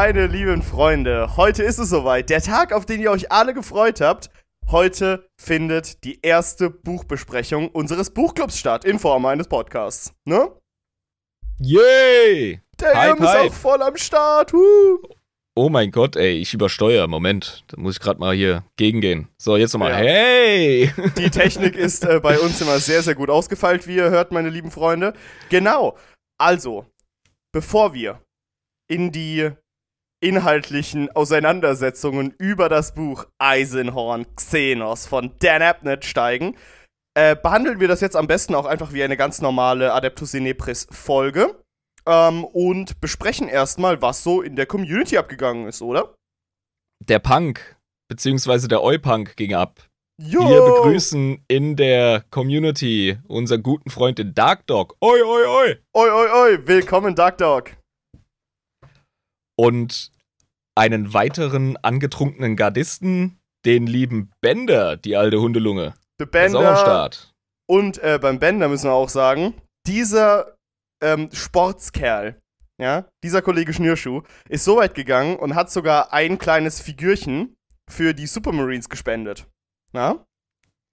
Meine lieben Freunde, heute ist es soweit. Der Tag, auf den ihr euch alle gefreut habt. Heute findet die erste Buchbesprechung unseres Buchclubs statt, in Form eines Podcasts. Ne? Yay! Der Hype, ist hype. auch voll am Start. Huh. Oh mein Gott, ey, ich übersteuere. Moment, da muss ich gerade mal hier gegengehen. So, jetzt nochmal. Ja. Hey! Die Technik ist äh, bei uns immer sehr, sehr gut ausgefeilt, wie ihr hört, meine lieben Freunde. Genau. Also, bevor wir in die inhaltlichen Auseinandersetzungen über das Buch Eisenhorn Xenos von Dan Abnett steigen, äh, behandeln wir das jetzt am besten auch einfach wie eine ganz normale Adeptus Inepris Folge ähm, und besprechen erstmal, was so in der Community abgegangen ist, oder? Der Punk, beziehungsweise der Oi-Punk ging ab. Jo! Wir begrüßen in der Community unseren guten Freund den Dark Dog. Oi, oi, oi! Oi, oi, oi, willkommen, Dark Dog. Und einen weiteren angetrunkenen Gardisten, den lieben Bender, die alte Hundelunge. The Der ist auch am Bender. Start. Und äh, beim Bender müssen wir auch sagen, dieser ähm, Sportskerl, ja, dieser Kollege Schnürschuh, ist so weit gegangen und hat sogar ein kleines Figürchen für die Supermarines gespendet. Ja?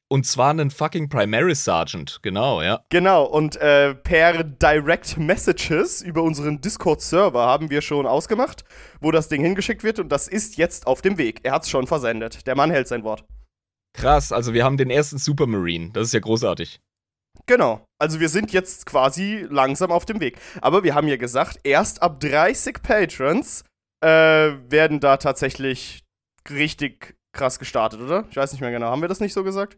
Und zwar einen fucking Primaris Sergeant, genau, ja. Genau, und äh, per Direct Messages über unseren Discord-Server haben wir schon ausgemacht, wo das Ding hingeschickt wird und das ist jetzt auf dem Weg. Er hat's schon versendet. Der Mann hält sein Wort. Krass, also wir haben den ersten Supermarine. Das ist ja großartig. Genau. Also wir sind jetzt quasi langsam auf dem Weg. Aber wir haben ja gesagt, erst ab 30 Patrons äh, werden da tatsächlich richtig krass gestartet, oder? Ich weiß nicht mehr genau. Haben wir das nicht so gesagt?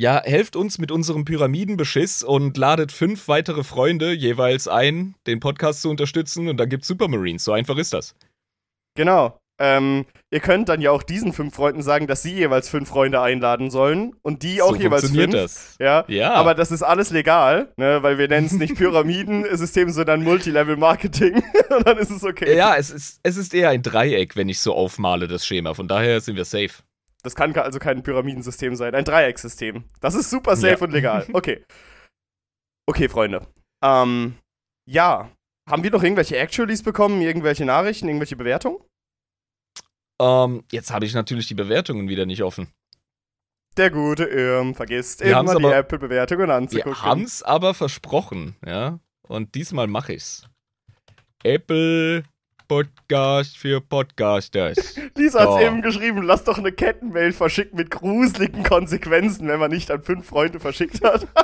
Ja, helft uns mit unserem Pyramidenbeschiss und ladet fünf weitere Freunde jeweils ein, den Podcast zu unterstützen und dann gibt's Supermarines. So einfach ist das. Genau. Ähm, ihr könnt dann ja auch diesen fünf Freunden sagen, dass sie jeweils fünf Freunde einladen sollen und die auch so jeweils funktioniert fünf. das. Ja, Ja. aber das ist alles legal, ne, weil wir nennen es nicht Pyramidensystem, sondern Multilevel-Marketing. und dann ist es okay. Ja, es ist, es ist eher ein Dreieck, wenn ich so aufmale, das Schema. Von daher sind wir safe. Das kann ka- also kein Pyramidensystem sein, ein Dreiecksystem. Das ist super safe Ja. und legal. Okay. Okay, Freunde. Ähm, ja. Haben wir noch irgendwelche Actualies bekommen, irgendwelche Nachrichten, irgendwelche Bewertungen? Ähm, jetzt habe ich natürlich die Bewertungen wieder nicht offen. Der gute Irm vergisst Wir immer die Apple-Bewertungen anzugucken. Wir haben's aber versprochen, ja. Und diesmal mache ich's. Apple Podcast für Podcasters. Lisa hat's Oh. eben geschrieben, lass doch eine Kettenmail verschicken mit gruseligen Konsequenzen, wenn man nicht an fünf Freunde verschickt hat.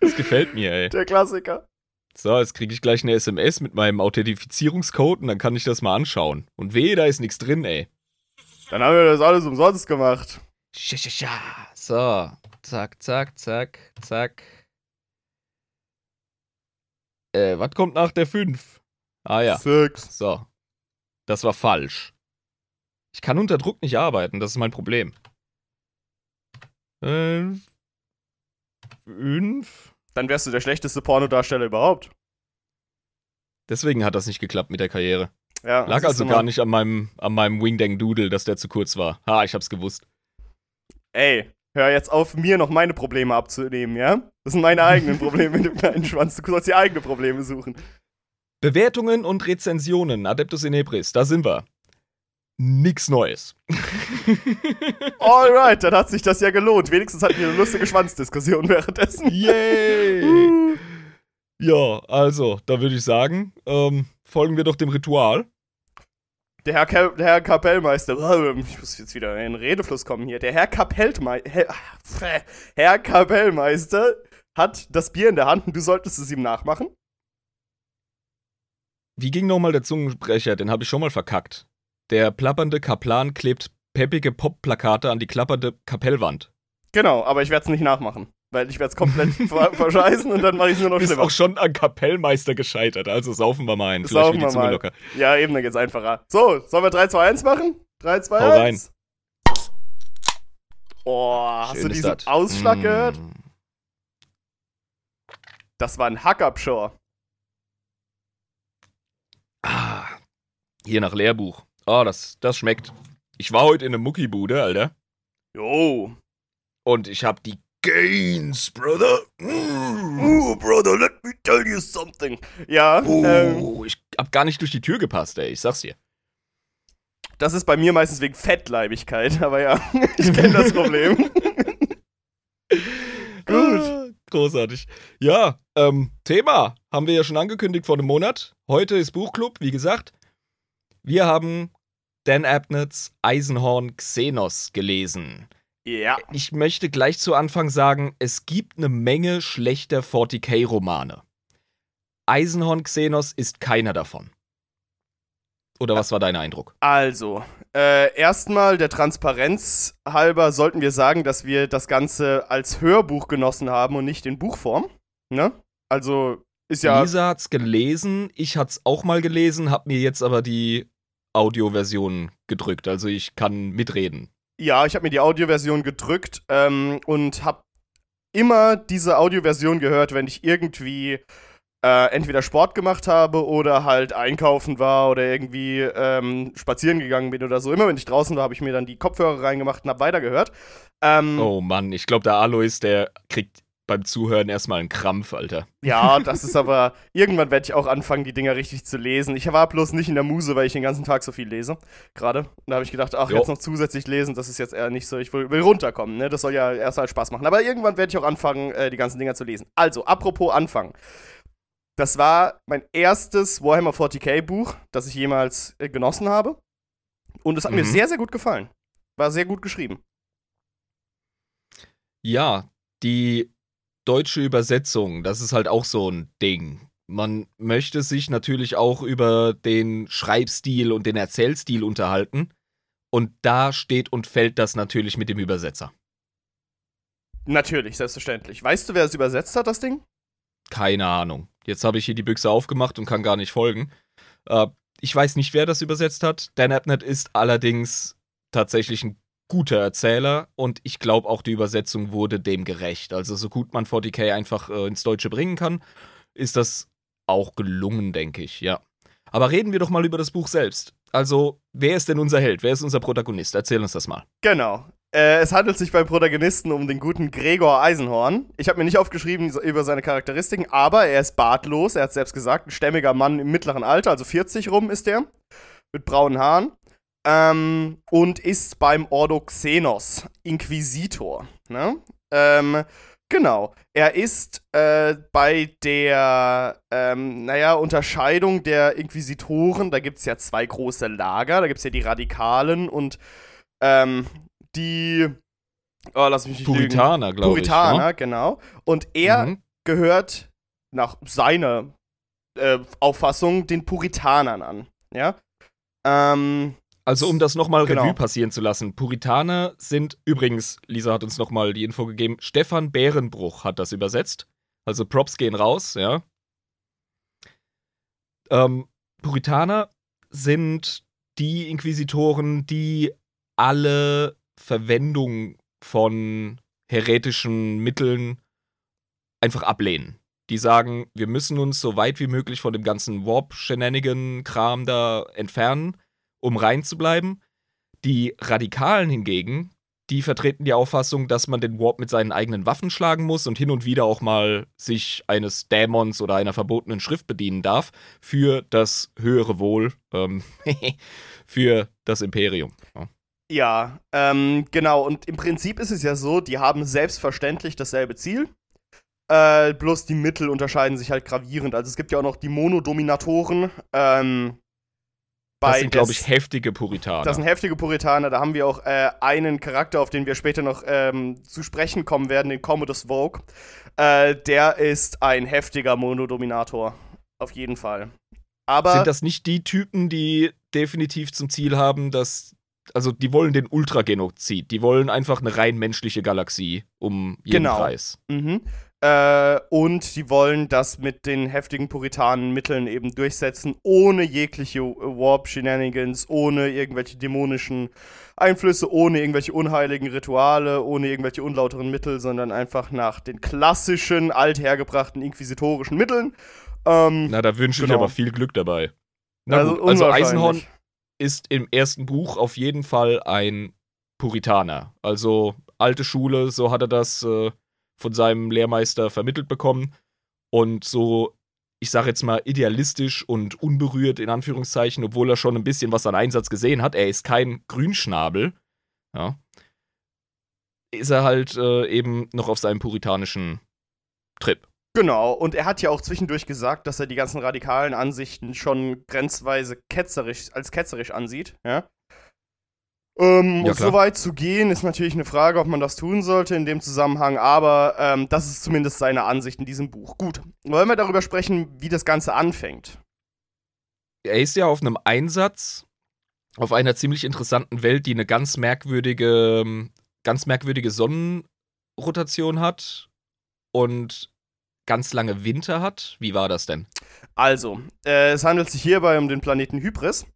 Das gefällt mir, ey. Der Klassiker. So, jetzt kriege ich gleich eine SMS mit meinem Authentifizierungscode und dann kann ich das mal anschauen. Und weh, da ist nichts drin, ey. Dann haben wir das alles umsonst gemacht. So, zack, zack, zack, zack. Äh, was kommt nach der 5? Ah ja, Six. so. Das war falsch. Ich kann unter Druck nicht arbeiten, das ist mein Problem. Äh, fünf. Dann wärst du der schlechteste Pornodarsteller überhaupt. Deswegen hat das nicht geklappt mit der Karriere. Ja, Lag also gar nicht an meinem, an meinem Wingdang Doodle, dass der zu kurz war. Ha, ich hab's gewusst. Ey, hör jetzt auf, mir noch meine Probleme abzunehmen, ja? Das sind meine eigenen Probleme mit dem kleinen Schwanz. Du sollst dir eigene Probleme suchen. Bewertungen und Rezensionen, Adeptus Inebris, da sind wir. Nix Neues. Alright, dann hat sich das ja gelohnt. Wenigstens hatten wir eine lustige Schwanzdiskussion währenddessen. Yay! ja, also, da würde ich sagen, ähm, folgen wir doch dem Ritual. Der Herr, Ka der Herr Kapellmeister, ich muss jetzt wieder in den Redefluss kommen hier. Der Herr Kapellmeister, Herr, Herr Kapellmeister hat das Bier in der Hand und du solltest es ihm nachmachen. Wie ging nochmal der Zungenbrecher? Den habe ich schon mal verkackt. Der plappernde Kaplan klebt peppige Pop-Plakate an die klappernde Kapellwand. Genau, aber ich werde es nicht nachmachen. Weil ich werde es komplett ver verscheißen und dann mache ich es nur noch Ist schlimmer. auch schon an Kapellmeister gescheitert, also saufen wir mal ein. Vielleicht Saufen wird die wir Zunge mal. locker. Ja, eben, dann geht's einfacher. So, sollen wir 3, 2, 1 machen? 3, 2, Hau 1. Oh, hast Schön du diesen. Ausschlag Mm. gehört? Das war ein Hackabschor. Ah, hier nach Lehrbuch. Oh, das, das schmeckt. Ich war heute in der Muckibude, Alter. Jo. Und ich habe die Gaines, brother. Oh, brother, let me tell you something. Ja, ähm, Oh, ich hab gar nicht durch die Tür gepasst, ey. Ich sag's dir. das ist bei mir meistens wegen Fettleibigkeit, aber ja, ich kenne das Problem. Großartig. Ja, ähm, Thema haben wir ja schon angekündigt vor einem Monat. Heute ist Buchclub, wie gesagt. Wir haben Dan Abnetts Eisenhorn Xenos gelesen. Ja, Ich möchte gleich zu Anfang sagen, es gibt eine Menge schlechter 40k-Romane. Eisenhorn Xenos ist keiner davon. Oder was war dein Eindruck? also, äh, erstmal der Transparenz halber sollten wir sagen, dass wir das Ganze als Hörbuch genossen haben und nicht in Buchform. Ne? Also, ist ja. Lisa hat's gelesen, ich hat's auch mal gelesen, hab mir jetzt aber die Audioversion gedrückt, also ich kann mitreden. Ja, ich habe mir die Audioversion gedrückt ähm, und habe immer diese Audioversion gehört, wenn ich irgendwie äh, entweder Sport gemacht habe oder halt einkaufen war oder irgendwie ähm, spazieren gegangen bin oder so. Immer wenn ich draußen war, habe ich mir dann die Kopfhörer reingemacht und habe weitergehört. Ähm, Oh Mann, ich glaube, der Alois, der kriegt beim Zuhören erstmal einen Krampf, Alter. Ja, das ist aber. Irgendwann werde ich auch anfangen, die Dinger richtig zu lesen. Ich war bloß nicht in der Muse, weil ich den ganzen Tag so viel lese. Gerade. Und da habe ich gedacht, ach, Jo. jetzt noch zusätzlich lesen, das ist jetzt eher nicht so. Ich will, will runterkommen, ne? Das soll ja erst halt Spaß machen. Aber irgendwann werde ich auch anfangen, äh, die ganzen Dinger zu lesen. Also, apropos Anfang. Das war mein erstes Warhammer 40k Buch, das ich jemals äh, genossen habe. Und es hat mir Mhm. sehr, sehr gut gefallen. War sehr gut geschrieben. Ja, die deutsche Übersetzung, das ist halt auch so ein Ding. Man möchte sich natürlich auch über den Schreibstil und den Erzählstil unterhalten. Und da steht und fällt das natürlich mit dem Übersetzer. Natürlich, selbstverständlich. Weißt du, wer es übersetzt hat, das Ding? Keine Ahnung. Jetzt habe ich hier die Büchse aufgemacht und kann gar nicht folgen. Äh, ich weiß nicht, wer das übersetzt hat. Dan Abnett ist allerdings tatsächlich ein guter Erzähler und ich glaube auch die Übersetzung wurde dem gerecht. Also so gut man 40k einfach äh, ins Deutsche bringen kann, ist das auch gelungen, denke ich, ja. Aber reden wir doch mal über das Buch selbst. Also, wer ist denn unser Held? Wer ist unser Protagonist? Erzähl uns das mal. Genau. Äh, es handelt sich beim Protagonisten um den guten Gregor Eisenhorn. Ich habe mir nicht aufgeschrieben über seine Charakteristiken, aber er ist bartlos, er hat selbst gesagt, ein stämmiger Mann im mittleren Alter, also 40 rum ist er, mit braunen Haaren. Ähm, und ist beim Ordo Xenos Inquisitor. Ne? Ähm, genau. Er ist äh, bei der, ähm, naja, Unterscheidung der Inquisitoren, da gibt es ja zwei große Lager, da gibt es ja die Radikalen und ähm, die, oh, lass mich nicht. Puritaner, glaube ich. Puritaner, genau. Und er Mhm. gehört nach seiner äh, Auffassung den Puritanern an. Ja. Ähm, Also um das nochmal Genau. Revue passieren zu lassen. Puritaner sind übrigens, Lisa hat uns nochmal die Info gegeben, Stefan Bärenbruch hat das übersetzt. Also Props gehen raus, ja. Ähm, Puritaner sind die Inquisitoren, die alle Verwendung von heretischen Mitteln einfach ablehnen. Die sagen, wir müssen uns so weit wie möglich von dem ganzen Warp-Shenanigan-Kram da entfernen um rein zu bleiben. Die Radikalen hingegen, die vertreten die Auffassung, dass man den Warp mit seinen eigenen Waffen schlagen muss und hin und wieder auch mal sich eines Dämons oder einer verbotenen Schrift bedienen darf für das höhere Wohl, ähm, für das Imperium. Ja. Ja, ähm, genau. Und im Prinzip ist es ja so, die haben selbstverständlich dasselbe Ziel. Äh, bloß die Mittel unterscheiden sich halt gravierend. Also es gibt ja auch noch die Monodominatoren. Ähm, Das sind, glaube ich, heftige Puritaner. Das sind heftige Puritaner. Da haben wir auch äh, einen Charakter, auf den wir später noch ähm, zu sprechen kommen werden, den Commodus Vogue. Äh, der ist ein heftiger Monodominator. Auf jeden Fall. Aber sind das nicht die Typen, die definitiv zum Ziel haben, dass. Also, die wollen den Ultragenozid. Die wollen einfach eine rein menschliche Galaxie um jeden Genau. Preis. Mhm. Äh, und die wollen das mit den heftigen puritanen Mitteln eben durchsetzen, ohne jegliche Warp-Shenanigans, ohne irgendwelche dämonischen Einflüsse, ohne irgendwelche unheiligen Rituale, ohne irgendwelche unlauteren Mittel, sondern einfach nach den klassischen, althergebrachten inquisitorischen Mitteln. Ähm, Na, da wünsche ich Genau. aber viel Glück dabei. Na also gut, also. Eisenhorn ist im ersten Buch auf jeden Fall ein Puritaner. Also alte Schule, so hat er das äh, von seinem Lehrmeister vermittelt bekommen und so, ich sage jetzt mal, idealistisch und unberührt in Anführungszeichen, obwohl er schon ein bisschen was an Einsatz gesehen hat. Er ist kein Grünschnabel, ja. Ist er halt äh, eben noch auf seinem puritanischen Trip. Genau, und er hat ja auch zwischendurch gesagt, dass er die ganzen radikalen Ansichten schon grenzweise ketzerisch, als ketzerisch ansieht, ja. Ähm, ja, so weit zu gehen, ist natürlich eine Frage, ob man das tun sollte in dem Zusammenhang, aber ähm, das ist zumindest seine Ansicht in diesem Buch. Gut, wollen wir darüber sprechen, wie das Ganze anfängt? Er ist ja auf einem Einsatz auf einer ziemlich interessanten Welt, die eine ganz merkwürdige, ganz merkwürdige Sonnenrotation hat und ganz lange Winter hat. Wie war das denn? Also, äh, es handelt sich hierbei um den Planeten Hybris.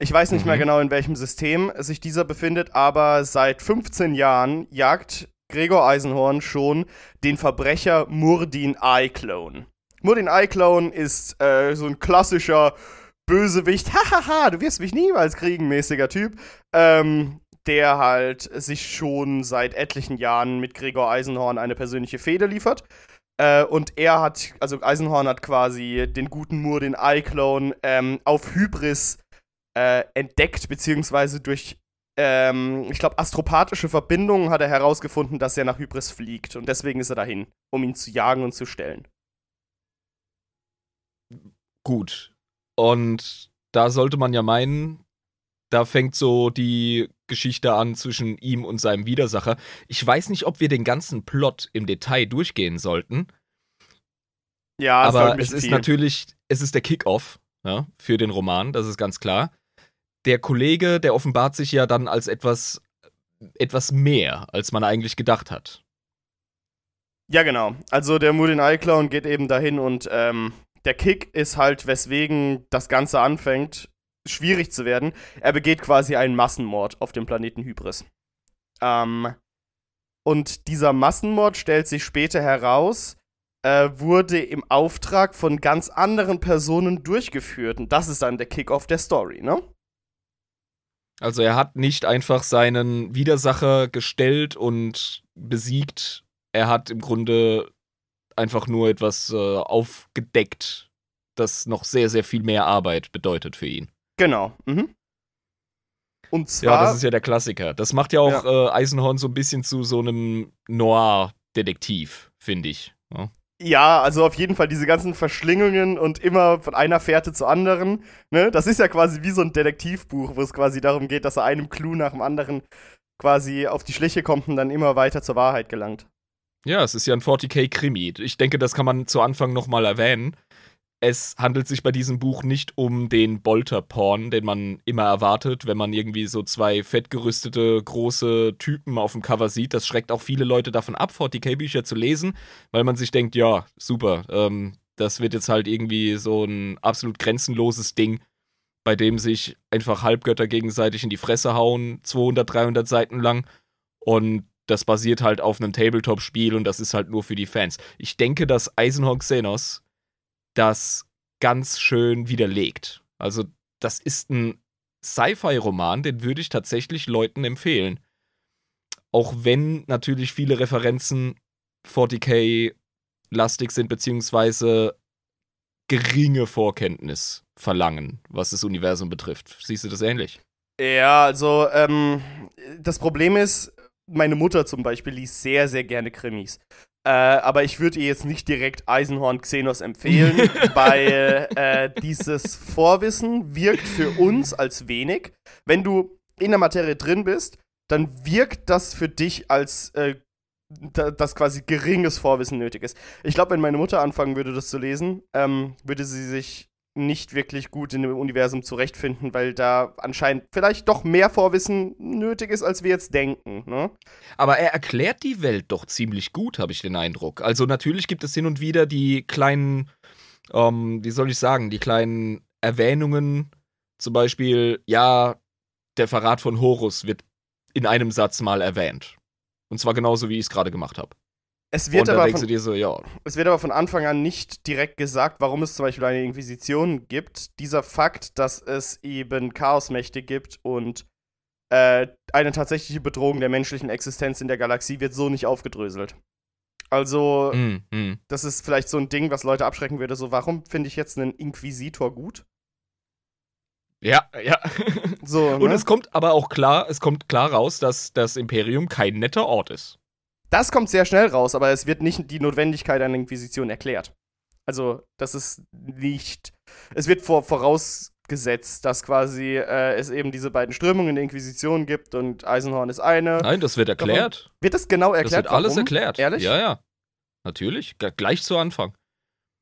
Ich weiß nicht mhm. mehr genau, in welchem System sich dieser befindet, aber seit 15 Jahren jagt Gregor Eisenhorn schon den Verbrecher Murdin Eye-Clone. Murdin Eye-Clone ist äh, so ein klassischer Bösewicht, hahaha, du wirst mich niemals kriegen, mäßiger Typ, ähm, der halt sich schon seit etlichen Jahren mit Gregor Eisenhorn eine persönliche Fehde liefert. Äh, und er hat, also Eisenhorn hat quasi den guten Murdin Eye-Clone ähm, auf Hybris äh, entdeckt, beziehungsweise durch, ähm, ich glaube, astropathische Verbindungen hat er herausgefunden, dass er nach Hybris fliegt. Und deswegen ist er dahin, um ihn zu jagen und zu stellen. Gut. Und da sollte man ja meinen, da fängt so die Geschichte an zwischen ihm und seinem Widersacher. Ich weiß nicht, ob wir den ganzen Plot im Detail durchgehen sollten. Ja, aber es ist viel. natürlich, es ist der Kickoff ja, für den Roman, das ist ganz klar der Kollege, der offenbart sich ja dann als etwas, etwas mehr, als man eigentlich gedacht hat. Ja, genau. Also der Mudin Eye Clown geht eben dahin und ähm, der Kick ist halt, weswegen das Ganze anfängt, schwierig zu werden. Er begeht quasi einen Massenmord auf dem Planeten Hybris. Ähm, und dieser Massenmord stellt sich später heraus, äh, wurde im Auftrag von ganz anderen Personen durchgeführt. Und das ist dann der Kick-Off der Story, ne? Also er hat nicht einfach seinen Widersacher gestellt und besiegt. Er hat im Grunde einfach nur etwas äh, aufgedeckt, das noch sehr, sehr viel mehr Arbeit bedeutet für ihn. Genau. Mhm. Und zwar. Ja, das ist ja der Klassiker. Das macht ja auch ja. Äh, Eisenhorn so ein bisschen zu so einem Noir-Detektiv, finde ich. Ja? Ja, also auf jeden Fall diese ganzen Verschlingungen und immer von einer Fährte zur anderen. Ne? Das ist ja quasi wie so ein Detektivbuch, wo es quasi darum geht, dass er einem Clou nach dem anderen quasi auf die Schliche kommt und dann immer weiter zur Wahrheit gelangt. Ja, es ist ja ein 40k-Krimi. Ich denke, das kann man zu Anfang nochmal erwähnen es handelt sich bei diesem Buch nicht um den Bolter-Porn, den man immer erwartet, wenn man irgendwie so zwei fettgerüstete, große Typen auf dem Cover sieht. Das schreckt auch viele Leute davon ab, 40k-Bücher zu lesen, weil man sich denkt, ja, super, ähm, das wird jetzt halt irgendwie so ein absolut grenzenloses Ding, bei dem sich einfach Halbgötter gegenseitig in die Fresse hauen, 200, 300 Seiten lang. Und das basiert halt auf einem Tabletop-Spiel und das ist halt nur für die Fans. Ich denke, dass Eisenhawk Xenos das ganz schön widerlegt. Also, das ist ein Sci-Fi-Roman, den würde ich tatsächlich Leuten empfehlen. Auch wenn natürlich viele Referenzen 40k-lastig sind, beziehungsweise geringe Vorkenntnis verlangen, was das Universum betrifft. Siehst du das ähnlich? Ja, also ähm, das Problem ist, meine Mutter zum Beispiel liest sehr, sehr gerne Krimis. Äh, aber ich würde ihr jetzt nicht direkt Eisenhorn Xenos empfehlen, weil äh, dieses Vorwissen wirkt für uns als wenig. Wenn du in der Materie drin bist, dann wirkt das für dich als äh, dass quasi geringes Vorwissen nötig ist. Ich glaube, wenn meine Mutter anfangen würde, das zu lesen, ähm, würde sie sich nicht wirklich gut in dem Universum zurechtfinden, weil da anscheinend vielleicht doch mehr Vorwissen nötig ist, als wir jetzt denken. Ne? Aber er erklärt die Welt doch ziemlich gut, habe ich den Eindruck. Also natürlich gibt es hin und wieder die kleinen, ähm, wie soll ich sagen, die kleinen Erwähnungen. Zum Beispiel, ja, der Verrat von Horus wird in einem Satz mal erwähnt. Und zwar genauso, wie ich es gerade gemacht habe. Es wird, aber von, so, ja. es wird aber von Anfang an nicht direkt gesagt, warum es zum Beispiel eine Inquisition gibt. Dieser Fakt, dass es eben Chaosmächte gibt und äh, eine tatsächliche Bedrohung der menschlichen Existenz in der Galaxie wird so nicht aufgedröselt. Also, Mm, mm. das ist vielleicht so ein Ding, was Leute abschrecken würde. So, warum finde ich jetzt einen Inquisitor gut? Ja, ja. So, Und ne? es kommt aber auch klar, es kommt klar raus, dass das Imperium kein netter Ort ist. Das kommt sehr schnell raus, aber es wird nicht die Notwendigkeit einer Inquisition erklärt. Also, das ist nicht. Es wird vor, vorausgesetzt, dass quasi äh, es eben diese beiden Strömungen der Inquisition gibt und Eisenhorn ist eine. Nein, das wird erklärt. Wird das genau Das erklärt? wird alles warum? erklärt. Ehrlich? Ja, ja. Natürlich, gleich zu Anfang.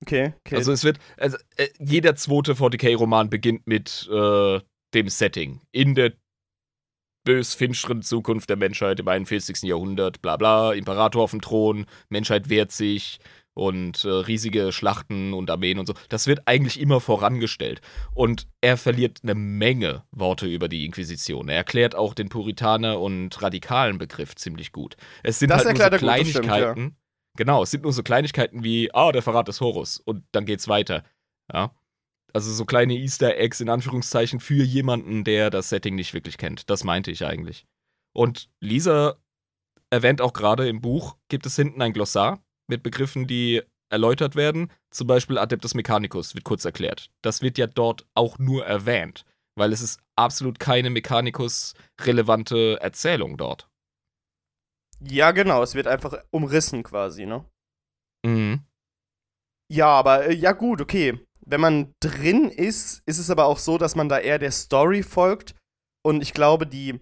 Okay, okay. Also es wird, also, äh, jeder zweite 40k-Roman beginnt mit äh, dem Setting. In der bös finsteren Zukunft der Menschheit im 41. Jahrhundert, bla bla, Imperator auf dem Thron, Menschheit wehrt sich und äh, riesige Schlachten und Armeen und so. Das wird eigentlich immer vorangestellt. Und er verliert eine Menge Worte über die Inquisition. Er erklärt auch den Puritaner und radikalen Begriff ziemlich gut. Es sind Das halt nur so gut, das stimmt, Kleinigkeiten. Genau, es sind nur so Kleinigkeiten wie, ah, der Verrat des Horus und dann geht's weiter. Ja. Also so kleine Easter Eggs in Anführungszeichen für jemanden, der das Setting nicht wirklich kennt. Das meinte ich eigentlich. Und Lisa erwähnt auch gerade im Buch, gibt es hinten ein Glossar mit Begriffen, die erläutert werden. Zum Beispiel Adeptus Mechanicus wird kurz erklärt. Das wird ja dort auch nur erwähnt, weil es ist absolut keine Mechanicus-relevante Erzählung dort. ja, genau. Es wird einfach umrissen quasi, ne? Mhm. Ja, aber äh, ja, gut, okay. Wenn man drin ist, ist es aber auch so, dass man da eher der Story folgt. Und ich glaube, die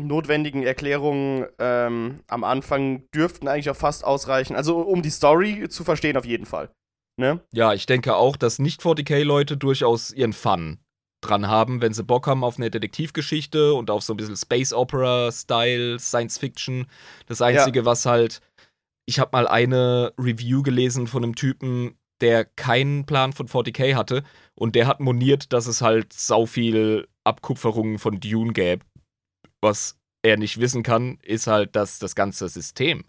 notwendigen Erklärungen ähm, am Anfang dürften eigentlich auch fast ausreichen. Also, um die Story zu verstehen, auf jeden Fall. Ne? Ja, ich denke auch, dass Nicht-40k-Leute durchaus ihren Fun dran haben, wenn sie Bock haben auf eine Detektivgeschichte und auf so ein bisschen Space Opera-Style, Science Fiction. Das Einzige, was halt. Ich habe mal eine Review gelesen von einem Typen, der keinen Plan von 40k hatte und der hat moniert, dass es halt sau viel Abkupferungen von Dune gäbe. Was er nicht wissen kann, ist halt, dass das ganze System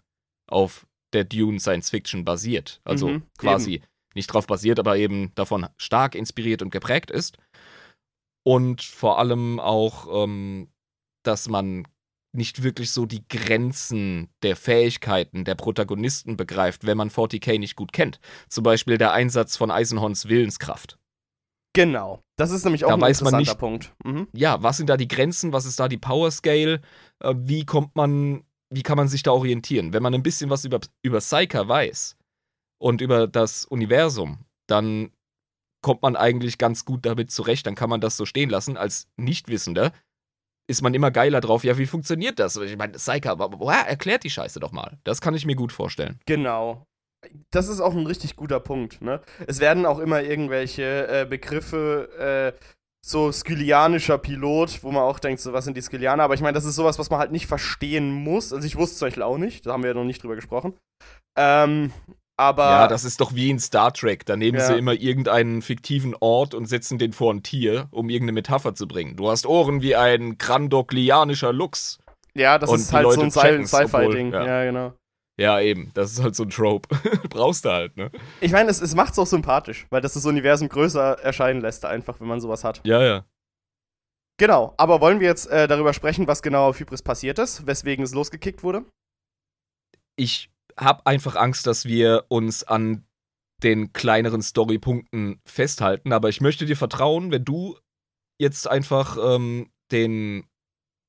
auf der Dune Science Fiction basiert. Also Mhm, quasi nicht drauf basiert, aber eben davon stark inspiriert und geprägt ist. Und vor allem auch, ähm, dass man nicht wirklich so die Grenzen der Fähigkeiten der Protagonisten begreift, wenn man 40k nicht gut kennt. Zum Beispiel der Einsatz von Eisenhorns Willenskraft. Genau. Das ist nämlich auch Da ein weiß man interessanter nicht- Punkt. Mhm. Ja, was sind da die Grenzen? Was ist da die Power Scale? Äh, wie kommt man, wie kann man sich da orientieren? Wenn man ein bisschen was über, über Psyker weiß und über das Universum, dann kommt man eigentlich ganz gut damit zurecht. Dann kann man das so stehen lassen. Als Nichtwissender ist man immer geiler drauf. Ja, wie funktioniert das? Ich meine, Psyker, erklärt die Scheiße doch mal. Das kann ich mir gut vorstellen. Genau. Das ist auch ein richtig guter Punkt. Ne? Es werden auch immer irgendwelche äh, Begriffe, äh, so skylianischer Pilot, wo man auch denkt, so was sind die Skylianer? Aber ich meine, das ist sowas, was man halt nicht verstehen muss. Also ich wusste es zum Beispiel auch nicht, da haben wir ja noch nicht drüber gesprochen. Ähm, aber Ja, das ist doch wie in Star Trek. Da nehmen Ja. sie immer irgendeinen fiktiven Ort und setzen den vor ein Tier, um irgendeine Metapher zu bringen. Du hast Ohren wie ein grandoklianischer Luchs. ja, das und ist halt so ein Leute Sci- checken's, Sci-Fi-Ding. Ja. ja. genau. Ja, eben. Das ist halt so ein Trope. Brauchst du halt, ne? Ich meine, es, es macht es auch sympathisch, weil das das Universum größer erscheinen lässt, einfach, wenn man sowas hat. Ja, ja. Genau, aber wollen wir jetzt äh, darüber sprechen, was genau auf Hybris passiert ist, weswegen es losgekickt wurde? Ich hab einfach Angst, dass wir uns an den kleineren Storypunkten festhalten, aber ich möchte dir vertrauen, wenn du jetzt einfach ähm, den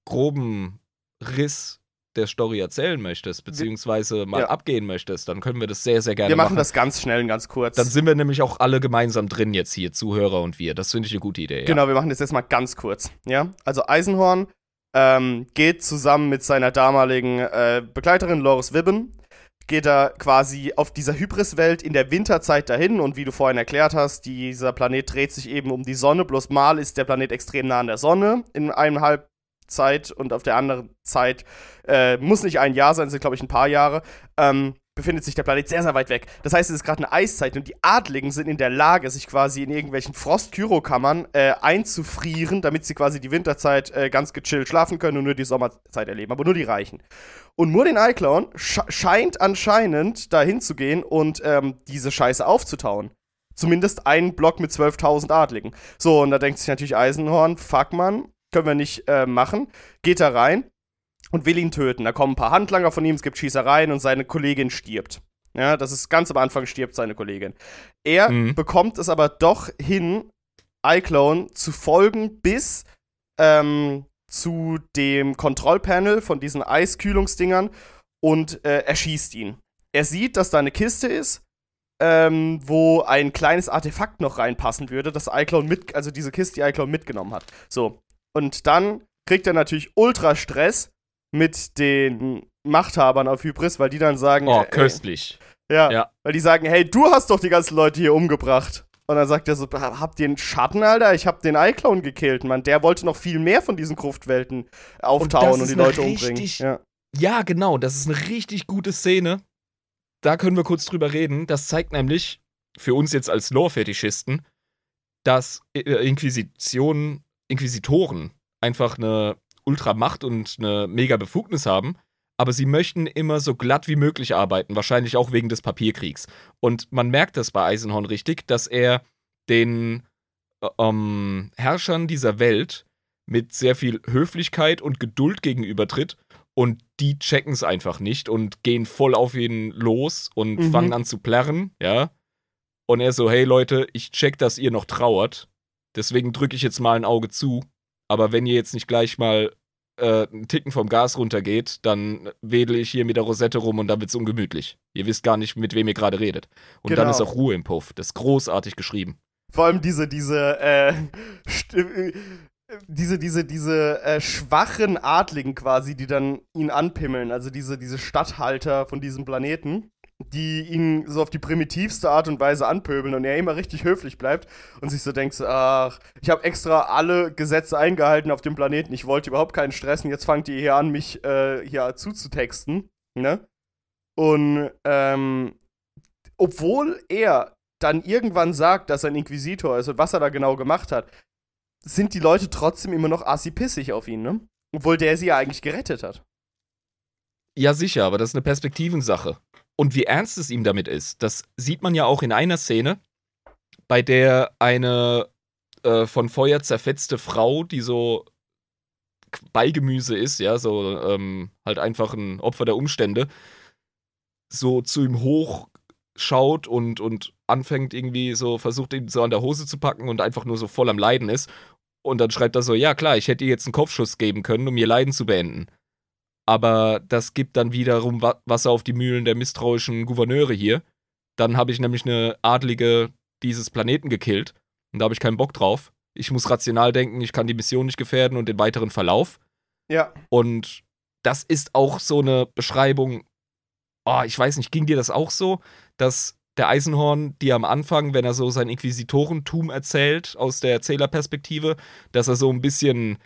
groben Riss der Story erzählen möchtest, beziehungsweise mal Ja. abgehen möchtest, dann können wir das sehr, sehr gerne wir machen machen. das ganz schnell und ganz kurz. Dann sind wir nämlich auch alle gemeinsam drin jetzt hier, Zuhörer und wir. Das finde ich eine gute Idee. Ja. Genau, wir machen das jetzt mal ganz kurz. Ja, also Eisenhorn ähm, geht zusammen mit seiner damaligen äh, Begleiterin Loris Wibben, geht er quasi auf dieser Hybris-Welt in der Winterzeit dahin und wie du vorhin erklärt hast, dieser Planet dreht sich eben um die Sonne, bloß mal ist der Planet extrem nah an der Sonne in einem Halbzeit und auf der anderen Zeit äh, muss nicht ein Jahr sein, sind glaube ich ein paar Jahre. Ähm, befindet sich der Planet sehr, sehr weit weg. Das heißt, es ist gerade eine Eiszeit und die Adligen sind in der Lage, sich quasi in irgendwelchen Frost-Kyrokammern äh, einzufrieren, damit sie quasi die Winterzeit äh, ganz gechillt schlafen können und nur die Sommerzeit erleben. Aber nur die Reichen. Und Murdin Eyeclown sch scheint anscheinend dahin zu gehen und ähm, diese Scheiße aufzutauen. Zumindest einen Block mit 12.000 Adligen. So, und da denkt sich natürlich Eisenhorn, fuck man, können wir nicht äh, machen. Geht da rein und will ihn töten. Da kommen ein paar Handlanger von ihm, es gibt Schießereien und seine Kollegin stirbt. Ja, das ist ganz am Anfang stirbt seine Kollegin. Er Mhm. bekommt es aber doch hin, iClone zu folgen bis ähm, zu dem Kontrollpanel von diesen Eiskühlungsdingern und äh, erschießt ihn. Er sieht, dass da eine Kiste ist, ähm, wo ein kleines Artefakt noch reinpassen würde, das iClone mit, also diese Kiste, die iClone mitgenommen hat. So. Und dann kriegt er natürlich ultra Stress mit den Machthabern auf Hybris, weil die dann sagen, Oh, äh, köstlich. ja, Ja. weil die sagen, hey, du hast doch die ganzen Leute hier umgebracht. Und dann sagt er so, "Ha- habt ihr einen Schatten, Alter? Ich hab den iClone gekillt, Mann. Der wollte noch viel mehr von diesen Gruftwelten auftauen und, ist die Leute umbringen. richtig- Ja. Ja, genau, das ist eine richtig gute Szene. Da können wir kurz drüber reden. Das zeigt nämlich für uns jetzt als Lore-Fetischisten, dass äh, Inquisition, Inquisitoren einfach eine Ultramacht und eine mega Befugnis haben, aber sie möchten immer so glatt wie möglich arbeiten, wahrscheinlich auch wegen des Papierkriegs. Und man merkt das bei Eisenhorn richtig, dass er den äh, ähm, Herrschern dieser Welt mit sehr viel Höflichkeit und Geduld gegenübertritt und die checken es einfach nicht und gehen voll auf ihn los und Mhm. fangen an zu plärren, ja. Und er so, hey Leute, ich check, dass ihr noch trauert, deswegen drücke ich jetzt mal ein Auge zu, aber wenn ihr jetzt nicht gleich mal äh, einen Ticken vom Gas runtergeht, dann wedel ich hier mit der Rosette rum und dann wird's ungemütlich. Ihr wisst gar nicht, mit wem ihr gerade redet. Und dann Genau. ist auch Ruhe im Puff. Das ist großartig geschrieben. Vor allem diese, diese, äh, diese, diese, diese äh, schwachen Adligen quasi, die dann ihn anpimmeln, also diese, diese Statthalter von diesem Planeten, die ihn so auf die primitivste Art und Weise anpöbeln und er immer richtig höflich bleibt und sich so denkt, ach, ich habe extra alle Gesetze eingehalten auf dem Planeten, ich wollte überhaupt keinen Stress und jetzt fangt ihr hier an, mich äh, hier zuzutexten, ne? Und, ähm, obwohl er dann irgendwann sagt, dass er ein Inquisitor ist und was er da genau gemacht hat, sind die Leute trotzdem immer noch assi-pissig auf ihn, ne? Obwohl der sie ja eigentlich gerettet hat. Ja, sicher, aber das ist eine Perspektivensache. Und wie ernst es ihm damit ist, das sieht man ja auch in einer Szene, bei der eine äh, von Feuer zerfetzte Frau, die so Beigemüse ist, ja, so ähm, halt einfach ein Opfer der Umstände, so zu ihm hochschaut und, und anfängt irgendwie so, versucht ihn so an der Hose zu packen und einfach nur so voll am Leiden ist. Und dann schreibt er so, ja klar, ich hätte ihr jetzt einen Kopfschuss geben können, um ihr Leiden zu beenden. Aber das gibt dann wiederum Wa- Wasser auf die Mühlen der misstrauischen Gouverneure hier. Dann habe ich nämlich eine Adlige dieses Planeten gekillt. Und da habe ich keinen Bock drauf. Ich muss rational denken, ich kann die Mission nicht gefährden und den weiteren Verlauf. Ja. Und das ist auch so eine Beschreibung. Oh, ich weiß nicht, ging dir das auch so, dass der Eisenhorn dir am Anfang, wenn er so sein Inquisitorentum erzählt, aus der Erzählerperspektive, dass er so ein bisschen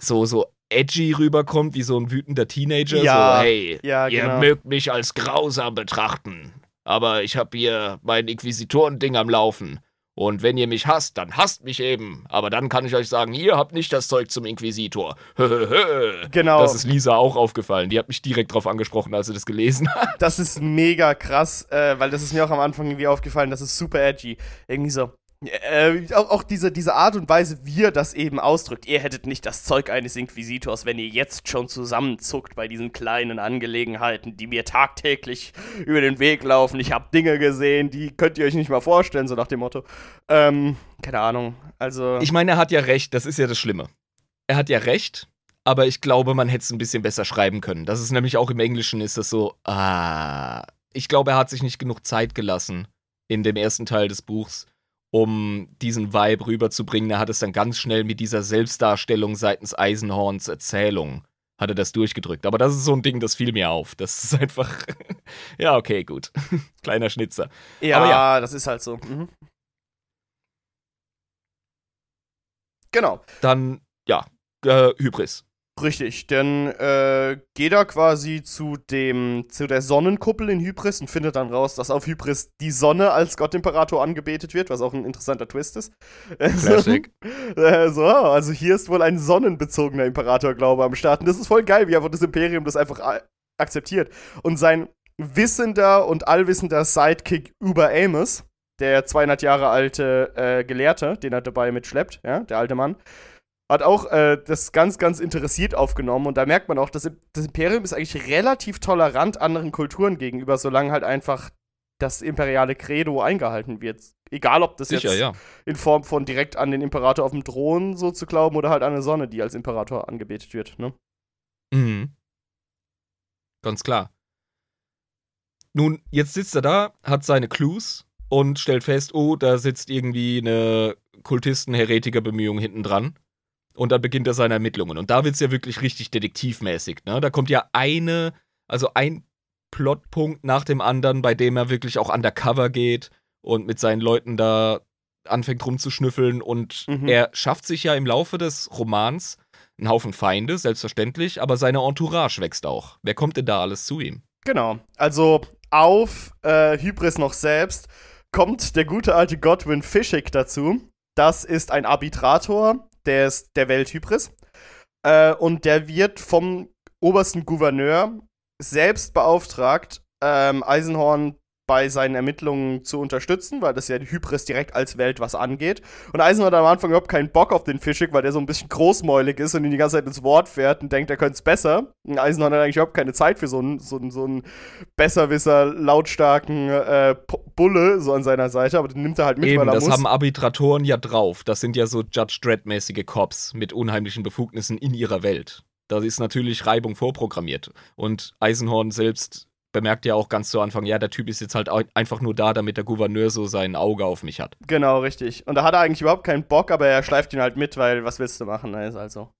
so, so edgy rüberkommt, wie so ein wütender Teenager. Ja, so, hey, Ja, ihr genau. mögt mich als grausam betrachten, aber ich habe hier mein Inquisitorending am Laufen. Und wenn ihr mich hasst, dann hasst mich eben. Aber dann kann ich euch sagen, ihr habt nicht das Zeug zum Inquisitor. Genau. Das ist Lisa auch aufgefallen. Die hat mich direkt drauf angesprochen, als sie das gelesen hat. Das ist mega krass, äh, weil das ist mir auch am Anfang irgendwie aufgefallen, das ist super edgy. Irgendwie so. Äh, auch, auch diese, diese Art und Weise, wie er das eben ausdrückt. Ihr hättet nicht das Zeug eines Inquisitors, wenn ihr jetzt schon zusammenzuckt bei diesen kleinen Angelegenheiten, die mir tagtäglich über den Weg laufen. Ich habe Dinge gesehen, die könnt ihr euch nicht mal vorstellen, so nach dem Motto. Ähm, keine Ahnung. Also. Ich meine, er hat ja recht, das ist ja das Schlimme. Er hat ja recht, aber ich glaube, man hätte es ein bisschen besser schreiben können. Das ist nämlich auch im Englischen ist das so, ah. Ich glaube, er hat sich nicht genug Zeit gelassen in dem ersten Teil des Buchs, um diesen Vibe rüberzubringen. Er hat es dann ganz schnell mit dieser Selbstdarstellung seitens Eisenhorns Erzählung hat er das durchgedrückt. Aber das ist so ein Ding, das fiel mir auf. Das ist einfach, ja, okay, gut. Kleiner Schnitzer. ja, ja. das ist halt so. Mhm. Genau. Dann, ja, äh, Hybris. Richtig, dann äh, geht er quasi zu dem zu der Sonnenkuppel in Hybris und findet dann raus, dass auf Hybris die Sonne als Gottimperator angebetet wird, was auch ein interessanter Twist ist. Classic. Äh, so, also hier ist wohl ein sonnenbezogener Imperatorglaube am Start. Und das ist voll geil, wie einfach das Imperium das einfach a- akzeptiert. Und sein wissender und allwissender Sidekick über Amos, der 200 Jahre alte äh, Gelehrte, den er dabei mitschleppt, ja, der alte Mann, hat auch äh, das ganz, ganz interessiert aufgenommen. Und da merkt man auch, dass das Imperium ist eigentlich relativ tolerant anderen Kulturen gegenüber, solange halt einfach das imperiale Credo eingehalten wird. Egal, ob das Sicher, jetzt ja. in Form von direkt an den Imperator auf dem Thron so zu glauben oder halt an eine Sonne, die als Imperator angebetet wird. Ne? Mhm. Ganz klar. Nun, jetzt sitzt er da, hat seine Clues und stellt fest, oh, da sitzt irgendwie eine Kultisten-Heretiker-Bemühung hinten dran. Und dann beginnt er seine Ermittlungen. Und da wird es ja wirklich richtig detektivmäßig. Ne? Da kommt ja eine, also ein Plotpunkt nach dem anderen, bei dem er wirklich auch undercover geht und mit seinen Leuten da anfängt rumzuschnüffeln. Und Mhm. er schafft sich ja im Laufe des Romans einen Haufen Feinde, selbstverständlich, aber seine Entourage wächst auch. Wer kommt denn da alles zu ihm? Genau. Also auf äh, Hybris noch selbst kommt der gute alte Godwin Fischig dazu. Das ist ein Arbitrator des, der Welt Hybris. Äh, und der wird vom obersten Gouverneur selbst beauftragt, ähm, Eisenhorn bei seinen Ermittlungen zu unterstützen, weil das ja Hybris direkt als Welt was angeht. Und Eisenhorn hat am Anfang überhaupt keinen Bock auf den Fischig, weil der so ein bisschen großmäulig ist und ihn die ganze Zeit ins Wort fährt und denkt, er könnte es besser. Und Eisenhorn hat eigentlich überhaupt keine Zeit für so einen, so einen, so einen Besserwisser, lautstarken äh, Bulle so an seiner Seite, aber den nimmt er halt mit, Eben, weil er das muss. haben Arbitratoren ja drauf. Das sind ja so Judge Dredd-mäßige Cops mit unheimlichen Befugnissen in ihrer Welt. Da ist natürlich Reibung vorprogrammiert. Und Eisenhorn selbst bemerkt ja auch ganz zu Anfang, ja, der Typ ist jetzt halt einfach nur da, damit der Gouverneur so sein Auge auf mich hat. Genau, richtig. Und da hat er eigentlich überhaupt keinen Bock, aber er schleift ihn halt mit, weil was willst du machen? Ne? Ist also.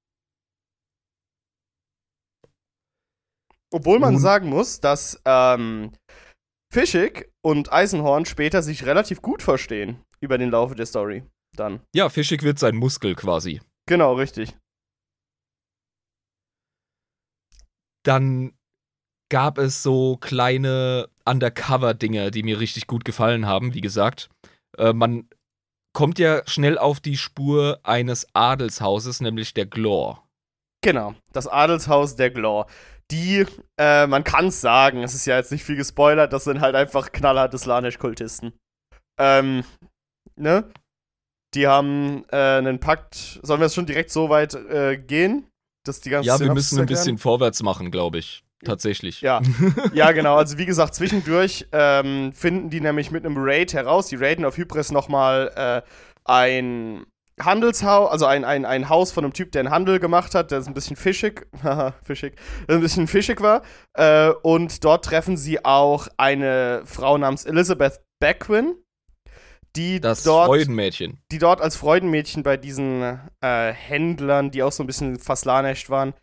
Obwohl man Nun- sagen muss, dass ähm, Fischig und Eisenhorn später sich relativ gut verstehen über den Laufe der Story. Dann. Ja, Fischig wird sein Muskel quasi. Genau, richtig. Dann gab es so kleine Undercover-Dinge, die mir richtig gut gefallen haben, wie gesagt. Äh, man kommt ja schnell auf die Spur eines Adelshauses, nämlich der Glor. Genau. Das Adelshaus der Glor. Die, äh, man kann's sagen, es ist ja jetzt nicht viel gespoilert, das sind halt einfach knallharte Slanesh-Kultisten. Ähm, ne? Die haben äh, einen Pakt. Sollen wir jetzt schon direkt so weit äh, gehen? Dass die ganze Ja, wir müssen ein erklären? bisschen vorwärts machen, glaube ich. Tatsächlich. Ja. Ja, genau. Also wie gesagt, zwischendurch ähm, finden die nämlich mit einem Raid heraus. Die raiden auf Hybris nochmal äh, ein Handelshaus, also ein, ein, ein Haus von einem Typ, der einen Handel gemacht hat, der ist ein bisschen fischig, haha, fischig, ein bisschen fischig war. Äh, und dort treffen sie auch eine Frau namens Elizabeth Beckwin, die Das dort Freudenmädchen. die dort als Freudenmädchen bei diesen äh, Händlern, die auch so ein bisschen Faslanecht waren,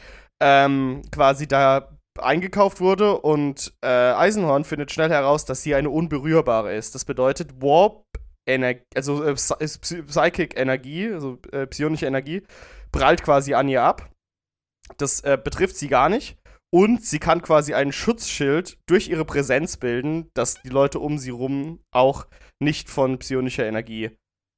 ähm, quasi da eingekauft wurde und äh, Eisenhorn findet schnell heraus, dass sie eine unberührbare ist. Das bedeutet Warp Energie, also äh, Psy- Psychic Energie, also äh, psionische Energie, prallt quasi an ihr ab. Das äh, betrifft sie gar nicht. Und sie kann quasi einen Schutzschild durch ihre Präsenz bilden, dass die Leute um sie rum auch nicht von psionischer Energie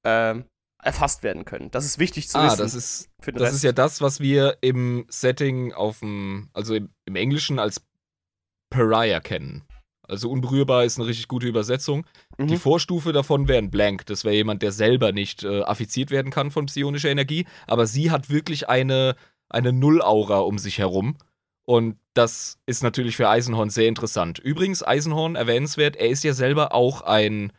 ähm, erfasst werden können. Das ist wichtig zu Ah, wissen. das ist, das ist ja das, was wir im Setting auf dem, also im, im Englischen als Pariah kennen. Also unberührbar ist eine richtig gute Übersetzung. Mhm. Die Vorstufe davon wäre ein Blank. Das wäre jemand, der selber nicht äh, affiziert werden kann von psionischer Energie. Aber sie hat wirklich eine, eine Null-Aura um sich herum. Und das ist natürlich für Eisenhorn sehr interessant. Übrigens, Eisenhorn, erwähnenswert, er ist ja selber auch ein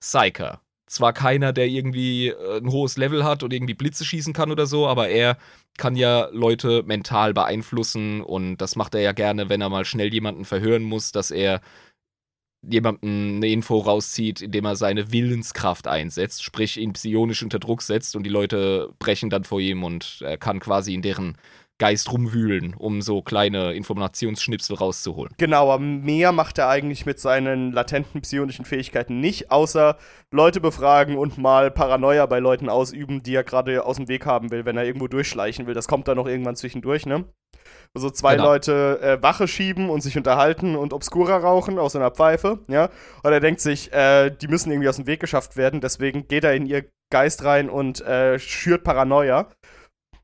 Psyker. Zwar keiner, der irgendwie äh, ein hohes Level hat und irgendwie Blitze schießen kann oder so, aber er kann ja Leute mental beeinflussen und das macht er ja gerne, wenn er mal schnell jemanden verhören muss, dass er jemanden eine Info rauszieht, indem er seine Willenskraft einsetzt, sprich ihn psionisch unter Druck setzt und die Leute brechen dann vor ihm und er kann quasi in deren Geist rumwühlen, um so kleine Informationsschnipsel rauszuholen. Genau, aber mehr macht er eigentlich mit seinen latenten psionischen Fähigkeiten nicht, außer Leute befragen und mal Paranoia bei Leuten ausüben, die er gerade aus dem Weg haben will, wenn er irgendwo durchschleichen will. Das kommt dann noch irgendwann zwischendurch, ne? Also zwei Genau. Leute äh, Wache schieben und sich unterhalten und Obscura rauchen aus einer Pfeife, ja? Und er denkt sich, äh, die müssen irgendwie aus dem Weg geschafft werden, deswegen geht er in ihr Geist rein und äh, schürt Paranoia,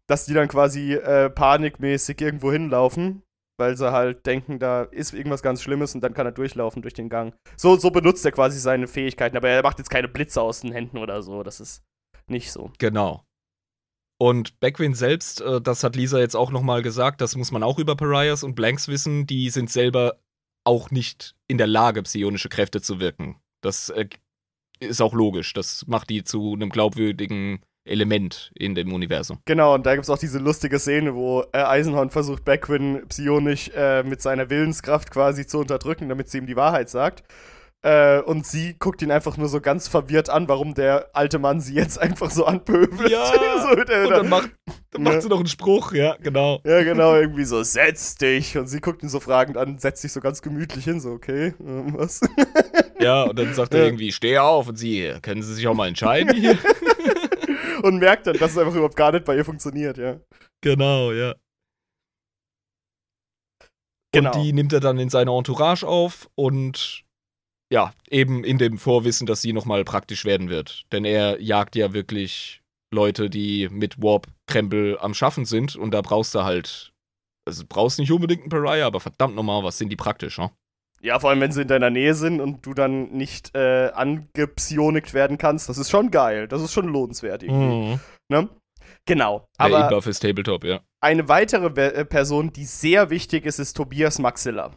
dass die dann quasi äh, panikmäßig irgendwo hinlaufen weil sie halt denken, da ist irgendwas ganz Schlimmes und dann kann er durchlaufen durch den Gang. So, so benutzt er quasi seine Fähigkeiten, aber er macht jetzt keine Blitze aus den Händen oder so. Das ist nicht so. Genau. Und Beckwin selbst, äh, das hat Lisa jetzt auch nochmal gesagt, das muss man auch über Pariahs und Blanks wissen, die sind selber auch nicht in der Lage, psionische Kräfte zu wirken. Das äh, ist auch logisch. Das macht die zu einem glaubwürdigen Element in dem Universum. Genau, und da gibt es auch diese lustige Szene, wo äh, Eisenhorn versucht, Beckwin psionisch äh, mit seiner Willenskraft quasi zu unterdrücken, damit sie ihm die Wahrheit sagt. Äh, und sie guckt ihn einfach nur so ganz verwirrt an, warum der alte Mann sie jetzt einfach so anpöbelt. Ja, so, und dann macht, dann macht sie noch einen Spruch, ja, genau. Ja, genau, irgendwie so, setz dich. Und sie guckt ihn so fragend an, setzt sich so ganz gemütlich hin, so, okay, äh, was? Ja, und dann sagt er irgendwie, steh auf. Und sie, können Sie sich auch mal entscheiden hier? und merkt dann, dass es einfach überhaupt gar nicht bei ihr funktioniert, ja. Genau, ja. Genau. Und die nimmt er dann in seine Entourage auf und ja, eben in dem Vorwissen, dass sie nochmal praktisch werden wird. Denn er jagt ja wirklich Leute, die mit Warp-Krempel am Schaffen sind und da brauchst du halt, also brauchst nicht unbedingt einen Pariah, aber verdammt nochmal, was sind die praktisch, ne? Ja, vor allem, wenn sie in deiner Nähe sind und du dann nicht äh, angepsionikt werden kannst, das ist schon geil. Das ist schon lohnenswert irgendwie. Mhm. Ne? Genau. Der Aber E-Buff ist Tabletop, ja. eine weitere Be äh, Person, die sehr wichtig ist, ist Tobias Maxilla.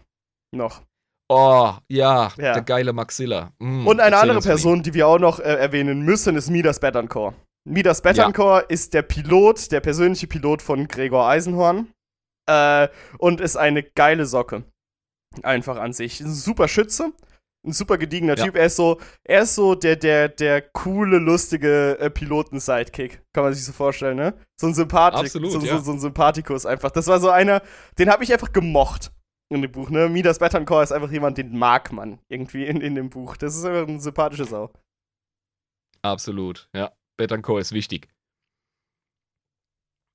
Noch. Oh, ja, Ja. der geile Maxilla. Mm, Und eine andere. Person, die wir auch noch äh, erwähnen müssen, ist Midas Betancourt. Midas Betancourt ist der Pilot, der persönliche Pilot von Gregor Eisenhorn. Äh, und ist eine geile Socke. Einfach an sich. Ein super Schütze. Ein super gediegener Ja. Typ. Er ist so, er ist so der, der, der coole, lustige äh, Piloten-Sidekick. Kann man sich so vorstellen, ne? So ein Sympathik, Absolut, so, so, ja. so ein Sympathikus einfach. Das war so einer, den habe ich einfach gemocht in dem Buch, ne? Midas Betancourt ist einfach jemand, den mag man irgendwie in, in dem Buch. Das ist einfach ein sympathische Sau. Absolut, ja. Betancourt ist wichtig.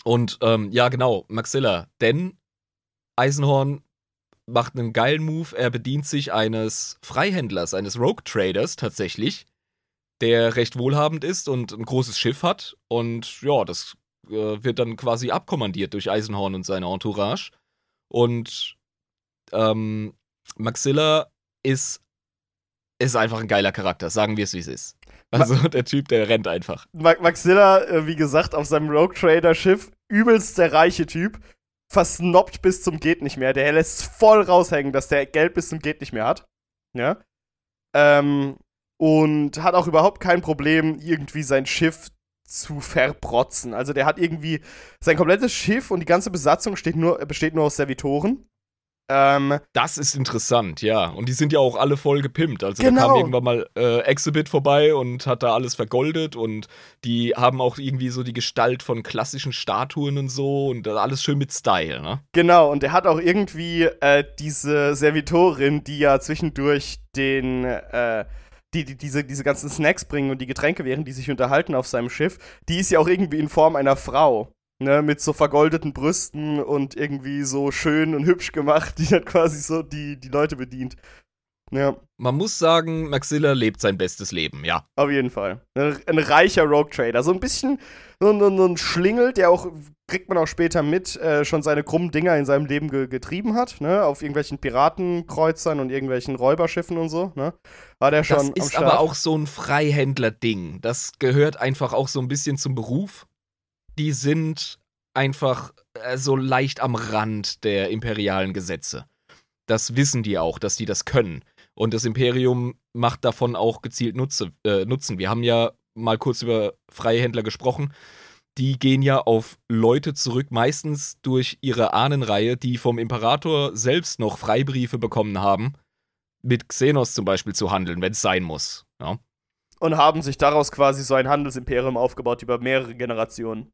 Und ähm, ja, genau, Maxilla. Denn Eisenhorn macht einen geilen Move. Er bedient sich eines Freihändlers, eines Rogue Traders tatsächlich, der recht wohlhabend ist und ein großes Schiff hat. Und ja, das äh, wird dann quasi abkommandiert durch Eisenhorn und seine Entourage. Und ähm, Maxilla ist, ist einfach ein geiler Charakter, sagen wir es, wie es ist. Also der Typ, der rennt einfach. Ma Maxilla, äh, wie gesagt, auf seinem Rogue Trader Schiff, übelst der reiche Typ, versnobbt bis zum geht nicht mehr. Der lässt voll raushängen, dass der Geld bis zum geht nicht mehr hat. Ja. Ähm, und hat auch überhaupt kein Problem, irgendwie sein Schiff zu verprotzen. Also der hat irgendwie sein komplettes Schiff und die ganze Besatzung nur, besteht nur aus Servitoren. Ähm, Das ist interessant, ja. Und die sind ja auch alle voll gepimpt. Also da Genau. kam irgendwann mal äh, Exhibit vorbei und hat da alles vergoldet und die haben auch irgendwie so die Gestalt von klassischen Statuen und so und alles schön mit Style, ne? Genau, und er hat auch irgendwie äh, diese Servitorin, die ja zwischendurch den, äh, die, die diese, diese ganzen Snacks bringen und die Getränke, während die sich unterhalten auf seinem Schiff, die ist ja auch irgendwie in Form einer Frau. Ne, mit so vergoldeten Brüsten und irgendwie so schön und hübsch gemacht, die hat quasi so die, die Leute bedient. Ja, Man muss sagen, Maxilla lebt sein bestes Leben, ja. auf jeden Fall. Ein, ein reicher Rogue Trader. So ein bisschen so, so, so ein Schlingel, der auch, kriegt man auch später mit, äh, schon seine krummen Dinger in seinem Leben ge getrieben hat, ne? Auf irgendwelchen Piratenkreuzern und irgendwelchen Räuberschiffen und so, ne? War der schon Das ist aber auch so ein Freihändler-Ding. Das gehört einfach auch so ein bisschen zum Beruf. Die sind einfach äh, so leicht am Rand der imperialen Gesetze. Das wissen die auch, dass die das können. Und das Imperium macht davon auch gezielt Nutze, äh, Nutzen. Wir haben ja mal kurz über Freihändler gesprochen. Die gehen ja auf Leute zurück, meistens durch ihre Ahnenreihe, die vom Imperator selbst noch Freibriefe bekommen haben, mit Xenos zum Beispiel zu handeln, wenn es sein muss. Ja. Und haben sich daraus quasi so ein Handelsimperium aufgebaut über mehrere Generationen.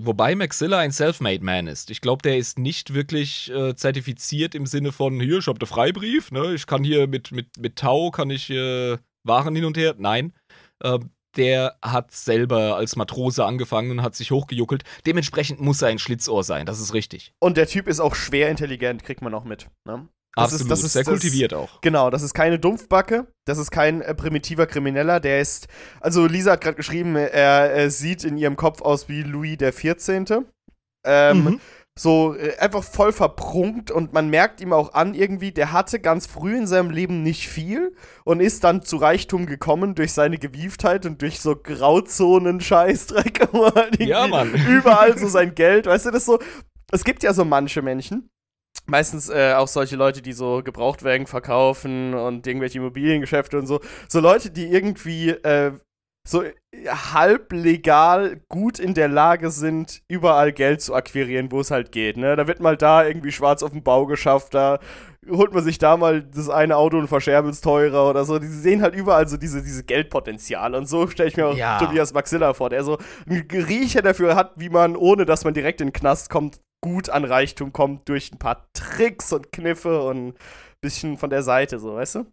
Wobei Maxilla ein Selfmade Man ist. Ich glaube, der ist nicht wirklich äh, zertifiziert im Sinne von, hier, ich habe den Freibrief, ne? Ich kann hier mit, mit, mit Tau, kann ich äh, Waren hin und her. Nein. Äh, der hat selber als Matrose angefangen und hat sich hochgejuckelt. Dementsprechend muss er ein Schlitzohr sein, das ist richtig. Und der Typ ist auch schwer intelligent, kriegt man auch mit, ne? Das ist- Absolut, das ist- sehr das- kultiviert auch. Genau, das ist keine Dumpfbacke, das ist kein äh, primitiver Krimineller, der ist, also Lisa hat gerade geschrieben, er, er sieht in ihrem Kopf aus wie Louis der 14. Ähm, Mhm. so äh, einfach voll verprunkt und man merkt ihm auch an irgendwie, der hatte ganz früh in seinem Leben nicht viel und ist dann zu Reichtum gekommen durch seine Gewieftheit und durch so Grauzonen-Scheißdreck. Ja, Mann. Überall so sein Geld, weißt du, das so. Es gibt ja so manche Menschen, meistens äh, auch solche Leute, die so Gebrauchtwagen verkaufen und irgendwelche Immobiliengeschäfte und so. So Leute, die irgendwie äh, so halb legal gut in der Lage sind, überall Geld zu akquirieren, wo es halt geht. Ne? Da wird mal da irgendwie schwarz auf dem Bau geschafft, da holt man sich da mal das eine Auto und verscherbelt es teurer oder so. Die sehen halt überall so diese, diese Geldpotenziale. Und so stelle ich mir auch Ja. Tobias Maxilla vor, der so einen Riecher dafür hat, wie man, ohne dass man direkt in den Knast kommt, gut an Reichtum kommt durch ein paar Tricks und Kniffe und ein bisschen von der Seite, so, weißt du?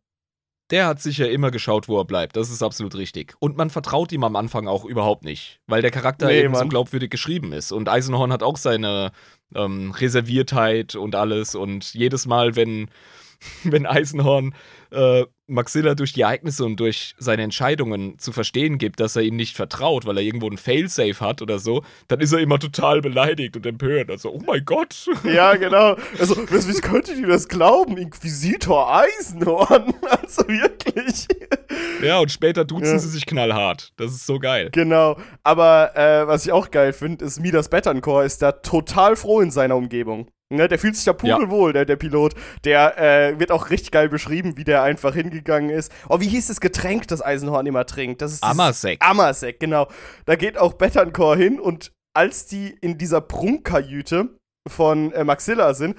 Der hat sicher immer geschaut, wo er bleibt. Das ist absolut richtig. Und man vertraut ihm am Anfang auch überhaupt nicht, weil der Charakter Nee, eben so Mann. glaubwürdig geschrieben ist. Und Eisenhorn hat auch seine ähm, Reserviertheit und alles. Und jedes Mal, wenn, wenn Eisenhorn äh, Maxilla durch die Ereignisse und durch seine Entscheidungen zu verstehen gibt, dass er ihm nicht vertraut, weil er irgendwo einen Failsafe hat oder so, dann ist er immer total beleidigt und empört. Also, oh mein Gott. Ja, genau. Also, wie könntet ihr das glauben? Inquisitor Eisenhorn. Also wirklich. ja, und später duzen Ja. sie sich knallhart. Das ist so geil. Genau. Aber äh, was ich auch geil finde, ist Midas Betancourt ist da total froh in seiner Umgebung. Ne, der fühlt sich da pudelwohl, der, der Pilot. Der äh, wird auch richtig geil beschrieben, wie der einfach hingegangen ist. Oh, wie hieß das Getränk, das Eisenhorn immer trinkt? Das ist Amasek. Amasek, genau. Da geht auch Betancourt hin und als die in dieser Prunkkajüte von äh, Maxilla sind,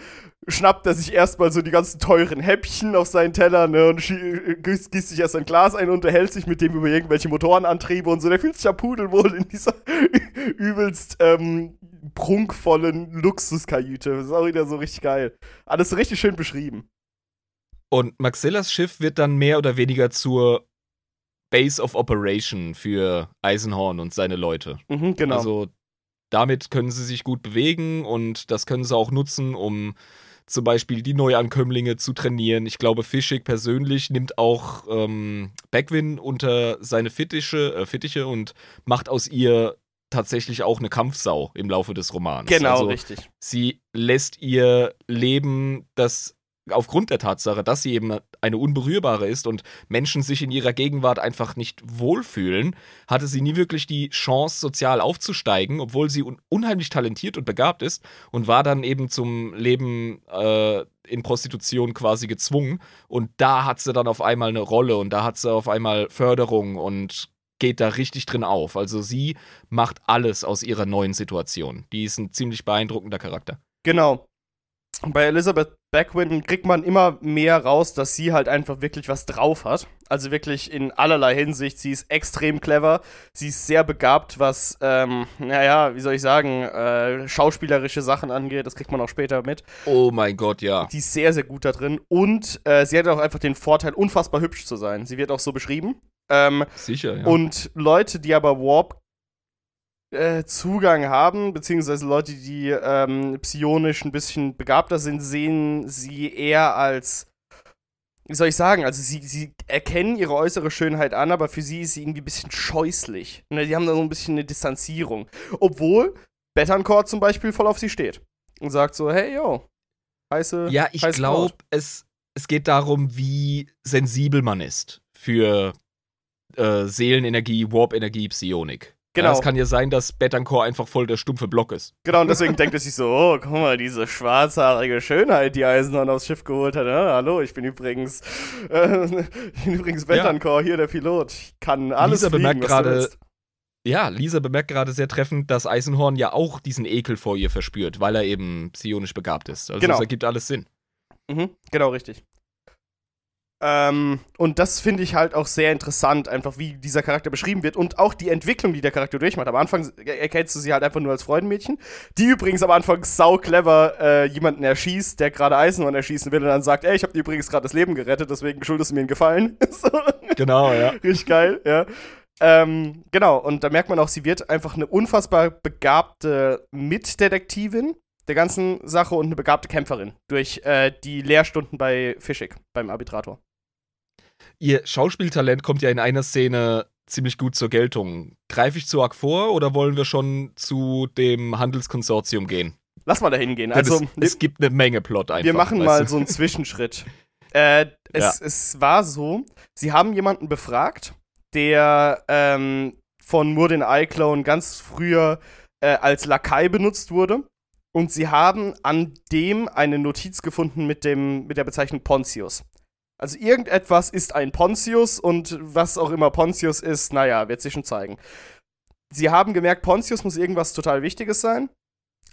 schnappt er sich erstmal so die ganzen teuren Häppchen auf seinen Teller ne, und gießt, gießt sich erst ein Glas ein und unterhält sich mit dem über irgendwelche Motorenantriebe und so. Der fühlt sich ja pudelwohl in dieser übelst ähm, prunkvollen Luxuskajüte. Das ist auch wieder so richtig geil. Alles so richtig schön beschrieben. Und Maxillas Schiff wird dann mehr oder weniger zur Base of Operation für Eisenhorn und seine Leute. Mhm, genau. Also damit können sie sich gut bewegen und das können sie auch nutzen, um zum Beispiel die Neuankömmlinge zu trainieren. Ich glaube, Fischig persönlich nimmt auch ähm, Beckwin unter seine Fittiche, äh, Fittiche und macht aus ihr tatsächlich auch eine Kampfsau im Laufe des Romans. genau, also, richtig. sie lässt ihr Leben, das aufgrund der Tatsache, dass sie eben eine unberührbare ist und Menschen sich in ihrer Gegenwart einfach nicht wohlfühlen, hatte sie nie wirklich die Chance, sozial aufzusteigen, obwohl sie un unheimlich talentiert und begabt ist und war dann eben zum Leben äh, in Prostitution quasi gezwungen. Und da hat sie dann auf einmal eine Rolle und da hat sie auf einmal Förderung und geht da richtig drin auf. Also sie macht alles aus ihrer neuen Situation. Die ist ein ziemlich beeindruckender Charakter. Genau. Bei Elizabeth Beckwin kriegt man immer mehr raus, dass sie halt einfach wirklich was drauf hat. Also wirklich in allerlei Hinsicht. Sie ist extrem clever. Sie ist sehr begabt, was, ähm, naja, wie soll ich sagen, äh, schauspielerische Sachen angeht. Das kriegt man auch später mit. Oh mein Gott, ja. Die ist sehr, sehr gut da drin. Und äh, sie hat auch einfach den Vorteil, unfassbar hübsch zu sein. Sie wird auch so beschrieben. Ähm, Sicher, ja. und Leute, die aber Warp äh, Zugang haben, beziehungsweise Leute, die ähm, psionisch ein bisschen begabter sind, sehen sie eher als, wie soll ich sagen, also sie, sie erkennen ihre äußere Schönheit an, aber für sie ist sie irgendwie ein bisschen scheußlich. Ne, die haben da so ein bisschen eine Distanzierung. Obwohl Betancourt zum Beispiel voll auf sie steht. Und sagt so, hey, yo, heiße ja, ich glaube, es, es geht darum, wie sensibel man ist für äh, Seelenenergie, Warp-Energie, Psionik. Genau. Ja, es kann ja sein, dass Betancourt einfach voll der stumpfe Block ist. Genau, und deswegen denkt er sich so, oh, guck mal, diese schwarzhaarige Schönheit, die Eisenhorn aufs Schiff geholt hat. Ah, hallo, ich bin übrigens, äh, ich bin übrigens Betancourt, hier der Pilot. Ich kann alles Lisa fliegen, bemerkt gerade-. Ja, Lisa bemerkt gerade sehr treffend, dass Eisenhorn ja auch diesen Ekel vor ihr verspürt, weil er eben psionisch begabt ist. Also Genau. das ergibt alles Sinn. Mhm, genau, richtig. Ähm, und das finde ich halt auch sehr interessant, einfach wie dieser Charakter beschrieben wird und auch die Entwicklung, die der Charakter durchmacht. Am Anfang er- erkennst du sie halt einfach nur als Freudenmädchen, die übrigens am Anfang sau clever äh, jemanden erschießt, der gerade Eisenhorn erschießen will und dann sagt, ey, ich habe dir übrigens gerade das Leben gerettet, deswegen schuldest du mir einen Gefallen. so. Genau, ja. Richtig geil, ja. Ähm, genau, und da merkt man auch, sie wird einfach eine unfassbar begabte Mitdetektivin der ganzen Sache und eine begabte Kämpferin durch äh, die Lehrstunden bei Fischig, beim Arbitrator. Ihr Schauspieltalent kommt ja in einer Szene ziemlich gut zur Geltung. Greife ich zu arg vor oder wollen wir schon zu dem Handelskonsortium gehen? lass mal da hingehen. Denn Also, es, es gibt eine Menge Plot einfach. wir machen mal du? so einen Zwischenschritt. äh, es, es war so, sie haben jemanden befragt, der ähm, von Murdin iClone ganz früher äh, als Lakai benutzt wurde. Und sie haben an dem eine Notiz gefunden mit, dem, mit der Bezeichnung Pontius. Also irgendetwas ist ein Pontius und was auch immer Pontius ist, naja, wird sich schon zeigen. Sie haben gemerkt, Pontius muss irgendwas total Wichtiges sein,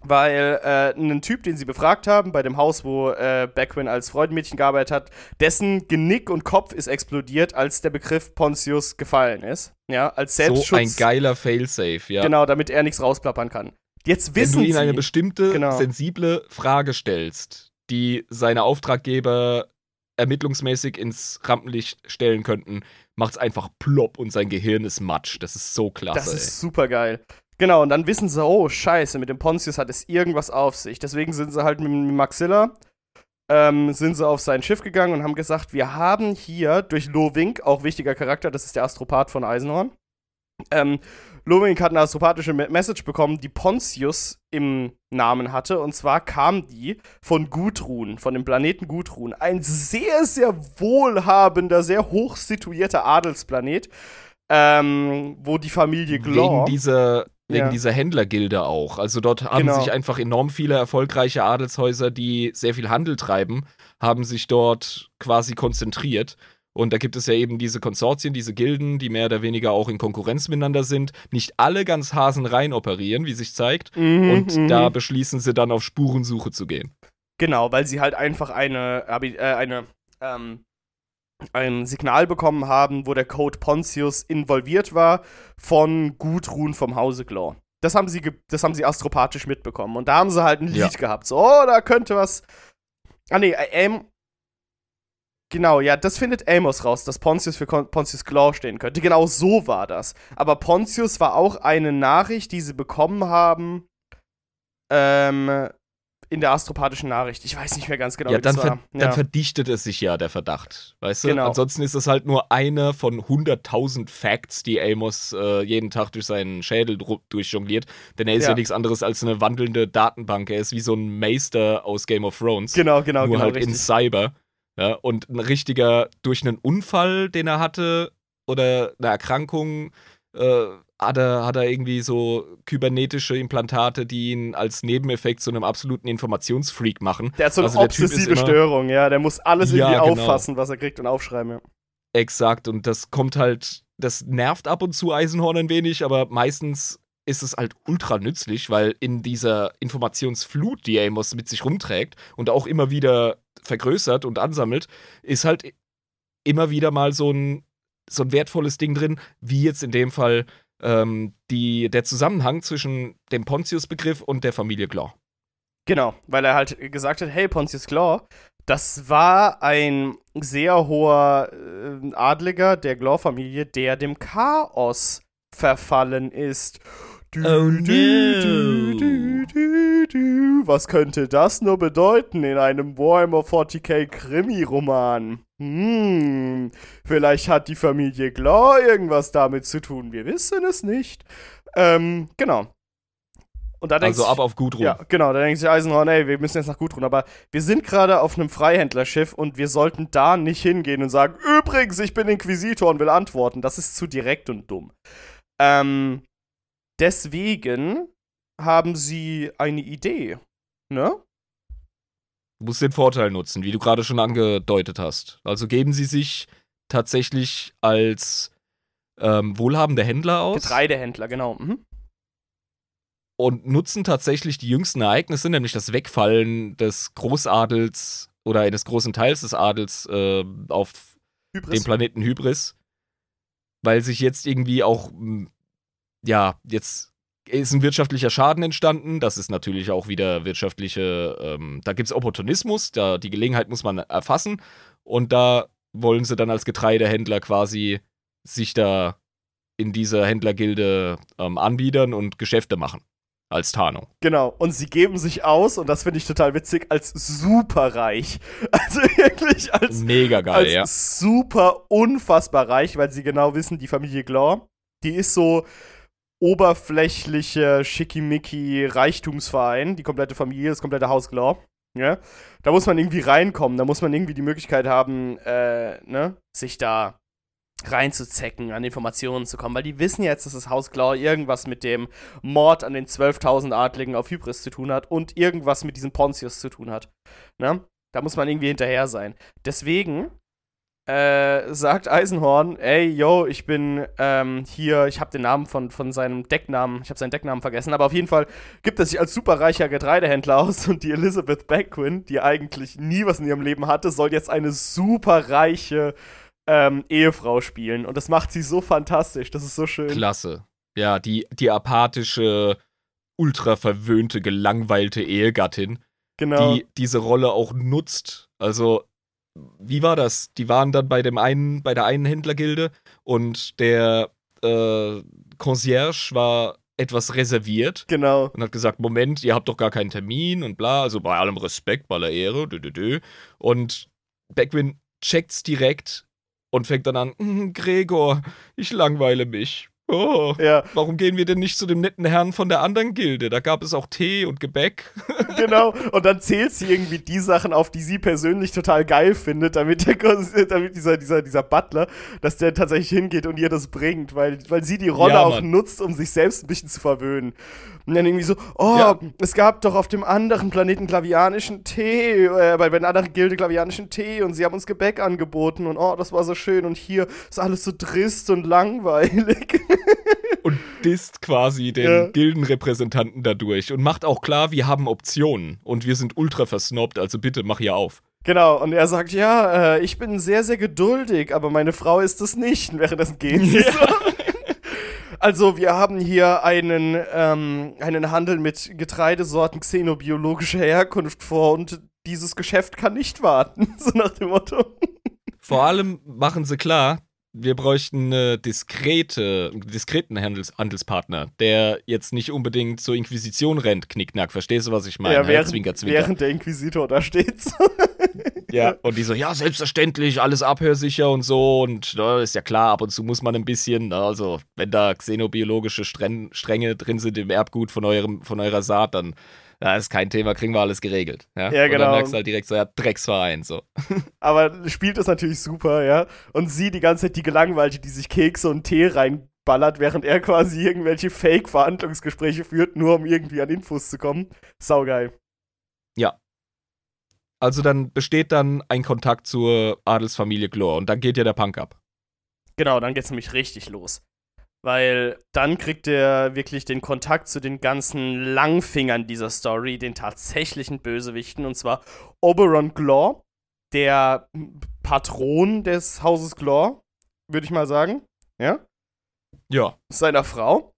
weil äh, ein Typ, den sie befragt haben, bei dem Haus, wo äh, Beckwin als Freudenmädchen gearbeitet hat, dessen Genick und Kopf ist explodiert, als der Begriff Pontius gefallen ist. Ja, als Selbstschutz. So ein geiler Failsafe, ja. Genau, damit er nichts rausplappern kann. Jetzt Wenn wissen du ihm sie, eine bestimmte Genau. sensible Frage stellst, die seine Auftraggeber ermittlungsmäßig ins Rampenlicht stellen könnten, macht's einfach plopp und sein Gehirn ist matsch. Das ist so klasse. Das ist super geil. Genau, und dann wissen sie, oh, scheiße, mit dem Pontius hat es irgendwas auf sich. Deswegen sind sie halt mit dem Maxilla, ähm, sind sie auf sein Schiff gegangen und haben gesagt, wir haben hier durch Lovink, auch wichtiger Charakter, das ist der Astropath von Eisenhorn, ähm, Lovink hat eine astropathische Me- Message bekommen, die Pontius im Namen hatte. Und zwar kam die von Gudrun, von dem Planeten Gudrun. Ein sehr, sehr wohlhabender, sehr hoch situierter Adelsplanet, ähm, wo die Familie Glor. Wegen dieser, wegen Ja. dieser Händlergilde auch. Also dort haben Genau. sich einfach enorm viele erfolgreiche Adelshäuser, die sehr viel Handel treiben, haben sich dort quasi konzentriert. Und da gibt es ja eben diese Konsortien, diese Gilden, die mehr oder weniger auch in Konkurrenz miteinander sind. Nicht alle ganz hasenrein operieren, wie sich zeigt. Mhm, Und mhm. da beschließen sie dann auf Spurensuche zu gehen. Genau, weil sie halt einfach eine, äh, eine, ähm, ein Signal bekommen haben, wo der Code Pontius involviert war von Gudrun vom Hause Glor. Das haben sie, das haben sie astropathisch mitbekommen. Und da haben sie halt ein Lied Ja. gehabt. So, oh, da könnte was. Ah, nee, äh, Am. Genau, ja, das findet Amos raus, dass Pontius für Pontius Glor stehen könnte. Genau so war das. Aber Pontius war auch eine Nachricht, die sie bekommen haben. Ähm, in der astropathischen Nachricht. Ich weiß nicht mehr ganz genau, ja, wie das dann, ver war. dann ja. verdichtet es sich ja, der Verdacht. Weißt du? Genau. Ansonsten ist es halt nur einer von 100.000 Facts, die Amos äh, jeden Tag durch seinen Schädel durchjongliert. Denn er ist ja. Ja. nichts anderes als eine wandelnde Datenbank. Er ist wie so ein Meister aus Game of Thrones. Genau, genau, nur genau. halt in richtig. Cyber. Ja, und ein richtiger, durch einen Unfall, den er hatte, oder eine Erkrankung, äh, hat, er, hat er irgendwie so kybernetische Implantate, die ihn als Nebeneffekt zu einem absoluten Informationsfreak machen. Der hat so eine Also obsessive Störung, ja. Der muss alles Ja, irgendwie genau. auffassen, was er kriegt und aufschreiben, ja. Exakt, und das kommt halt, das nervt ab und zu Eisenhorn ein wenig, aber meistens ist es halt ultra nützlich, weil in dieser Informationsflut, die Amos mit sich rumträgt und auch immer wieder vergrößert und ansammelt, ist halt immer wieder mal so ein, so ein wertvolles Ding drin, wie jetzt in dem Fall ähm, die, der Zusammenhang zwischen dem Pontius-Begriff und der Familie Glor. Genau, weil er halt gesagt hat, hey, Pontius Glor, das war ein sehr hoher äh, Adliger der Glor-Familie, der dem Chaos verfallen ist. Du, Oh no. du, du, du. Was könnte das nur bedeuten in einem Warhammer 40k Krimi-Roman? Hm, vielleicht hat die Familie Glor irgendwas damit zu tun. Wir wissen es nicht. Ähm, genau. Und da Also ab auf Gudrun. ja, genau, da denkt sich Eisenhorn, ey, wir müssen jetzt nach Gudrun, aber wir sind gerade auf einem Freihändlerschiff und wir sollten da nicht hingehen und sagen, übrigens, ich bin Inquisitor und will antworten. Das ist zu direkt und dumm. Ähm, deswegen haben sie eine Idee, ne? Du musst den Vorteil nutzen, wie du gerade schon angedeutet hast. Also geben sie sich tatsächlich als ähm, wohlhabende Händler aus Getreidehändler, genau. Mhm. und nutzen tatsächlich die jüngsten Ereignisse, nämlich das Wegfallen des Großadels oder eines großen Teils des Adels äh, auf Hybris. dem Planeten Hybris, weil sich jetzt irgendwie auch, m, ja, jetzt ist ein wirtschaftlicher Schaden entstanden. Das ist natürlich auch wieder wirtschaftliche, ähm, da gibt es Opportunismus, da, die Gelegenheit muss man erfassen und da wollen sie dann als Getreidehändler quasi sich da in dieser Händlergilde ähm, anbiedern und Geschäfte machen. Als Tarnung. Genau. Und sie geben sich aus, und das finde ich total witzig, als superreich. Also wirklich als Mega geil, als ja. super unfassbar reich, weil sie genau wissen, die Familie Glor, die ist so oberflächliche Schickimicki Reichtumsverein, die komplette Familie, das komplette Haus Glaw. Ja? Da muss man irgendwie reinkommen, da muss man irgendwie die Möglichkeit haben, äh, ne, sich da reinzuzecken, an Informationen zu kommen, weil die wissen jetzt, dass das Haus Glaw irgendwas mit dem Mord an den 12.000 Adligen auf Hybris zu tun hat und irgendwas mit diesem Pontius zu tun hat. Ne? Da muss man irgendwie hinterher sein. Deswegen äh, sagt Eisenhorn, ey, yo, ich bin ähm, hier, ich habe den Namen von, von seinem Decknamen, ich habe seinen Decknamen vergessen, aber auf jeden Fall gibt er sich als superreicher Getreidehändler aus und die Elizabeth Beckwin, die eigentlich nie was in ihrem Leben hatte, soll jetzt eine superreiche ähm, Ehefrau spielen und das macht sie so fantastisch, das ist so schön. Klasse. Ja, die, die apathische, ultra verwöhnte, gelangweilte Ehegattin, Genau. die diese Rolle auch nutzt. Also wie war das? Die waren dann bei dem einen, bei der einen Händlergilde und der äh, Concierge war etwas reserviert genau. und hat gesagt, Moment, ihr habt doch gar keinen Termin und bla, also bei allem Respekt, bei aller Ehre, dö, dö, dö. Und Beckwin checkt's direkt und fängt dann an, "Hm, Gregor, ich langweile mich. Oh, Ja, warum gehen wir denn nicht zu dem netten Herrn von der anderen Gilde? Da gab es auch Tee und Gebäck. genau. Und dann zählt sie irgendwie die Sachen auf, die sie persönlich total geil findet, damit, der, damit dieser, dieser, dieser Butler, dass der tatsächlich hingeht und ihr das bringt, weil, weil sie die Rolle Ja, auch nutzt, um sich selbst ein bisschen zu verwöhnen. Und dann irgendwie so, oh, Ja. es gab doch auf dem anderen Planeten klavianischen Tee, äh, bei, einer anderen Gilde klavianischen Tee und sie haben uns Gebäck angeboten und oh, das war so schön und hier ist alles so trist und langweilig. und disst quasi den Ja. Gildenrepräsentanten dadurch und macht auch klar, wir haben Optionen und wir sind ultra versnobbt, also bitte mach hier auf. Genau, und er sagt, ja, äh, ich bin sehr, sehr geduldig, aber meine Frau ist es nicht. Und währenddessen gehen sie so. Also, wir haben hier einen, ähm, einen Handel mit Getreidesorten xenobiologischer Herkunft vor und dieses Geschäft kann nicht warten. So nach dem Motto. Vor allem machen sie klar, wir bräuchten eine diskrete, einen diskreten Handels Handelspartner, der jetzt nicht unbedingt zur Inquisition rennt, Knickknack. Verstehst du, was ich meine? ja, während, zwinker, zwinker. während der Inquisitor da steht. Ja, und die so, ja, selbstverständlich, alles abhörsicher und so. Und na, ist ja klar, ab und zu muss man ein bisschen, na, also, wenn da xenobiologische Stränge drin sind im Erbgut von, eurem, von eurer Saat, dann ja, ist kein Thema, kriegen wir alles geregelt. Ja, Ja, Und genau. dann merkst du halt direkt so, ja, Drecksverein, so. Aber spielt es natürlich super, ja. Und sie die ganze Zeit die Gelangweilte, die sich Kekse und Tee reinballert, während er quasi irgendwelche Fake-Verhandlungsgespräche führt, nur um irgendwie an Infos zu kommen. Saugeil. Also dann besteht dann ein Kontakt zur Adelsfamilie Glor und dann geht ja der Punk ab. Genau, dann geht's nämlich richtig los. Weil dann kriegt er wirklich den Kontakt zu den ganzen Langfingern dieser Story, den tatsächlichen Bösewichten, und zwar Oberon Glaw, der Patron des Hauses Glaw, würde ich mal sagen. Ja? Ja. seiner Frau,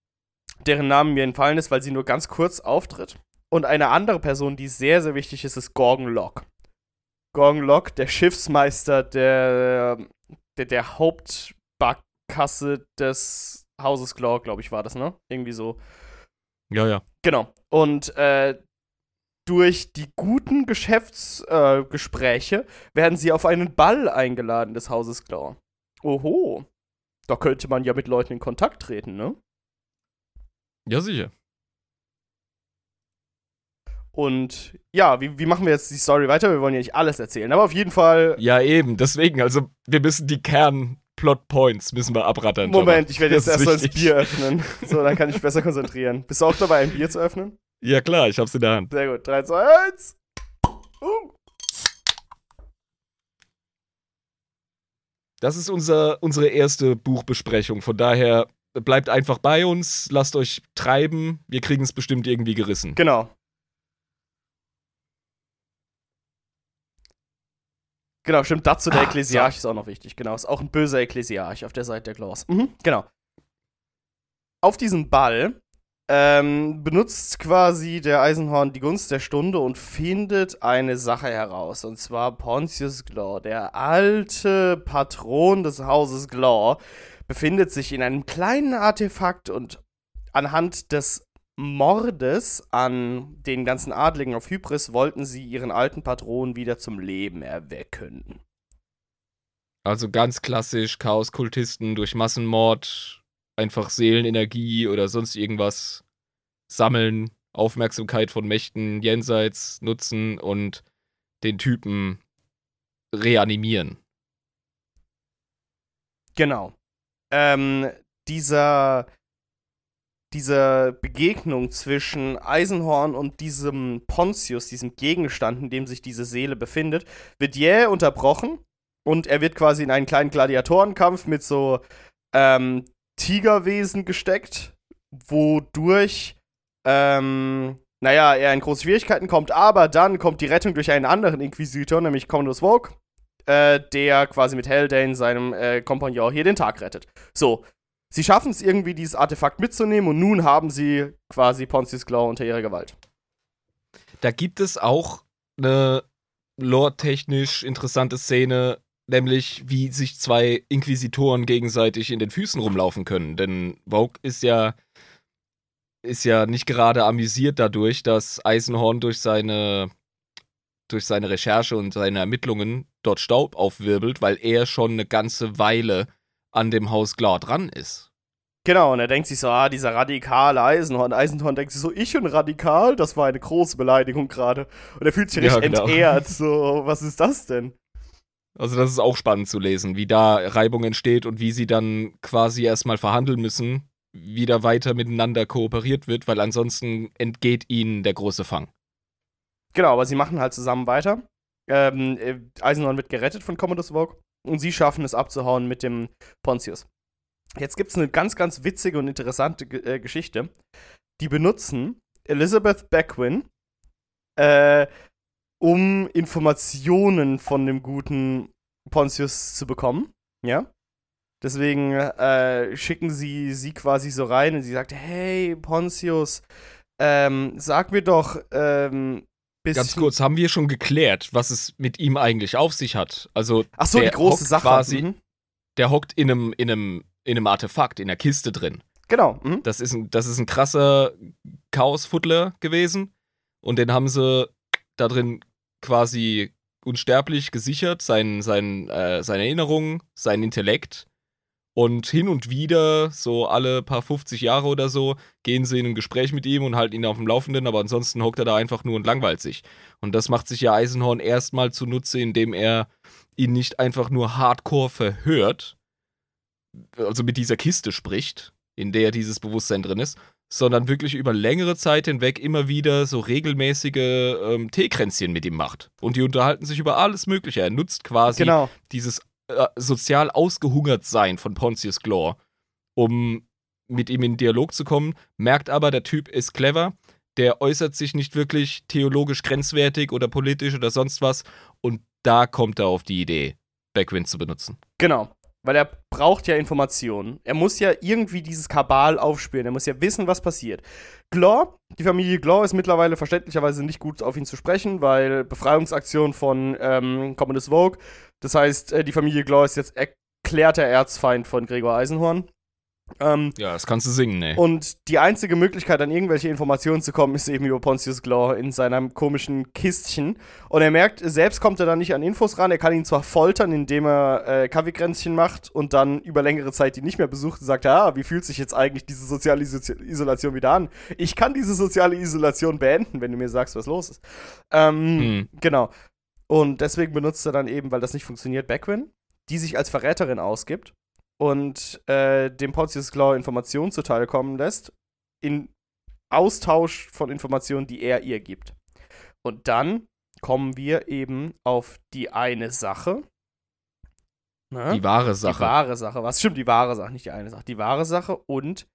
deren Namen mir entfallen ist, weil sie nur ganz kurz auftritt. Und eine andere Person, die sehr, sehr wichtig ist, ist Gorgon Locke. Gorgon Locke, der Schiffsmeister der, der, der Hauptbarkasse des Hauses Glaw, glaube ich, war das, ne? Irgendwie so. Ja, ja. Genau. Und äh, durch die guten Geschäftsgespräche äh, werden sie auf einen Ball eingeladen des Hauses Glaw. Oho. Da könnte man ja mit Leuten in Kontakt treten, ne? Ja, sicher. Und ja, wie, wie machen wir jetzt die Story weiter? Wir wollen ja nicht alles erzählen, aber auf jeden Fall. Ja, eben. Deswegen, also, wir müssen die Kern-Plot-Points müssen wir abrattern. Moment, ich werde jetzt Das erst ist so ins wichtig. Bier öffnen. So, dann kann ich mich besser konzentrieren. Bist du auch dabei, ein Bier zu öffnen? Ja, klar, ich hab's in der Hand. Sehr gut. 3, 2, 1. Uh. Das ist unser, unsere erste Buchbesprechung. Von daher bleibt einfach bei uns, lasst euch treiben. Wir kriegen es bestimmt irgendwie gerissen. Genau. Genau, stimmt. Dazu der Ah, Ekklesiarch ist auch noch wichtig. Genau, ist auch ein böser Ekklesiarch auf der Seite der Claws. Mhm, genau. Auf diesem Ball ähm, benutzt quasi der Eisenhorn die Gunst der Stunde und findet eine Sache heraus. Und zwar Pontius Glaw, der alte Patron des Hauses Glaw, befindet sich in einem kleinen Artefakt und anhand des Mordes an den ganzen Adligen auf Hybris wollten sie ihren alten Patron wieder zum Leben erwecken. Also ganz klassisch, Chaoskultisten durch Massenmord einfach Seelenenergie oder sonst irgendwas sammeln, Aufmerksamkeit von Mächten jenseits nutzen und den Typen reanimieren. Genau. Ähm, dieser, diese Begegnung zwischen Eisenhorn und diesem Pontius, diesem Gegenstand, in dem sich diese Seele befindet, wird jäh unterbrochen und er wird quasi in einen kleinen Gladiatorenkampf mit so ähm, Tigerwesen gesteckt, wodurch, ähm, naja, er in große Schwierigkeiten kommt, aber dann kommt die Rettung durch einen anderen Inquisitor, nämlich Commodus Vogue, äh, der quasi mit Haldane, seinem äh, Kompagnon, hier den Tag rettet. So, sie schaffen es irgendwie, dieses Artefakt mitzunehmen und nun haben sie quasi Pontius Claw unter ihrer Gewalt. Da gibt es auch eine lore-technisch interessante Szene, nämlich wie sich zwei Inquisitoren gegenseitig in den Füßen rumlaufen können. Denn Vogue ist ja ist ja nicht gerade amüsiert dadurch, dass Eisenhorn durch seine durch seine Recherche und seine Ermittlungen dort Staub aufwirbelt, weil er schon eine ganze Weile an dem Haus Glar dran ist. Genau, und er denkt sich so, ah, dieser radikale Eisenhorn. Eisenhorn denkt sich so, ich und radikal, das war eine große Beleidigung gerade. Und er fühlt sich richtig ja, genau. entehrt, so, was ist das denn? Also das ist auch spannend zu lesen, wie da Reibung entsteht und wie sie dann quasi erstmal verhandeln müssen, wie da weiter miteinander kooperiert wird, weil ansonsten entgeht ihnen der große Fang. Genau, aber sie machen halt zusammen weiter. Ähm, äh, Eisenhorn wird gerettet von Commodus Vogue und sie schaffen es abzuhauen mit dem Pontius. Jetzt gibt es eine ganz, ganz witzige und interessante äh, Geschichte. Die benutzen Elizabeth Beckwin, äh, um Informationen von dem guten Pontius zu bekommen. Ja. Deswegen äh, schicken sie sie quasi so rein und sie sagt: Hey, Pontius, ähm, sag mir doch, ähm, Ganz kurz, haben wir schon geklärt, was es mit ihm eigentlich auf sich hat? Also, Ach so, die große Sache. Quasi, mhm. Der hockt in einem, in, einem, in einem Artefakt, in der Kiste drin. Genau. Mhm. Das, ist ein, das ist ein krasser Chaosfuddler gewesen. Und den haben sie da drin quasi unsterblich gesichert, sein, sein, äh, seine Erinnerungen, sein Intellekt. Und hin und wieder, so alle paar 50 Jahre oder so, gehen sie in ein Gespräch mit ihm und halten ihn auf dem Laufenden, aber ansonsten hockt er da einfach nur und langweilt sich. Und das macht sich ja Eisenhorn erstmal zunutze, indem er ihn nicht einfach nur hardcore verhört, also mit dieser Kiste spricht, in der dieses Bewusstsein drin ist, sondern wirklich über längere Zeit hinweg immer wieder so regelmäßige ähm, Teekränzchen mit ihm macht. Und die unterhalten sich über alles Mögliche. Er nutzt quasi genau. dieses äh, sozial ausgehungert sein von Pontius Glor, um mit ihm in Dialog zu kommen, merkt aber, der Typ ist clever, der äußert sich nicht wirklich theologisch grenzwertig oder politisch oder sonst was und da kommt er auf die Idee, Backwind zu benutzen. Genau. Weil er braucht ja Informationen. Er muss ja irgendwie dieses Kabal aufspüren. Er muss ja wissen, was passiert. Glor, die Familie Glor ist mittlerweile verständlicherweise nicht gut auf ihn zu sprechen, weil Befreiungsaktion von ähm, Commodus Vogue. Das heißt, äh, die Familie Glor ist jetzt erklärter Erzfeind von Gregor Eisenhorn. Ähm, ja, das kannst du singen, ne? Und die einzige Möglichkeit, an irgendwelche Informationen zu kommen, ist eben über Pontius Glaw in seinem komischen Kistchen. Und er merkt, selbst kommt er da nicht an Infos ran. Er kann ihn zwar foltern, indem er äh, Kaffeekränzchen macht und dann über längere Zeit die nicht mehr besucht und sagt, ja, wie fühlt sich jetzt eigentlich diese soziale Isolation wieder an? Ich kann diese soziale Isolation beenden, wenn du mir sagst, was los ist. Ähm, hm. Genau. Und deswegen benutzt er dann eben, weil das nicht funktioniert, Beckwin, die sich als Verräterin ausgibt und äh, dem Pontius Claw Informationen zuteil kommen lässt, in Austausch von Informationen, die er ihr gibt. Und dann kommen wir eben auf die eine Sache. Na? Die wahre Sache. Die wahre Sache. Was stimmt, die wahre Sache, nicht die eine Sache. Die wahre Sache und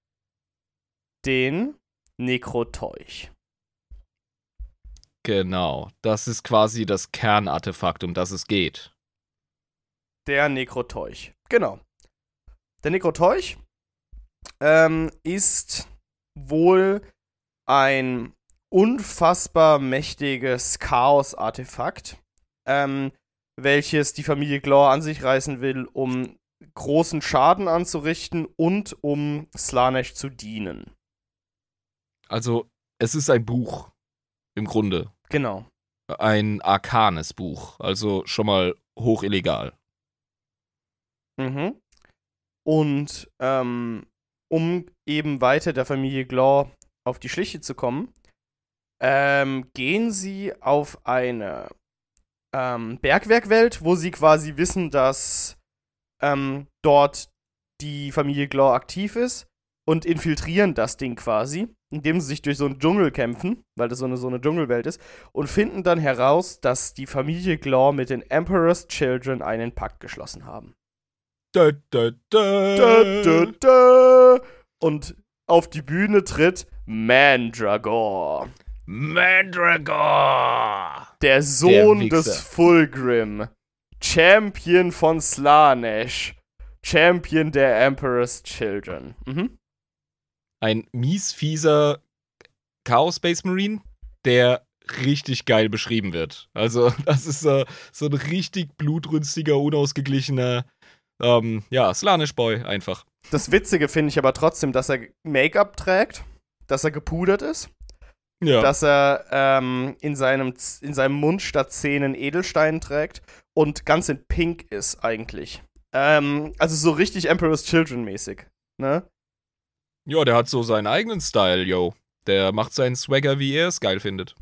den Nekroteuch. Genau. Das ist quasi das Kernartefakt, um das es geht. Der Nekroteuch. Genau. Der Nekroteuch ähm, ist wohl ein unfassbar mächtiges Chaos-Artefakt, ähm, welches die Familie Glor an sich reißen will, um großen Schaden anzurichten und um Slanesh zu dienen. Also, es ist ein Buch, im Grunde. Genau. Ein arkanes Buch, also schon mal hoch illegal. Mhm. Und ähm, um eben weiter der Familie Glaw auf die Schliche zu kommen, ähm, gehen sie auf eine ähm, Bergwerkwelt, wo sie quasi wissen, dass ähm, dort die Familie Glaw aktiv ist und infiltrieren das Ding quasi, indem sie sich durch so einen Dschungel kämpfen, weil das so eine, so eine Dschungelwelt ist, und finden dann heraus, dass die Familie Glaw mit den Emperor's Children einen Pakt geschlossen haben. Da, da, da. Und auf die Bühne tritt Mandragore. Mandragore! Der Sohn Wichser. des Fulgrim. Champion von Slanesh. Champion der Emperor's Children. Mhm. Ein mies fieser Chaos Space Marine, der richtig geil beschrieben wird. Also, das ist äh, so ein richtig blutrünstiger, unausgeglichener, ähm, ja, Slanish Boy einfach. Das Witzige finde ich aber trotzdem, dass er Make-up trägt, dass er gepudert ist, Ja. dass er ähm, in, seinem, in seinem Mund statt Zähnen Edelstein trägt und ganz in Pink ist eigentlich. Ähm, also so richtig Emperor's Children mäßig. Ne? ja, der hat so seinen eigenen Style, yo. Der macht seinen Swagger, wie er es geil findet.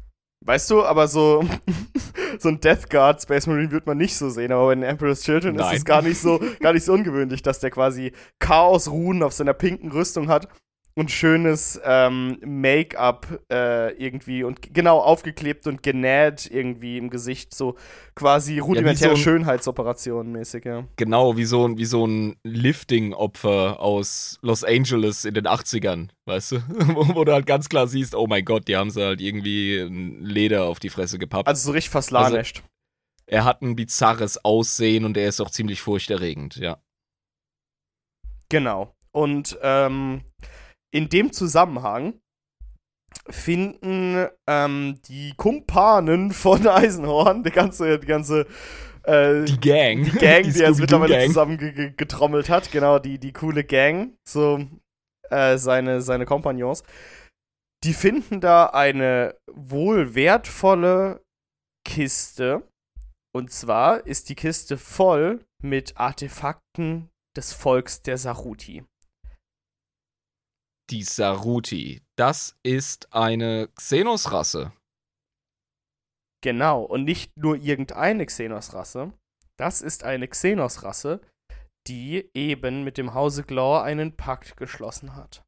Weißt du, aber so, so ein Death Guard Space Marine wird man nicht so sehen, aber bei den Emperor's Children ist Nein. es gar nicht so, gar nicht so ungewöhnlich, dass der quasi Chaos-Runen auf seiner pinken Rüstung hat und schönes ähm, Make-up äh, irgendwie und genau aufgeklebt und genäht irgendwie im Gesicht, so quasi rudimentäre so ein- Schönheitsoperationen mäßig, ja. Genau, wie so, ein- wie so ein Lifting-Opfer aus Los Angeles in den 80ern, weißt du? wo, du halt ganz klar siehst, oh mein Gott, die haben sie halt irgendwie ein Leder auf die Fresse gepappt. Also so richtig verslanescht. er hat ein bizarres Aussehen und er ist auch ziemlich furchterregend, ja. Genau. Und ähm, in dem Zusammenhang finden ähm, die Kumpanen von Eisenhorn, die ganze, die ganze äh, Die Gang. die Gang, die, er jetzt mittlerweile Scooby-Doo-Gang. zusammengetrommelt hat, genau, die, die coole Gang, so äh, seine, seine Kompagnons, die finden da eine wohl wertvolle Kiste. Und zwar ist die Kiste voll mit Artefakten des Volks der Saruti. Die Saruti. Das ist eine Xenos-Rasse. Genau, und nicht nur irgendeine Xenos-Rasse. Das ist eine Xenos-Rasse, die eben mit dem Hause Glaw einen Pakt geschlossen hat.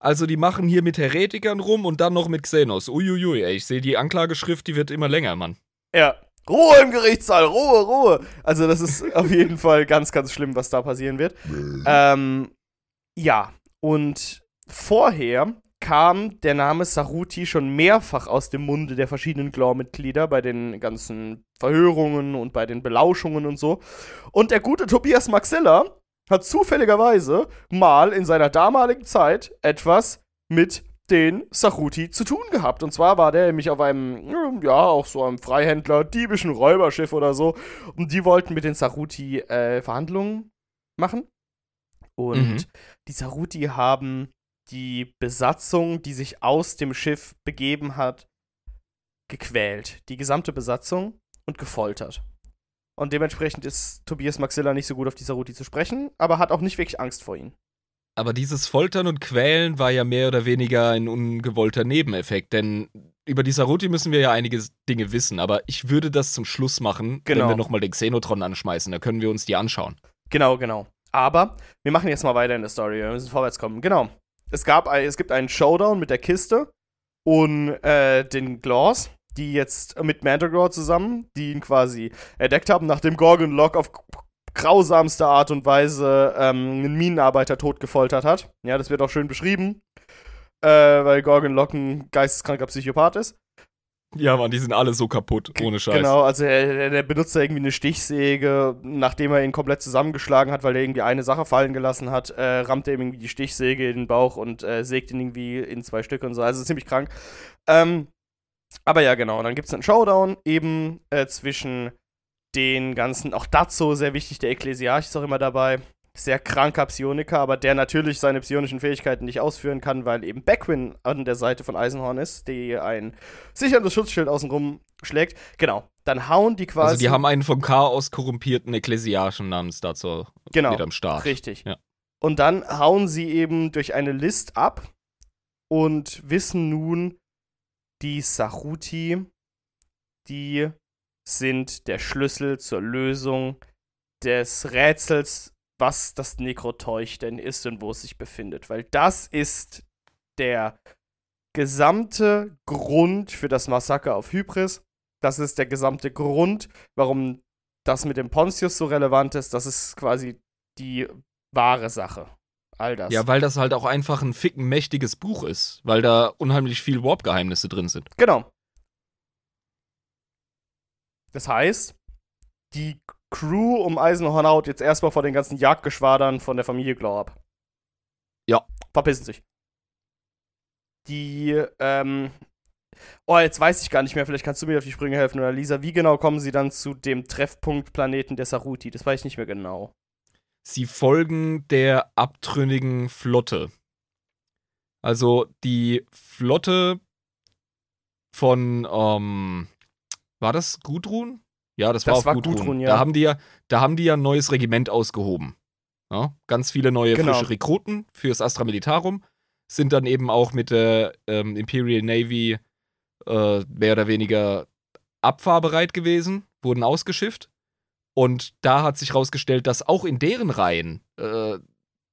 Also die machen hier mit Heretikern rum und dann noch mit Xenos. Uiuiui, ey, ich sehe die Anklageschrift, die wird immer länger, Mann. Ja. Ruhe im Gerichtssaal, Ruhe, Ruhe. Also das ist auf jeden Fall ganz, ganz schlimm, was da passieren wird. Ähm, ja, und vorher kam der Name Saruti schon mehrfach aus dem Munde der verschiedenen Glaw-Mitglieder bei den ganzen Verhörungen und bei den Belauschungen und so. Und der gute Tobias Maxilla hat zufälligerweise mal in seiner damaligen Zeit etwas mit den Saruti zu tun gehabt. Und zwar war der nämlich auf einem, ja, auch so einem Freihändler, diebischen Räuberschiff oder so. Und die wollten mit den Saruti äh, Verhandlungen machen. Und Mhm. die Saruti haben die Besatzung, die sich aus dem Schiff begeben hat, gequält. Die gesamte Besatzung und gefoltert. Und dementsprechend ist Tobias Maxilla nicht so gut auf die Saruti zu sprechen, aber hat auch nicht wirklich Angst vor ihnen. Aber dieses Foltern und Quälen war ja mehr oder weniger ein ungewollter Nebeneffekt, denn über die Saruti müssen wir ja einige Dinge wissen, aber ich würde das zum Schluss machen, Genau. wenn wir nochmal den Xenotron anschmeißen, da können wir uns die anschauen. Genau, genau. Aber wir machen jetzt mal weiter in der Story. Wir müssen vorwärts kommen. Genau. Es, gab es gibt einen Showdown mit der Kiste und äh, den Glaws, die jetzt mit Mandragore zusammen, die ihn quasi entdeckt haben, nachdem Gorgon Lock auf grausamste Art und Weise ähm, einen Minenarbeiter totgefoltert hat. Ja, das wird auch schön beschrieben, äh, weil Gorgon Lock ein geisteskranker Psychopath ist. Ja, Mann, die sind alle so kaputt, ohne Scheiß. Genau, also er, der benutzt da irgendwie eine Stichsäge, nachdem er ihn komplett zusammengeschlagen hat, weil er irgendwie eine Sache fallen gelassen hat, äh, rammt er ihm irgendwie die Stichsäge in den Bauch und äh, sägt ihn irgendwie in zwei Stücke und so. Also ziemlich krank. Ähm, aber ja, genau. Dann gibt es einen Showdown eben äh, zwischen den ganzen, auch Dazzo, sehr wichtig, der Ekklesiarch ist auch immer dabei. Sehr kranker Psioniker, aber der natürlich seine psionischen Fähigkeiten nicht ausführen kann, weil eben Beckwin an der Seite von Eisenhorn ist, die ein sicherndes Schutzschild außenrum schlägt. Genau. Dann hauen die quasi. Also die haben einen vom Chaos korrumpierten Ekklesiarchen namens dazu genau, mit am Start. Richtig. Ja. Und dann hauen sie eben durch eine List ab und wissen nun, die Saruti, die sind der Schlüssel zur Lösung des Rätsels, was das Nekroteuch denn ist und wo es sich befindet. Weil das ist der gesamte Grund für das Massaker auf Hybris. Das ist der gesamte Grund, warum das mit dem Pontius so relevant ist. Das ist quasi die wahre Sache. All das. Ja, weil das halt auch einfach ein ficken mächtiges Buch ist, weil da unheimlich viel Warp-Geheimnisse drin sind. Genau. Das heißt, die Crew um Eisenhorn haut jetzt erstmal vor den ganzen Jagdgeschwadern von der Familie Glow ab. Ja. Verpissen sich. Die, ähm. Oh, jetzt weiß ich gar nicht mehr, vielleicht kannst du mir auf die Sprünge helfen oder Lisa. Wie genau kommen sie dann zu dem Treffpunkt Planeten der Saruti? Das weiß ich nicht mehr genau. Sie folgen der abtrünnigen Flotte. Also die Flotte von, ähm, war das Gudrun? Ja, das, Das war war Gudrun. Gudrun, ja. Da haben die ja, da haben die ja ein neues Regiment ausgehoben. Ja, ganz viele neue Genau. frische Rekruten fürs Astra Militarum sind dann eben auch mit der ähm, Imperial Navy äh, mehr oder weniger abfahrbereit gewesen, wurden ausgeschifft. Und da hat sich herausgestellt, dass auch in deren Reihen äh,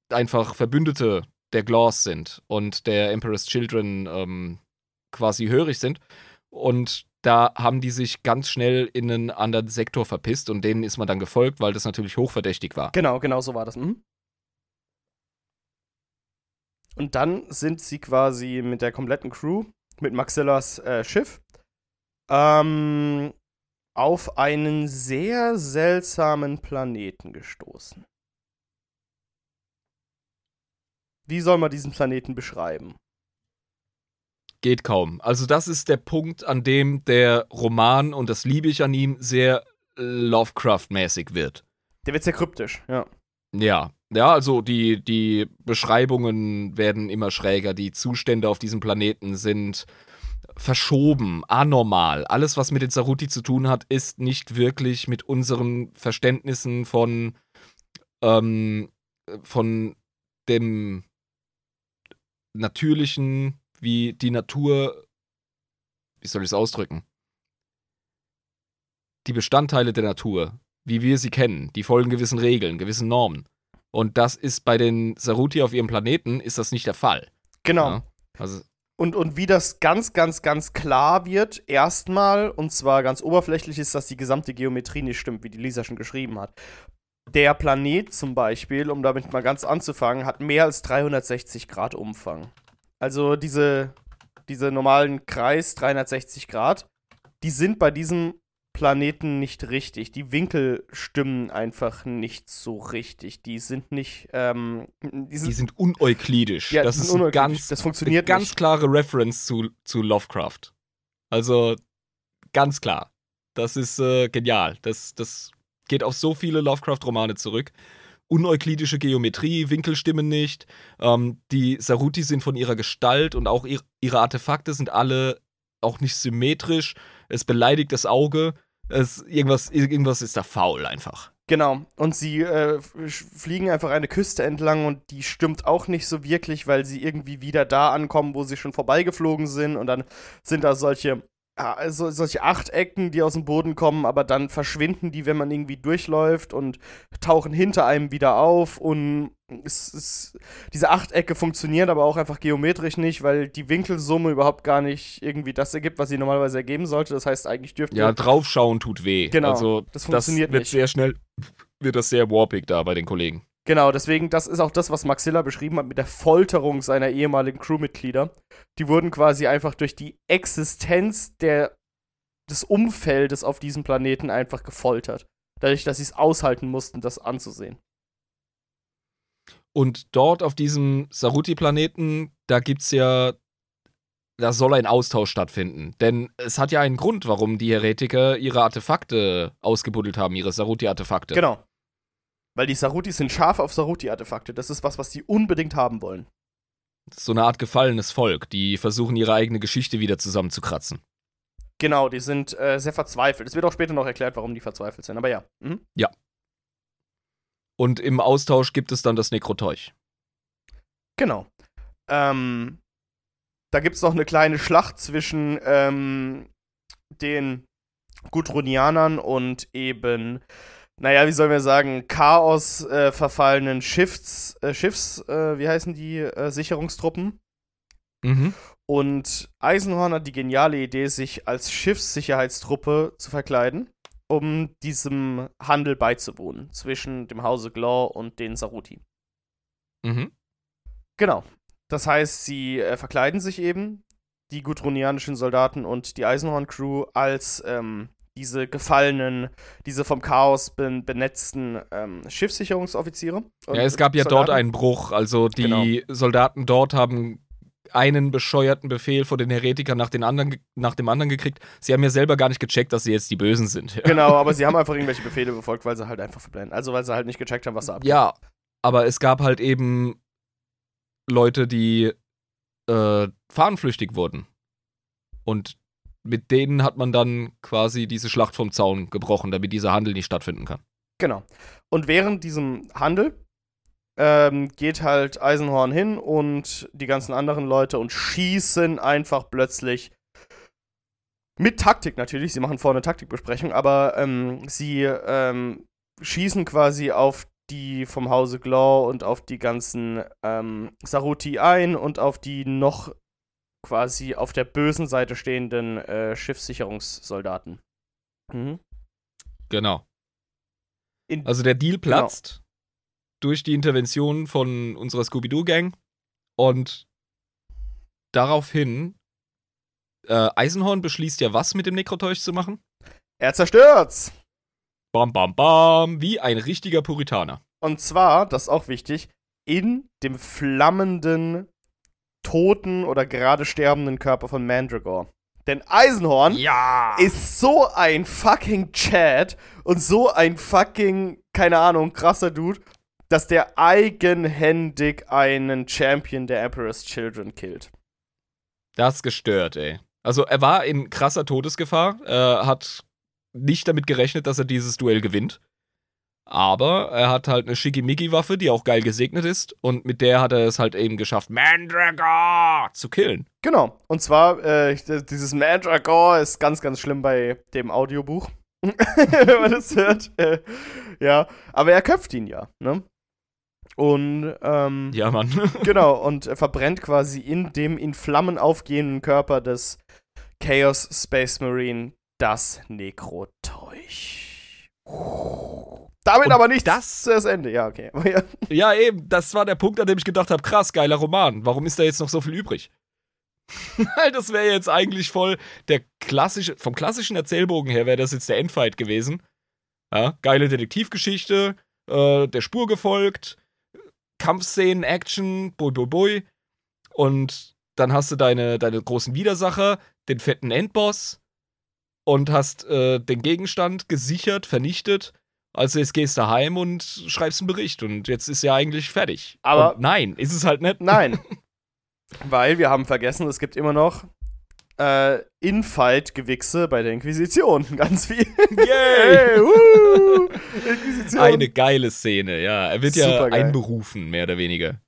einfach Verbündete der Glaws sind und der Emperor's Children ähm, quasi hörig sind. Und da haben die sich ganz schnell in einen anderen Sektor verpisst und denen ist man dann gefolgt, weil das natürlich hochverdächtig war. Genau, genau so war das. Mhm. Und dann sind sie quasi mit der kompletten Crew, mit Maxillas äh, Schiff, ähm, auf einen sehr seltsamen Planeten gestoßen. Wie soll man diesen Planeten beschreiben? Geht kaum. Also das ist der Punkt, an dem der Roman, und das liebe ich an ihm, sehr Lovecraft-mäßig wird. Der wird sehr kryptisch, ja. Ja, ja, also die, die Beschreibungen werden immer schräger. Die Zustände auf diesem Planeten sind verschoben, anormal. Alles, was mit den Saruti zu tun hat, ist nicht wirklich mit unseren Verständnissen von, ähm, von dem natürlichen, wie die Natur, wie soll ich es ausdrücken? Die Bestandteile der Natur, wie wir sie kennen, die folgen gewissen Regeln, gewissen Normen. Und das ist bei den Saruti auf ihrem Planeten, ist das nicht der Fall. Genau. Ja? Also, Und, und wie das ganz, ganz, ganz klar wird, erstmal, und zwar ganz oberflächlich, ist, dass die gesamte Geometrie nicht stimmt, wie die Lisa schon geschrieben hat. Der Planet zum Beispiel, um damit mal ganz anzufangen, hat mehr als 360 Grad Umfang. Also diese, diese normalen Kreis 360 Grad, die sind bei diesem Planeten nicht richtig. Die Winkel stimmen einfach nicht so richtig. Die sind nicht, ähm, die sind, die sind uneuklidisch. Ja, das ist uneuklidisch. ganz, Das funktioniert eine ganz klare Reference zu, zu Lovecraft. Also ganz klar. Das ist äh, genial. Das, das geht auf so viele Lovecraft-Romane zurück. Uneuklidische Geometrie, Winkel stimmen nicht. Ähm, die Saruti sind von ihrer Gestalt und auch ihr, ihre Artefakte sind alle auch nicht symmetrisch. Es beleidigt das Auge. Es, irgendwas, irgendwas ist da faul einfach. Genau. Und sie äh, fliegen einfach eine Küste entlang und die stimmt auch nicht so wirklich, weil sie irgendwie wieder da ankommen, wo sie schon vorbeigeflogen sind. Und dann sind da solche, so, solche Achtecken, die aus dem Boden kommen, aber dann verschwinden die, wenn man irgendwie durchläuft und tauchen hinter einem wieder auf. Und es, es, diese Achtecke funktionieren aber auch einfach geometrisch nicht, weil die Winkelsumme überhaupt gar nicht irgendwie das ergibt, was sie normalerweise ergeben sollte. Das heißt, eigentlich dürfte Ja, draufschauen tut weh. Genau, Also, das funktioniert wird nicht. sehr schnell, wird das sehr warpig da bei den Kollegen. Genau, deswegen, das ist auch das, was Maxilla beschrieben hat mit der Folterung seiner ehemaligen Crewmitglieder. Die wurden quasi einfach durch die Existenz der, des Umfeldes auf diesem Planeten einfach gefoltert. Dadurch, dass sie es aushalten mussten, das anzusehen. Und dort auf diesem Saruti-Planeten, da gibt's ja, da soll ein Austausch stattfinden. Denn es hat ja einen Grund, warum die Heretiker ihre Artefakte ausgebuddelt haben, ihre Saruti-Artefakte. Genau. Weil die Sarutis sind scharf auf Saruti-Artefakte. Das ist was, was die unbedingt haben wollen. Das ist so eine Art gefallenes Volk, die versuchen, ihre eigene Geschichte wieder zusammenzukratzen. Genau, die sind äh, sehr verzweifelt. Es wird auch später noch erklärt, warum die verzweifelt sind. Aber ja. Mhm. Und im Austausch gibt es dann das Nekroteuch. Genau. Ähm, da gibt es noch eine kleine Schlacht zwischen ähm, den Gudrunianern und eben, naja, wie sollen wir sagen, Chaos äh, verfallenen Schiffs, äh, Schiffs, äh, wie heißen die, äh, Sicherungstruppen. Mhm. Und Eisenhorn hat die geniale Idee, sich als Schiffssicherheitstruppe zu verkleiden, um diesem Handel beizuwohnen zwischen dem Hause Glaw und den Saruti. Mhm. Genau. Das heißt, sie äh, verkleiden sich eben, die gudrunianischen Soldaten und die Eisenhorn-Crew, als ähm, diese gefallenen, diese vom Chaos ben benetzten ähm, Schiffssicherungsoffiziere. Ja, es gab ja Soldaten. dort einen Bruch. Also die Soldaten dort haben einen bescheuerten Befehl vor den Heretikern nach, den anderen, nach dem anderen gekriegt. Sie haben ja selber gar nicht gecheckt, dass sie jetzt die Bösen sind. Ja, Genau, aber sie haben einfach irgendwelche Befehle befolgt, weil sie halt einfach verblenden. Also weil sie halt nicht gecheckt haben, was da abgeht. ja aber es gab halt eben Leute, die äh, fahnenflüchtig wurden. Und mit denen hat man dann quasi diese Schlacht vom Zaun gebrochen, damit dieser Handel nicht stattfinden kann. Genau. Und während diesem Handel ähm, geht halt Eisenhorn hin und die ganzen anderen Leute und schießen einfach plötzlich mit Taktik natürlich. Sie machen vorne Taktikbesprechung, aber ähm, sie ähm, schießen quasi auf die vom Hause Glaw und auf die ganzen ähm, Saruti ein und auf die noch quasi auf der bösen Seite stehenden äh, Schiffssicherungssoldaten. Mhm. Genau. In, Also der Deal platzt durch die Intervention von unserer Scooby-Doo-Gang und daraufhin äh, Eisenhorn beschließt ja was mit dem Nekrotäusch zu machen? er zerstört's! Bam, bam, bam, wie ein richtiger Puritaner. Und zwar, das ist auch wichtig, in dem flammenden, toten oder gerade sterbenden Körper von Mandragore. Denn Eisenhorn Ja! ist so ein fucking Chad und so ein fucking, keine Ahnung, krasser Dude, dass der eigenhändig einen Champion der Emperor's Children killt. Das gestört, ey. Also er war in krasser Todesgefahr, äh, hat nicht damit gerechnet, dass er dieses Duell gewinnt. Aber er hat halt eine Schickimicki-Waffe, die auch geil gesegnet ist. Und mit der hat er es halt eben geschafft, Mandragore zu killen. Genau. Und zwar, äh, dieses Mandragore ist ganz, ganz schlimm bei dem Audiobuch. Wenn man das hört. Äh, ja. Aber er köpft ihn ja, ne? Und, ähm, Ja, Mann. genau, und er verbrennt quasi in dem in Flammen aufgehenden Körper des Chaos Space Marine das Nekrotäusch. Damit Und aber nicht das- das Ende. Ja, okay. Ja. ja, eben, das war der Punkt, an dem ich gedacht habe, krass, geiler Roman. Warum ist da jetzt noch so viel übrig? Weil das wäre jetzt eigentlich voll der klassische, vom klassischen Erzählbogen her wäre das jetzt der Endfight gewesen. Ja, geile Detektivgeschichte, äh, der Spur gefolgt, Kampfszenen, Action, bui bui bui. Und dann hast du deine, deine großen Widersacher, den fetten Endboss und hast äh, den Gegenstand gesichert, vernichtet. Also jetzt gehst du heim und schreibst einen Bericht und jetzt ist ja eigentlich fertig. Aber- und nein, ist es halt nicht. Nein. Weil wir haben vergessen, es gibt immer noch äh, Infight-Gewichse bei der Inquisition. Ganz viel. Yay! Inquisition. Eine geile Szene, ja. Er wird ja Supergeil. einberufen, mehr oder weniger.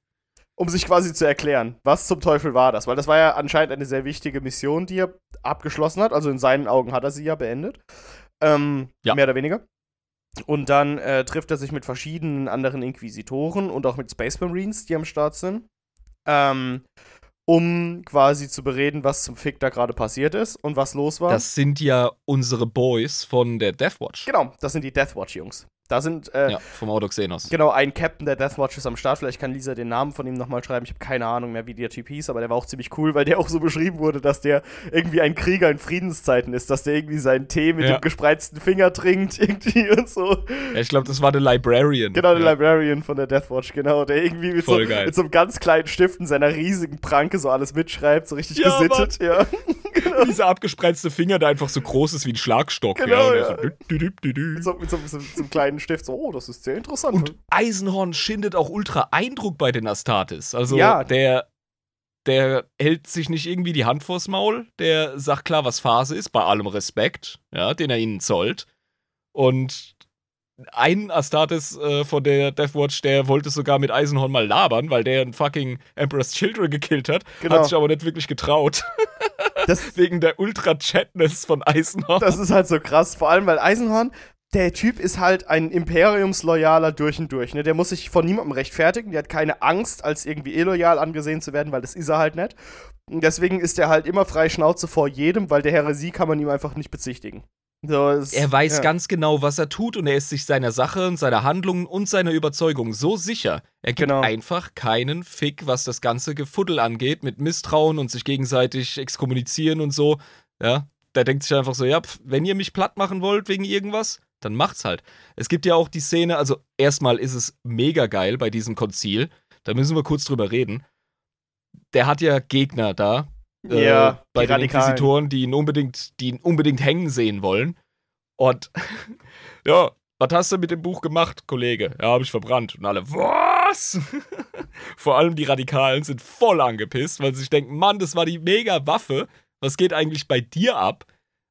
um sich quasi zu erklären, was zum Teufel war das? Weil das war ja anscheinend eine sehr wichtige Mission, die er abgeschlossen hat. Also in seinen Augen hat er sie ja beendet. Ähm, Ja. Mehr oder weniger. Und dann äh, trifft er sich mit verschiedenen anderen Inquisitoren und auch mit Space Marines, die am Start sind. Ähm, um quasi zu bereden, was zum Fick da gerade passiert ist und was los war. Das sind ja unsere Boys von der Deathwatch. genau, das sind die Deathwatch-Jungs. Da sind äh, Ja, vom Autoxenos. Genau, ein Captain der Deathwatch ist am Start. Vielleicht kann Lisa den Namen von ihm nochmal schreiben. Ich habe keine Ahnung mehr, wie der Typ hieß, aber der war auch ziemlich cool, weil der auch so beschrieben wurde, dass der irgendwie ein Krieger in Friedenszeiten ist, dass der irgendwie seinen Tee mit Ja. dem gespreizten Finger trinkt, irgendwie und so. Ja, ich glaube, das war der Librarian. Genau, der ja. Librarian von der Deathwatch, genau, der irgendwie mit so, mit so einem ganz kleinen Stift in seiner riesigen Pranke so alles mitschreibt, so richtig gesittet, ja. Dieser abgespreizte Finger, der einfach so groß ist wie ein Schlagstock. Genau, ja. Und ja. so, dü, dü, dü, dü, dü. Mit so, mit, so, mit, so, mit so einem kleinen Stift, so, oh, das ist sehr interessant. Und Eisenhorn schindet auch ultra Eindruck bei den Astartes. Also Ja. der, der hält sich nicht irgendwie die Hand vors Maul, der sagt klar, was Phase ist, bei allem Respekt, ja, den er ihnen zollt. Und ein Astartes äh, von der Deathwatch, der wollte sogar mit Eisenhorn mal labern, weil der einen fucking Emperor's Children gekillt hat, Genau. hat sich aber nicht wirklich getraut. Das, Wegen der Ultra-Chatness von Eisenhorn. das ist halt so krass. Vor allem, weil Eisenhorn, der Typ ist halt ein Imperiumsloyaler durch und durch. Ne? Der muss sich von niemandem rechtfertigen. Der hat keine Angst, als irgendwie illoyal angesehen zu werden, weil das ist er halt nicht. Und deswegen ist er halt immer frei Schnauze vor jedem, weil der Heresie kann man ihm einfach nicht bezichtigen. So, es- Er weiß ja. ganz genau, was er tut und er ist sich seiner Sache und seiner Handlungen und seiner Überzeugung so sicher. Er gibt Genau. einfach keinen Fick, was das ganze Gefuddel angeht, mit Misstrauen und sich gegenseitig exkommunizieren und so. Ja, der denkt sich einfach so, ja, pf, wenn ihr mich platt machen wollt wegen irgendwas, dann macht's halt. Es gibt ja auch die Szene, also erstmal ist es mega geil bei diesem Konzil. Da müssen wir kurz drüber reden. Der hat ja Gegner da, äh, Ja, bei die den Radikalen. Inquisitoren, die ihn unbedingt, die ihn unbedingt hängen sehen wollen. Und ja, was hast du mit dem Buch gemacht, Kollege? Ja, habe ich verbrannt. Und alle, was? Vor allem die Radikalen sind voll angepisst, weil sie sich denken, Mann, das war die mega Waffe. Was geht eigentlich bei dir ab?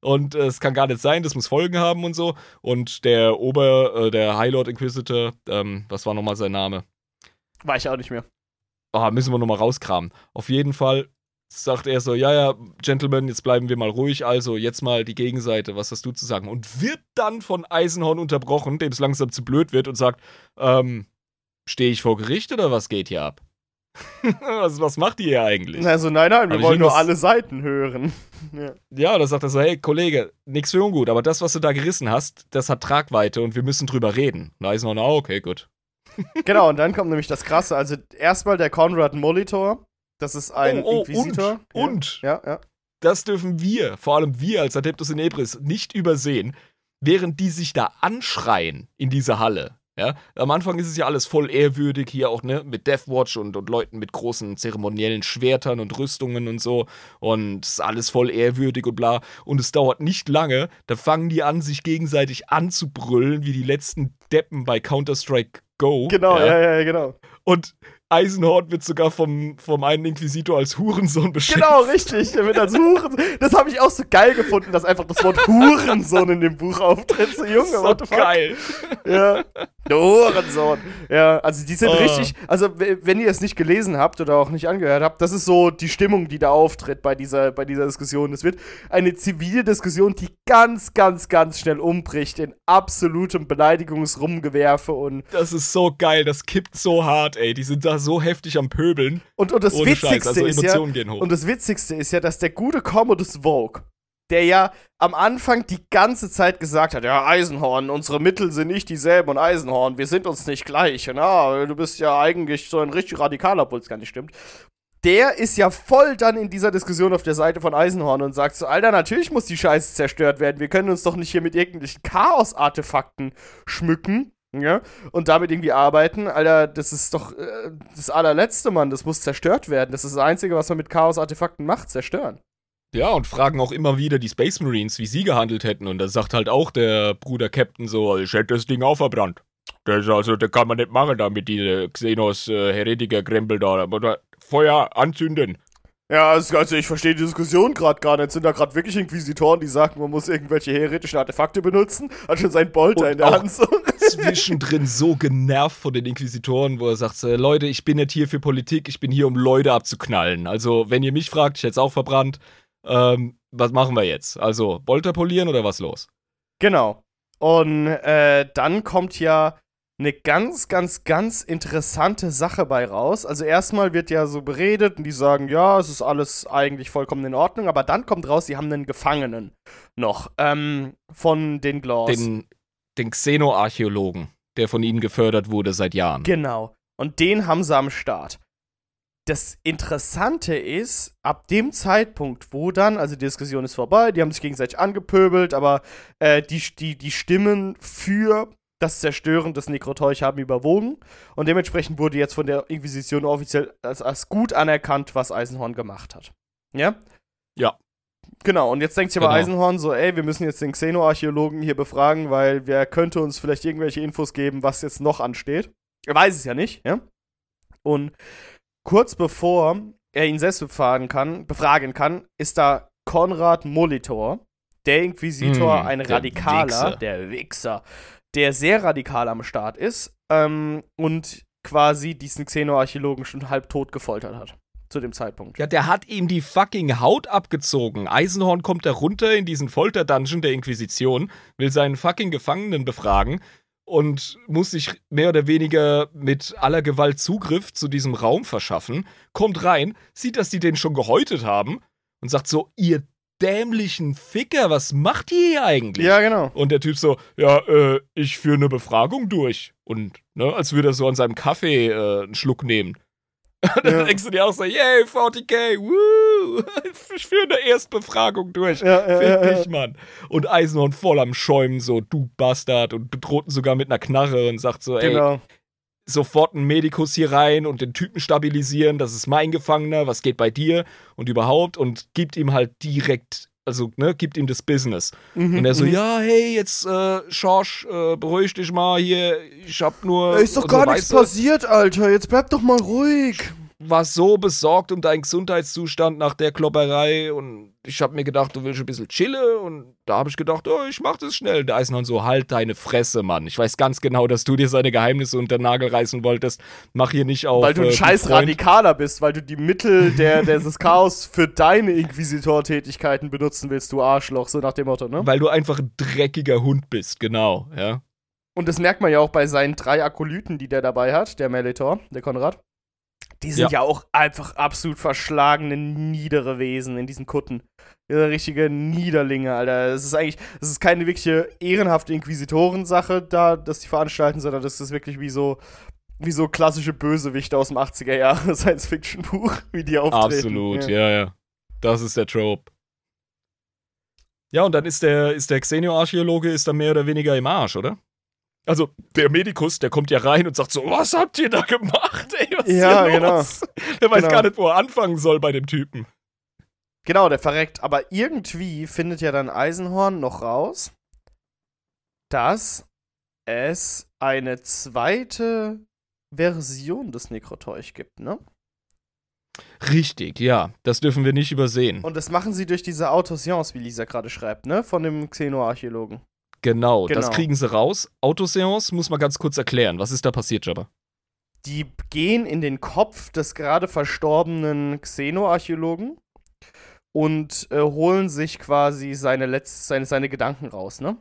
Und äh, es kann gar nicht sein, das muss Folgen haben und so. Und der Ober, äh, der High Lord Inquisitor, ähm, was war nochmal sein Name? War ich auch nicht mehr. Ah, müssen wir nochmal rauskramen. Auf jeden Fall sagt er so, ja, ja, Gentlemen, jetzt bleiben wir mal ruhig, also jetzt mal die Gegenseite, was hast du zu sagen? Und wird dann von Eisenhorn unterbrochen, dem es langsam zu blöd wird und sagt, ähm, stehe ich vor Gericht oder was geht hier ab? was, was macht ihr hier eigentlich? Also, nein, nein, wir Aber wollen nur alle Seiten hören. ja. Ja, da sagt er so, hey, Kollege, nix für ungut, aber das, was du da gerissen hast, das hat Tragweite und wir müssen drüber reden. Und Eisenhorn, ah, okay, gut. Genau, und dann kommt nämlich das Krasse. Also, erstmal der Konrad Molitor. Das ist ein Oh, oh, Inquisitor. und, und, Ja, ja. ja. das dürfen wir, vor allem wir als Adeptus in Ebris, nicht übersehen, während die sich da anschreien in dieser Halle. Ja, am Anfang ist es ja alles voll ehrwürdig, hier auch, ne, mit Deathwatch und, und Leuten mit großen zeremoniellen Schwertern und Rüstungen und so. Und es ist alles voll ehrwürdig und bla. Und es dauert nicht lange, da fangen die an, sich gegenseitig anzubrüllen, wie die letzten Deppen bei Counter-Strike Go. Genau, ja, ja, ja, genau. Und Eisenhorn wird sogar vom, vom einen Inquisitor als Hurensohn beschimpft. Genau, richtig. Der wird als Hurensohn. Das habe ich auch so geil gefunden, dass einfach das Wort Hurensohn in dem Buch auftritt. So, Junge, so what geil. Ja. Der Hurensohn. Ja, also die sind Oh. richtig. Also, wenn ihr es nicht gelesen habt oder auch nicht angehört habt, das ist so die Stimmung, die da auftritt bei dieser, bei dieser Diskussion. Es wird eine zivile Diskussion, die ganz, ganz, ganz schnell umbricht in absolutem Beleidigungsrumgewerfe und, Das ist so geil, das kippt so hart, ey. Die sind da so heftig am Pöbeln. und, und das Witzigste also ist ja. Emotionen gehen hoch. Und das Witzigste ist ja, dass der gute Commodus Vogue, der ja am Anfang die ganze Zeit gesagt hat, ja, Eisenhorn, unsere Mittel sind nicht dieselben und Eisenhorn, wir sind uns nicht gleich. Und, ah, du bist ja eigentlich so ein richtig radikaler, obwohl es gar nicht stimmt. Der ist ja voll dann in dieser Diskussion auf der Seite von Eisenhorn und sagt so, Alter, natürlich muss die Scheiße zerstört werden. Wir können uns doch nicht hier mit irgendwelchen Chaos-Artefakten schmücken. Ja, und damit irgendwie arbeiten, Alter, das ist doch äh, das allerletzte, Mann. Das muss zerstört werden. Das ist das Einzige, was man mit Chaos-Artefakten macht, zerstören. Ja, und fragen auch immer wieder die Space Marines, wie sie gehandelt hätten. Und da sagt halt auch der Bruder Captain so, ich hätte das Ding auch verbrannt. Das also, das kann man nicht machen da mit diese Xenos äh, da. Aber da- Feuer anzünden. Ja, also also ich verstehe die Diskussion gerade gar nicht. Sind da gerade wirklich Inquisitoren, die sagen, man muss irgendwelche heretischen Artefakte benutzen? Hat schon seinen Bolter Und in der Hand. So. Zwischendrin so genervt von den Inquisitoren, wo er sagt, so, Leute, ich bin nicht hier für Politik, ich bin hier, um Leute abzuknallen. Also, wenn ihr mich fragt, ich hätte es auch verbrannt. Ähm, was machen wir jetzt? Also, Bolter polieren oder was los? Genau. Und äh, dann kommt ja eine ganz, ganz, ganz interessante Sache bei raus. Also erstmal wird ja so beredet und die sagen, ja, es ist alles eigentlich vollkommen in Ordnung, aber dann kommt raus, sie haben einen Gefangenen noch ähm, von den Glaws. Den, den Xenoarchäologen, der von ihnen gefördert wurde seit Jahren. Genau. Und den haben sie am Start. Das Interessante ist, ab dem Zeitpunkt, wo dann, also die Diskussion ist vorbei, die haben sich gegenseitig angepöbelt, aber äh, die, die, die Stimmen für das Zerstören des Nekroteuch haben überwogen. Und dementsprechend wurde jetzt von der Inquisition offiziell als, als gut anerkannt, was Eisenhorn gemacht hat. Ja? Ja. Genau, und jetzt denkt sich aber Genau. Eisenhorn so, ey, wir müssen jetzt den Xenoarchäologen hier befragen, weil wer könnte uns vielleicht irgendwelche Infos geben, was jetzt noch ansteht. Er weiß es ja nicht, ja? Und kurz bevor er ihn selbst befragen kann, befragen kann, ist da Konrad Molitor, der Inquisitor, Hm, ein der Radikaler, Wichser. der Wichser, der sehr radikal am Start ist ähm, und quasi diesen Xenoarchäologen schon halb tot gefoltert hat. Zu dem Zeitpunkt. Ja, der hat ihm die fucking Haut abgezogen. Eisenhorn kommt da runter in diesen Folterdungeon der Inquisition, will seinen fucking Gefangenen befragen und muss sich mehr oder weniger mit aller Gewalt Zugriff zu diesem Raum verschaffen, kommt rein, sieht, dass die den schon gehäutet haben und sagt so, ihr dämlichen Ficker, was macht ihr hier eigentlich? Ja, genau. Und der Typ so, ja, äh, ich führe eine Befragung durch. Und, ne, als würde er so an seinem Kaffee äh, einen Schluck nehmen. dann Ja. denkst du dir auch so, yay, 40k, woo, ich führe eine Erstbefragung durch. Ja, ja, Fick ja, dich, Mann. Und Eisenhorn voll am Schäumen, so, du Bastard, und bedroht ihn sogar mit einer Knarre und sagt so, ey, Genau. Sofort einen Medikus hier rein und den Typen stabilisieren, das ist mein Gefangener, was geht bei dir und überhaupt und gibt ihm halt direkt, also, ne, gibt ihm das Business. Mhm, Und er so, mhm. ja, hey, jetzt, äh, Schorsch, äh, beruhig dich mal hier, ich hab nur. Ist doch gar nichts passiert, Alter. Jetzt bleib doch mal ruhig. War so besorgt um deinen Gesundheitszustand nach der Klopperei und ich hab mir gedacht, du willst ein bisschen chillen und da hab ich gedacht, oh, ich mach das schnell. Der Eisenhorn so, halt deine Fresse, Mann. Ich weiß ganz genau, dass du dir seine Geheimnisse unter den Nagel reißen wolltest. Mach hier nicht auf. Weil du ein äh, scheiß. Radikaler bist, weil du die Mittel der, des Chaos für deine Inquisitor-Tätigkeiten benutzen willst, du Arschloch, so nach dem Motto, ne? Weil du einfach ein dreckiger Hund bist, genau, ja. Und das merkt man ja auch bei seinen drei Akolyten, die der dabei hat, der Melitor, der Konrad. Die sind ja, auch einfach absolut verschlagene, niedere Wesen in diesen Kutten. Richtige Niederlinge, Alter. Es ist eigentlich, es ist keine wirkliche ehrenhafte Inquisitorensache da, dass die veranstalten, sondern das ist wirklich wie so, wie so klassische Bösewichte aus dem 80er Jahre Science-Fiction-Buch, wie die auftreten. Absolut, ja. ja, Das ist der Trope. Ja, und dann ist der, ist der Xenio-Archäologe ist dann mehr oder weniger im Arsch, oder? Also, der Medikus, der kommt ja rein und sagt so, was habt ihr da gemacht, ey? Was ist Ja, hier genau. Der weiß Genau. gar nicht, wo er anfangen soll bei dem Typen. Genau, der verreckt. Aber irgendwie findet ja dann Eisenhorn noch raus, dass es eine zweite Version des Necroteuch gibt, ne? Richtig, ja. Das dürfen wir nicht übersehen. Und das machen sie durch diese Autoscience, wie Lisa gerade schreibt, ne? Von dem Xenoarchäologen. Genau, das Genau. kriegen sie raus. Autoseance muss man ganz kurz erklären. Was ist da passiert, Jabba? Die gehen in den Kopf des gerade verstorbenen Xenoarchäologen und äh, holen sich quasi seine, Letz seine, seine Gedanken raus, ne?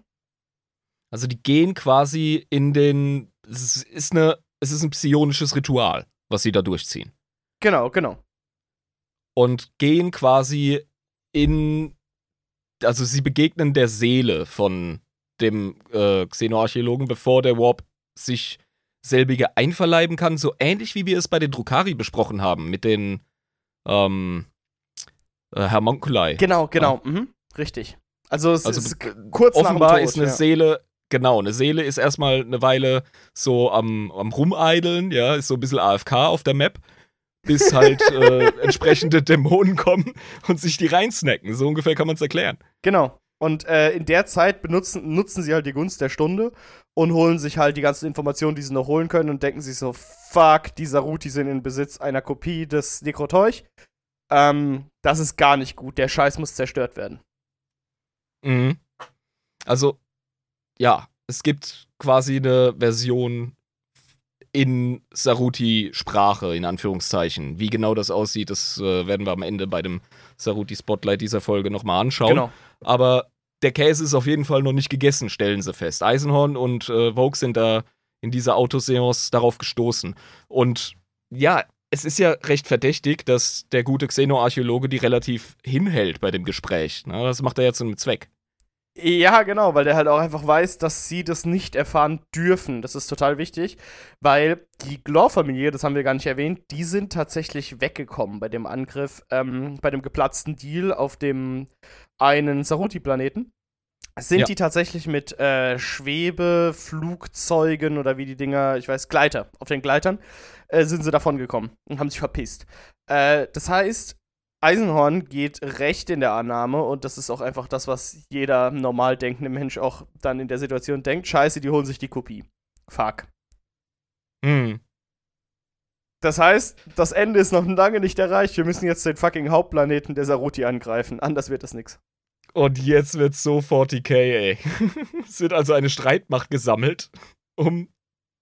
Also die gehen quasi in den. Es ist, eine, es ist ein psionisches Ritual, was sie da durchziehen. Genau, genau. Und gehen quasi in. Also sie begegnen der Seele von dem äh, Xenoarchäologen, bevor der Warp sich selbige einverleiben kann. So ähnlich wie wir es bei den Drukari besprochen haben, mit den ähm, äh, Hermonculai. Genau, genau. Mhm. Richtig. Also es Also ist kurz Offenbar nach dem Tod, ist eine ja. Seele, genau, eine Seele ist erstmal eine Weile so am, am Rumeideln, ja, ist so ein bisschen AFK auf der Map, bis halt äh, entsprechende Dämonen kommen und sich die reinsnacken. So ungefähr kann man es erklären. Genau. Und äh, in der Zeit benutzen, nutzen sie halt die Gunst der Stunde und holen sich halt die ganzen Informationen, die sie noch holen können und denken sich so, fuck, die Saruti sind in Besitz einer Kopie des Necroteuch. Ähm, das ist gar nicht gut. Der Scheiß muss zerstört werden. Mhm. Also, ja, es gibt quasi eine Version in Saruti-Sprache, in Anführungszeichen. Wie genau das aussieht, das äh, werden wir am Ende bei dem Saruti-Spotlight dieser Folge nochmal anschauen. Genau. Aber der Käse ist auf jeden Fall noch nicht gegessen, stellen sie fest. Eisenhorn und äh, Vogue sind da in dieser Autoseance darauf gestoßen. Und ja, es ist ja recht verdächtig, dass der gute Xenoarchäologe die relativ hinhält bei dem Gespräch. Ne? Das macht er jetzt mit Zweck. Ja, genau, weil der halt auch einfach weiß, dass sie das nicht erfahren dürfen. Das ist total wichtig, weil die Glor-Familie, das haben wir gar nicht erwähnt, die sind tatsächlich weggekommen bei dem Angriff, ähm, bei dem geplatzten Deal auf dem einen Saruti-Planeten. Sind Ja. die tatsächlich mit äh, Schwebeflugzeugen oder wie die Dinger, ich weiß, Gleiter, auf den Gleitern, äh, sind sie davon gekommen und haben sich verpisst. Äh, das heißt, Eisenhorn geht recht in der Annahme und das ist auch einfach das, was jeder normal denkende Mensch auch dann in der Situation denkt. Scheiße, die holen sich die Kopie. Fuck. Hm. Das heißt, das Ende ist noch lange nicht erreicht. Wir müssen jetzt den fucking Hauptplaneten der Saruti angreifen. Anders wird das nix. Und jetzt wird so 40k, ey. es wird also eine Streitmacht gesammelt, um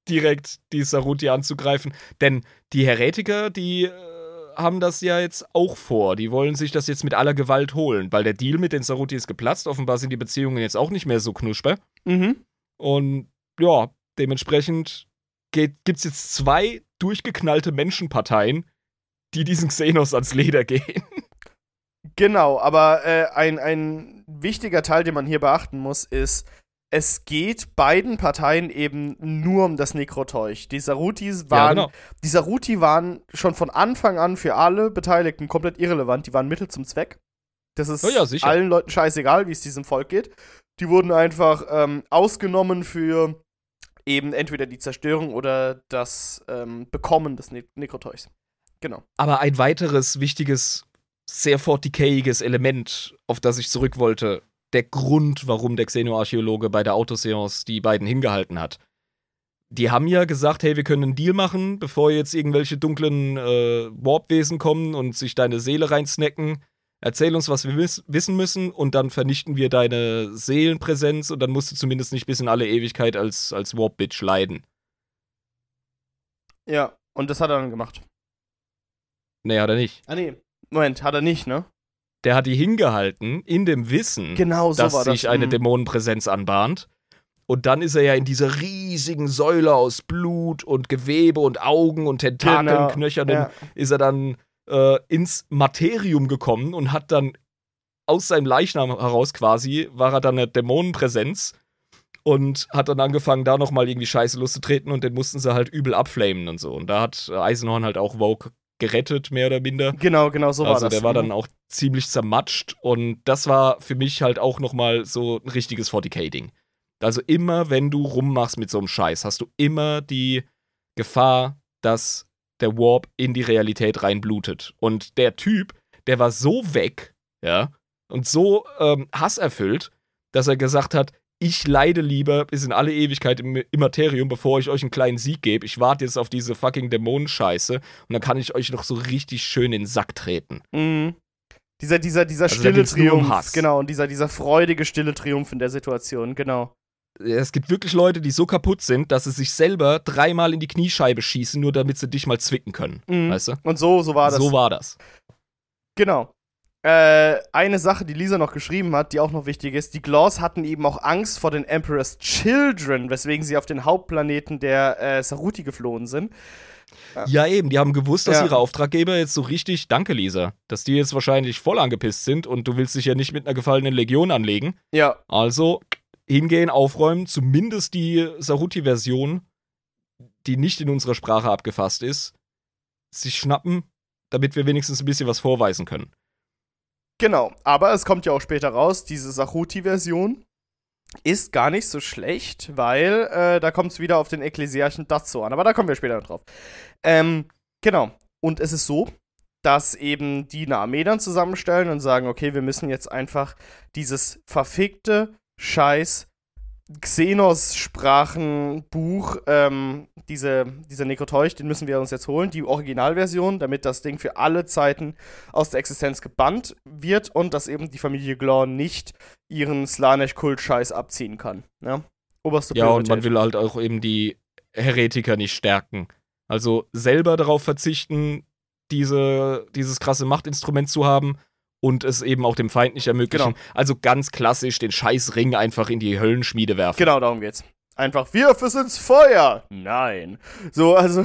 direkt die Saruti anzugreifen. Denn die Heretiker, die äh, haben das ja jetzt auch vor. Die wollen sich das jetzt mit aller Gewalt holen, weil der Deal mit den Saruti ist geplatzt. Offenbar sind die Beziehungen jetzt auch nicht mehr so knusper. Mhm. Und ja, dementsprechend gibt es jetzt zwei durchgeknallte Menschenparteien, die diesen Xenos ans Leder gehen. Genau, aber äh, ein, ein wichtiger Teil, den man hier beachten muss, ist, es geht beiden Parteien eben nur um das Nekroteuch. Die Sarutis waren, Ja, genau. die Saruti waren schon von Anfang an für alle Beteiligten komplett irrelevant. Die waren Mittel zum Zweck. Das ist Ja, ja, sicher. allen Leuten scheißegal, wie es diesem Volk geht. Die wurden einfach ähm, ausgenommen für eben entweder die Zerstörung oder das ähm, Bekommen des ne Nekroteuchs. Genau. Aber ein weiteres wichtiges, sehr 40k-iges Element, auf das ich zurück wollte, der Grund, warum der Xenoarchäologe bei der Autoseance die beiden hingehalten hat. Die haben ja gesagt, hey, wir können einen Deal machen, bevor jetzt irgendwelche dunklen äh, Warpwesen kommen und sich deine Seele reinsnacken. Erzähl uns, was wir wiss wissen müssen und dann vernichten wir deine Seelenpräsenz und dann musst du zumindest nicht bis in alle Ewigkeit als, als Warp-Bitch leiden. Ja, und das hat er dann gemacht. Nee, hat er nicht. Ah, nee. Moment, hat er nicht, ne? Der hat die hingehalten in dem Wissen, Genau so dass das. sich eine Mhm. Dämonenpräsenz anbahnt. Und dann ist er ja in dieser riesigen Säule aus Blut und Gewebe und Augen und Tentakeln, Genau, Knöchernen, ja. ist er dann äh, ins Materium gekommen und hat dann aus seinem Leichnam heraus quasi, war er dann eine Dämonenpräsenz und hat dann angefangen, da nochmal irgendwie Scheiße loszutreten und den mussten sie halt übel abflamen und so. Und da hat Eisenhorn halt auch Vogue gerettet, mehr oder minder. Genau, genau so war Also das. der war dann Mhm. auch ziemlich zermatscht und das war für mich halt auch nochmal so ein richtiges 40k-Ding. Also immer, wenn du rummachst mit so einem Scheiß, hast du immer die Gefahr, dass der Warp in die Realität reinblutet. Und der Typ, der war so weg, ja, und so ähm, hasserfüllt, dass er gesagt hat, ich leide lieber bis in alle Ewigkeit im Immaterium, bevor ich euch einen kleinen Sieg gebe. Ich warte jetzt auf diese fucking Dämonenscheiße und dann kann ich euch noch so richtig schön in den Sack treten. Mhm. Dieser, dieser, dieser Also stille um Triumph. Hass. Genau, und dieser, dieser freudige, stille Triumph in der Situation, genau. Es gibt wirklich Leute, die so kaputt sind, dass sie sich selber dreimal in die Kniescheibe schießen, nur damit sie dich mal zwicken können. Mhm. Weißt du? Und so, so war das. So war das. Genau. Äh, eine Sache, die Lisa noch geschrieben hat, die auch noch wichtig ist, die Glaws hatten eben auch Angst vor den Emperor's Children, weswegen sie auf den Hauptplaneten der äh, Saruti geflohen sind. Ja, eben, die haben gewusst, dass Ja. ihre Auftraggeber jetzt so richtig, danke Lisa, dass die jetzt wahrscheinlich voll angepisst sind und du willst dich ja nicht mit einer gefallenen Legion anlegen. Ja, Also hingehen, aufräumen, zumindest die Saruti-Version, die nicht in unserer Sprache abgefasst ist, sich schnappen, damit wir wenigstens ein bisschen was vorweisen können. Genau. Aber es kommt ja auch später raus, diese Saruti-Version ist gar nicht so schlecht, weil äh, da kommt es wieder auf den ekklesiarchen Dazo an. Aber da kommen wir später noch drauf. Ähm, genau. Und es ist so, dass eben die eine Armee dann zusammenstellen und sagen, okay, wir müssen jetzt einfach dieses verfickte Scheiß Xenos-Sprachenbuch, ähm, diese, dieser Nekroteuch, den müssen wir uns jetzt holen, die Originalversion, damit das Ding für alle Zeiten aus der Existenz gebannt wird und dass eben die Familie Glor nicht ihren Slanesh-Kult-Scheiß abziehen kann. Ja? Oberste Ja, und man will halt auch eben die Heretiker nicht stärken. Also selber darauf verzichten, diese, dieses krasse Machtinstrument zu haben und es eben auch dem Feind nicht ermöglichen. Genau. Also ganz klassisch den scheiß Ring einfach in die Höllenschmiede werfen. Genau, darum geht's. Einfach, wirf es ins Feuer! Nein. So, also.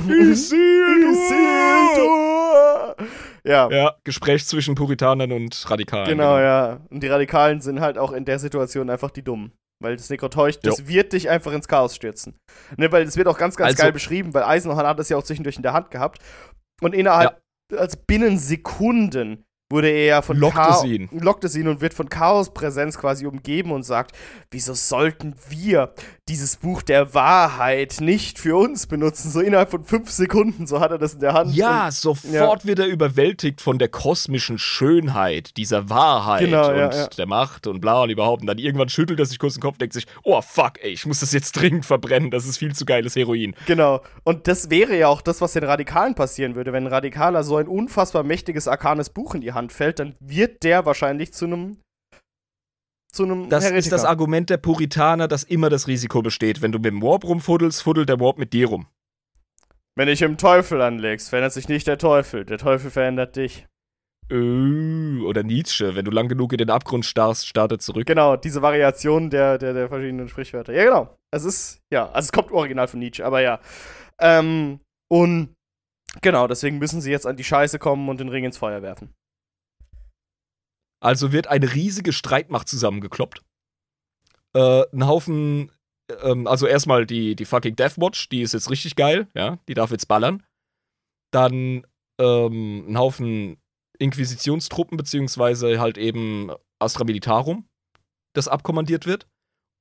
Isildur! Ja, Ja, Gespräch zwischen Puritanern und Radikalen. genau, ja. Und die Radikalen sind halt auch in der Situation einfach die Dummen. Weil das Nekroteuch, das wird dich einfach ins Chaos stürzen. Ne, weil das wird auch ganz, ganz Also- geil beschrieben, weil Eisenhorn hat das ja auch zwischendurch in der Hand gehabt. Und innerhalb, also binnen Sekunden wurde er ja von Lockt Chao- ihn. lockt es ihn und wird von Chaospräsenz quasi umgeben und sagt, wieso sollten wir dieses Buch der Wahrheit nicht für uns benutzen? So innerhalb von fünf Sekunden, so hat er das in der Hand. Ja, Und, sofort wird er überwältigt von der kosmischen Schönheit, dieser Wahrheit Genau, und ja, ja. der Macht und bla und überhaupt. Und dann irgendwann schüttelt er sich kurz den Kopf, denkt sich, oh fuck, ey, ich muss das jetzt dringend verbrennen, das ist viel zu geiles Heroin. genau. Und das wäre ja auch das, was den Radikalen passieren würde. Wenn ein Radikaler so ein unfassbar mächtiges, arkanes Buch in die Hand fällt, dann wird der wahrscheinlich zu einem zu einem Das Heretiker. ist das Argument der Puritaner, dass immer das Risiko besteht. Wenn du mit dem Warp rumfuddelst, fuddelt der Warp mit dir rum. Wenn dich im Teufel anlegst, verändert sich nicht der Teufel. Der Teufel verändert dich. Oder Nietzsche, wenn du lang genug in den Abgrund starrst, startet zurück. Genau, diese Variation der, der, der verschiedenen Sprichwörter. Ja, genau. Es ist, ja, also es kommt original von Nietzsche, aber ja. Ähm, und genau, deswegen müssen sie jetzt an die Scheiße kommen und den Ring ins Feuer werfen. Also wird eine riesige Streitmacht zusammengekloppt. Äh, ein Haufen, ähm, also erstmal die, die fucking Deathwatch, die ist jetzt richtig geil, ja, die darf jetzt ballern. Dann ähm, ein Haufen Inquisitionstruppen, beziehungsweise halt eben Astra Militarum, das abkommandiert wird.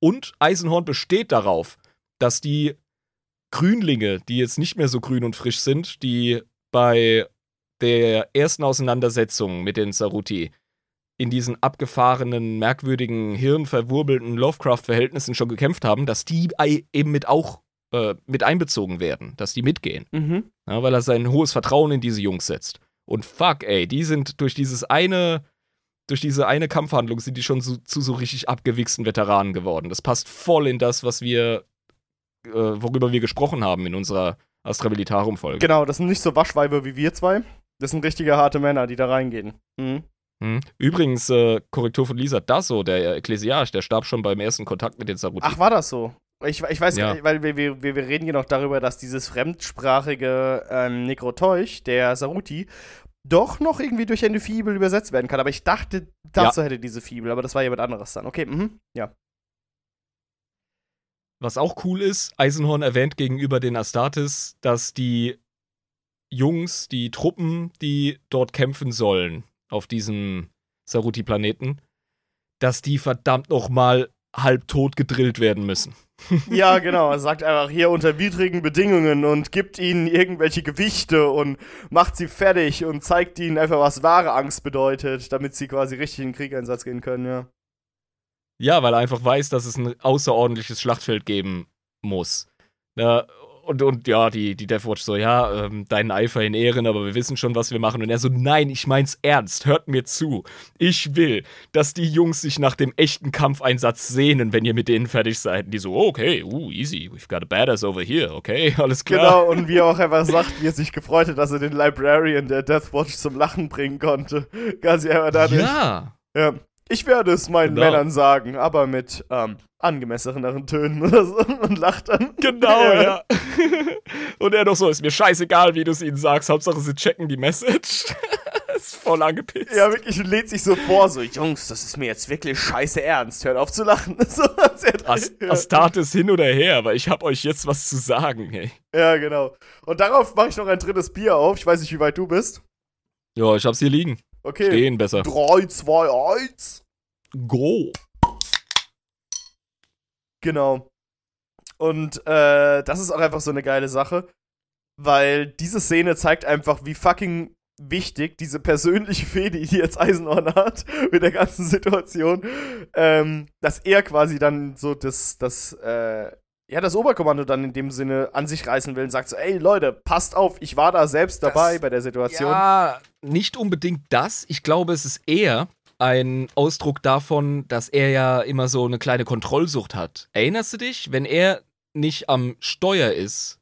Und Eisenhorn besteht darauf, dass die Grünlinge, die jetzt nicht mehr so grün und frisch sind, die bei der ersten Auseinandersetzung mit den Saruti in diesen abgefahrenen, merkwürdigen, hirnverwurbelten Lovecraft-Verhältnissen schon gekämpft haben, dass die eben mit auch äh, mit einbezogen werden, dass die mitgehen. Mhm. Ja, weil er sein hohes Vertrauen in diese Jungs setzt. Und fuck, ey, die sind durch dieses eine, durch diese eine Kampfhandlung sind die schon so, zu so richtig abgewichsten Veteranen geworden. Das passt voll in das, was wir, äh, worüber wir gesprochen haben in unserer Astra Militarum-Folge. Genau, das sind nicht so Waschweiber wie wir zwei. Das sind richtige harte Männer, die da reingehen. Mhm. Hm. Übrigens, äh, Korrektur von Lisa, Dasso, der Ekklesiarch, der starb schon beim ersten Kontakt mit den Saruti. Ach, war das so? Ich, ich weiß, Ja. weil wir, wir, wir reden hier noch darüber, dass dieses fremdsprachige ähm, Necroteuch, der Saruti, doch noch irgendwie durch eine Fibel übersetzt werden kann. Aber ich dachte, dazu hätte diese Fibel, aber das war jemand anderes dann. Okay, mhm. Ja. Was auch cool ist, Eisenhorn erwähnt gegenüber den Astartes, dass die Jungs, die Truppen, die dort kämpfen sollen, auf diesem Saruti-Planeten, dass die verdammt nochmal halb tot gedrillt werden müssen. Ja, genau. Er sagt einfach hier unter widrigen Bedingungen und gibt ihnen irgendwelche Gewichte und macht sie fertig und zeigt ihnen einfach, was wahre Angst bedeutet, damit sie quasi richtig in den Kriegeinsatz gehen können, ja. Ja, weil er einfach weiß, dass es ein außerordentliches Schlachtfeld geben muss. Und, und ja, die, die Deathwatch so, ja, ähm, deinen Eifer in Ehren, aber wir wissen schon, was wir machen. Und er so, nein, ich mein's ernst, hört mir zu. Ich will, dass die Jungs sich nach dem echten Kampfeinsatz sehnen, wenn ihr mit denen fertig seid. Und die so, okay, uh, easy, we've got a badass over here, okay, alles klar. Genau, und wie er auch einfach sagt, wie er sich gefreut hat, dass er den Librarian der Deathwatch zum Lachen bringen konnte. Ganz einfach dadurch. Ja, Ja. Ich werde es meinen Genau. Männern sagen, aber mit ähm, angemesseneren Tönen oder so und lacht dann. genau, ja. und er doch so, ist mir scheißegal, wie du es ihnen sagst, Hauptsache sie checken die Message. ist voll angepisst. Ja, wirklich, und lädt sich so vor, so, Jungs, das ist mir jetzt wirklich scheiße ernst. Hört auf zu lachen. so, ja. Astartes hin oder her, aber ich hab euch jetzt was zu sagen, hey. ja, genau. Und darauf mache ich noch ein drittes Bier auf. Ich weiß nicht, wie weit du bist. Ja, ich hab's hier liegen. Okay. Stehen besser. 3, 2, 1. Go. Genau. Und äh, das ist auch einfach so eine geile Sache, weil diese Szene zeigt einfach, wie fucking wichtig diese persönliche Fehde, die jetzt Eisenhorn hat, mit der ganzen Situation, ähm, dass er quasi dann so das, das, äh, ja, das Oberkommando dann in dem Sinne an sich reißen will und sagt so, ey Leute, passt auf, ich war da selbst dabei Das- bei der Situation. Ja, nicht unbedingt das. Ich glaube, es ist eher ein Ausdruck davon, dass er ja immer so eine kleine Kontrollsucht hat. Erinnerst du dich, wenn er nicht am Steuer ist,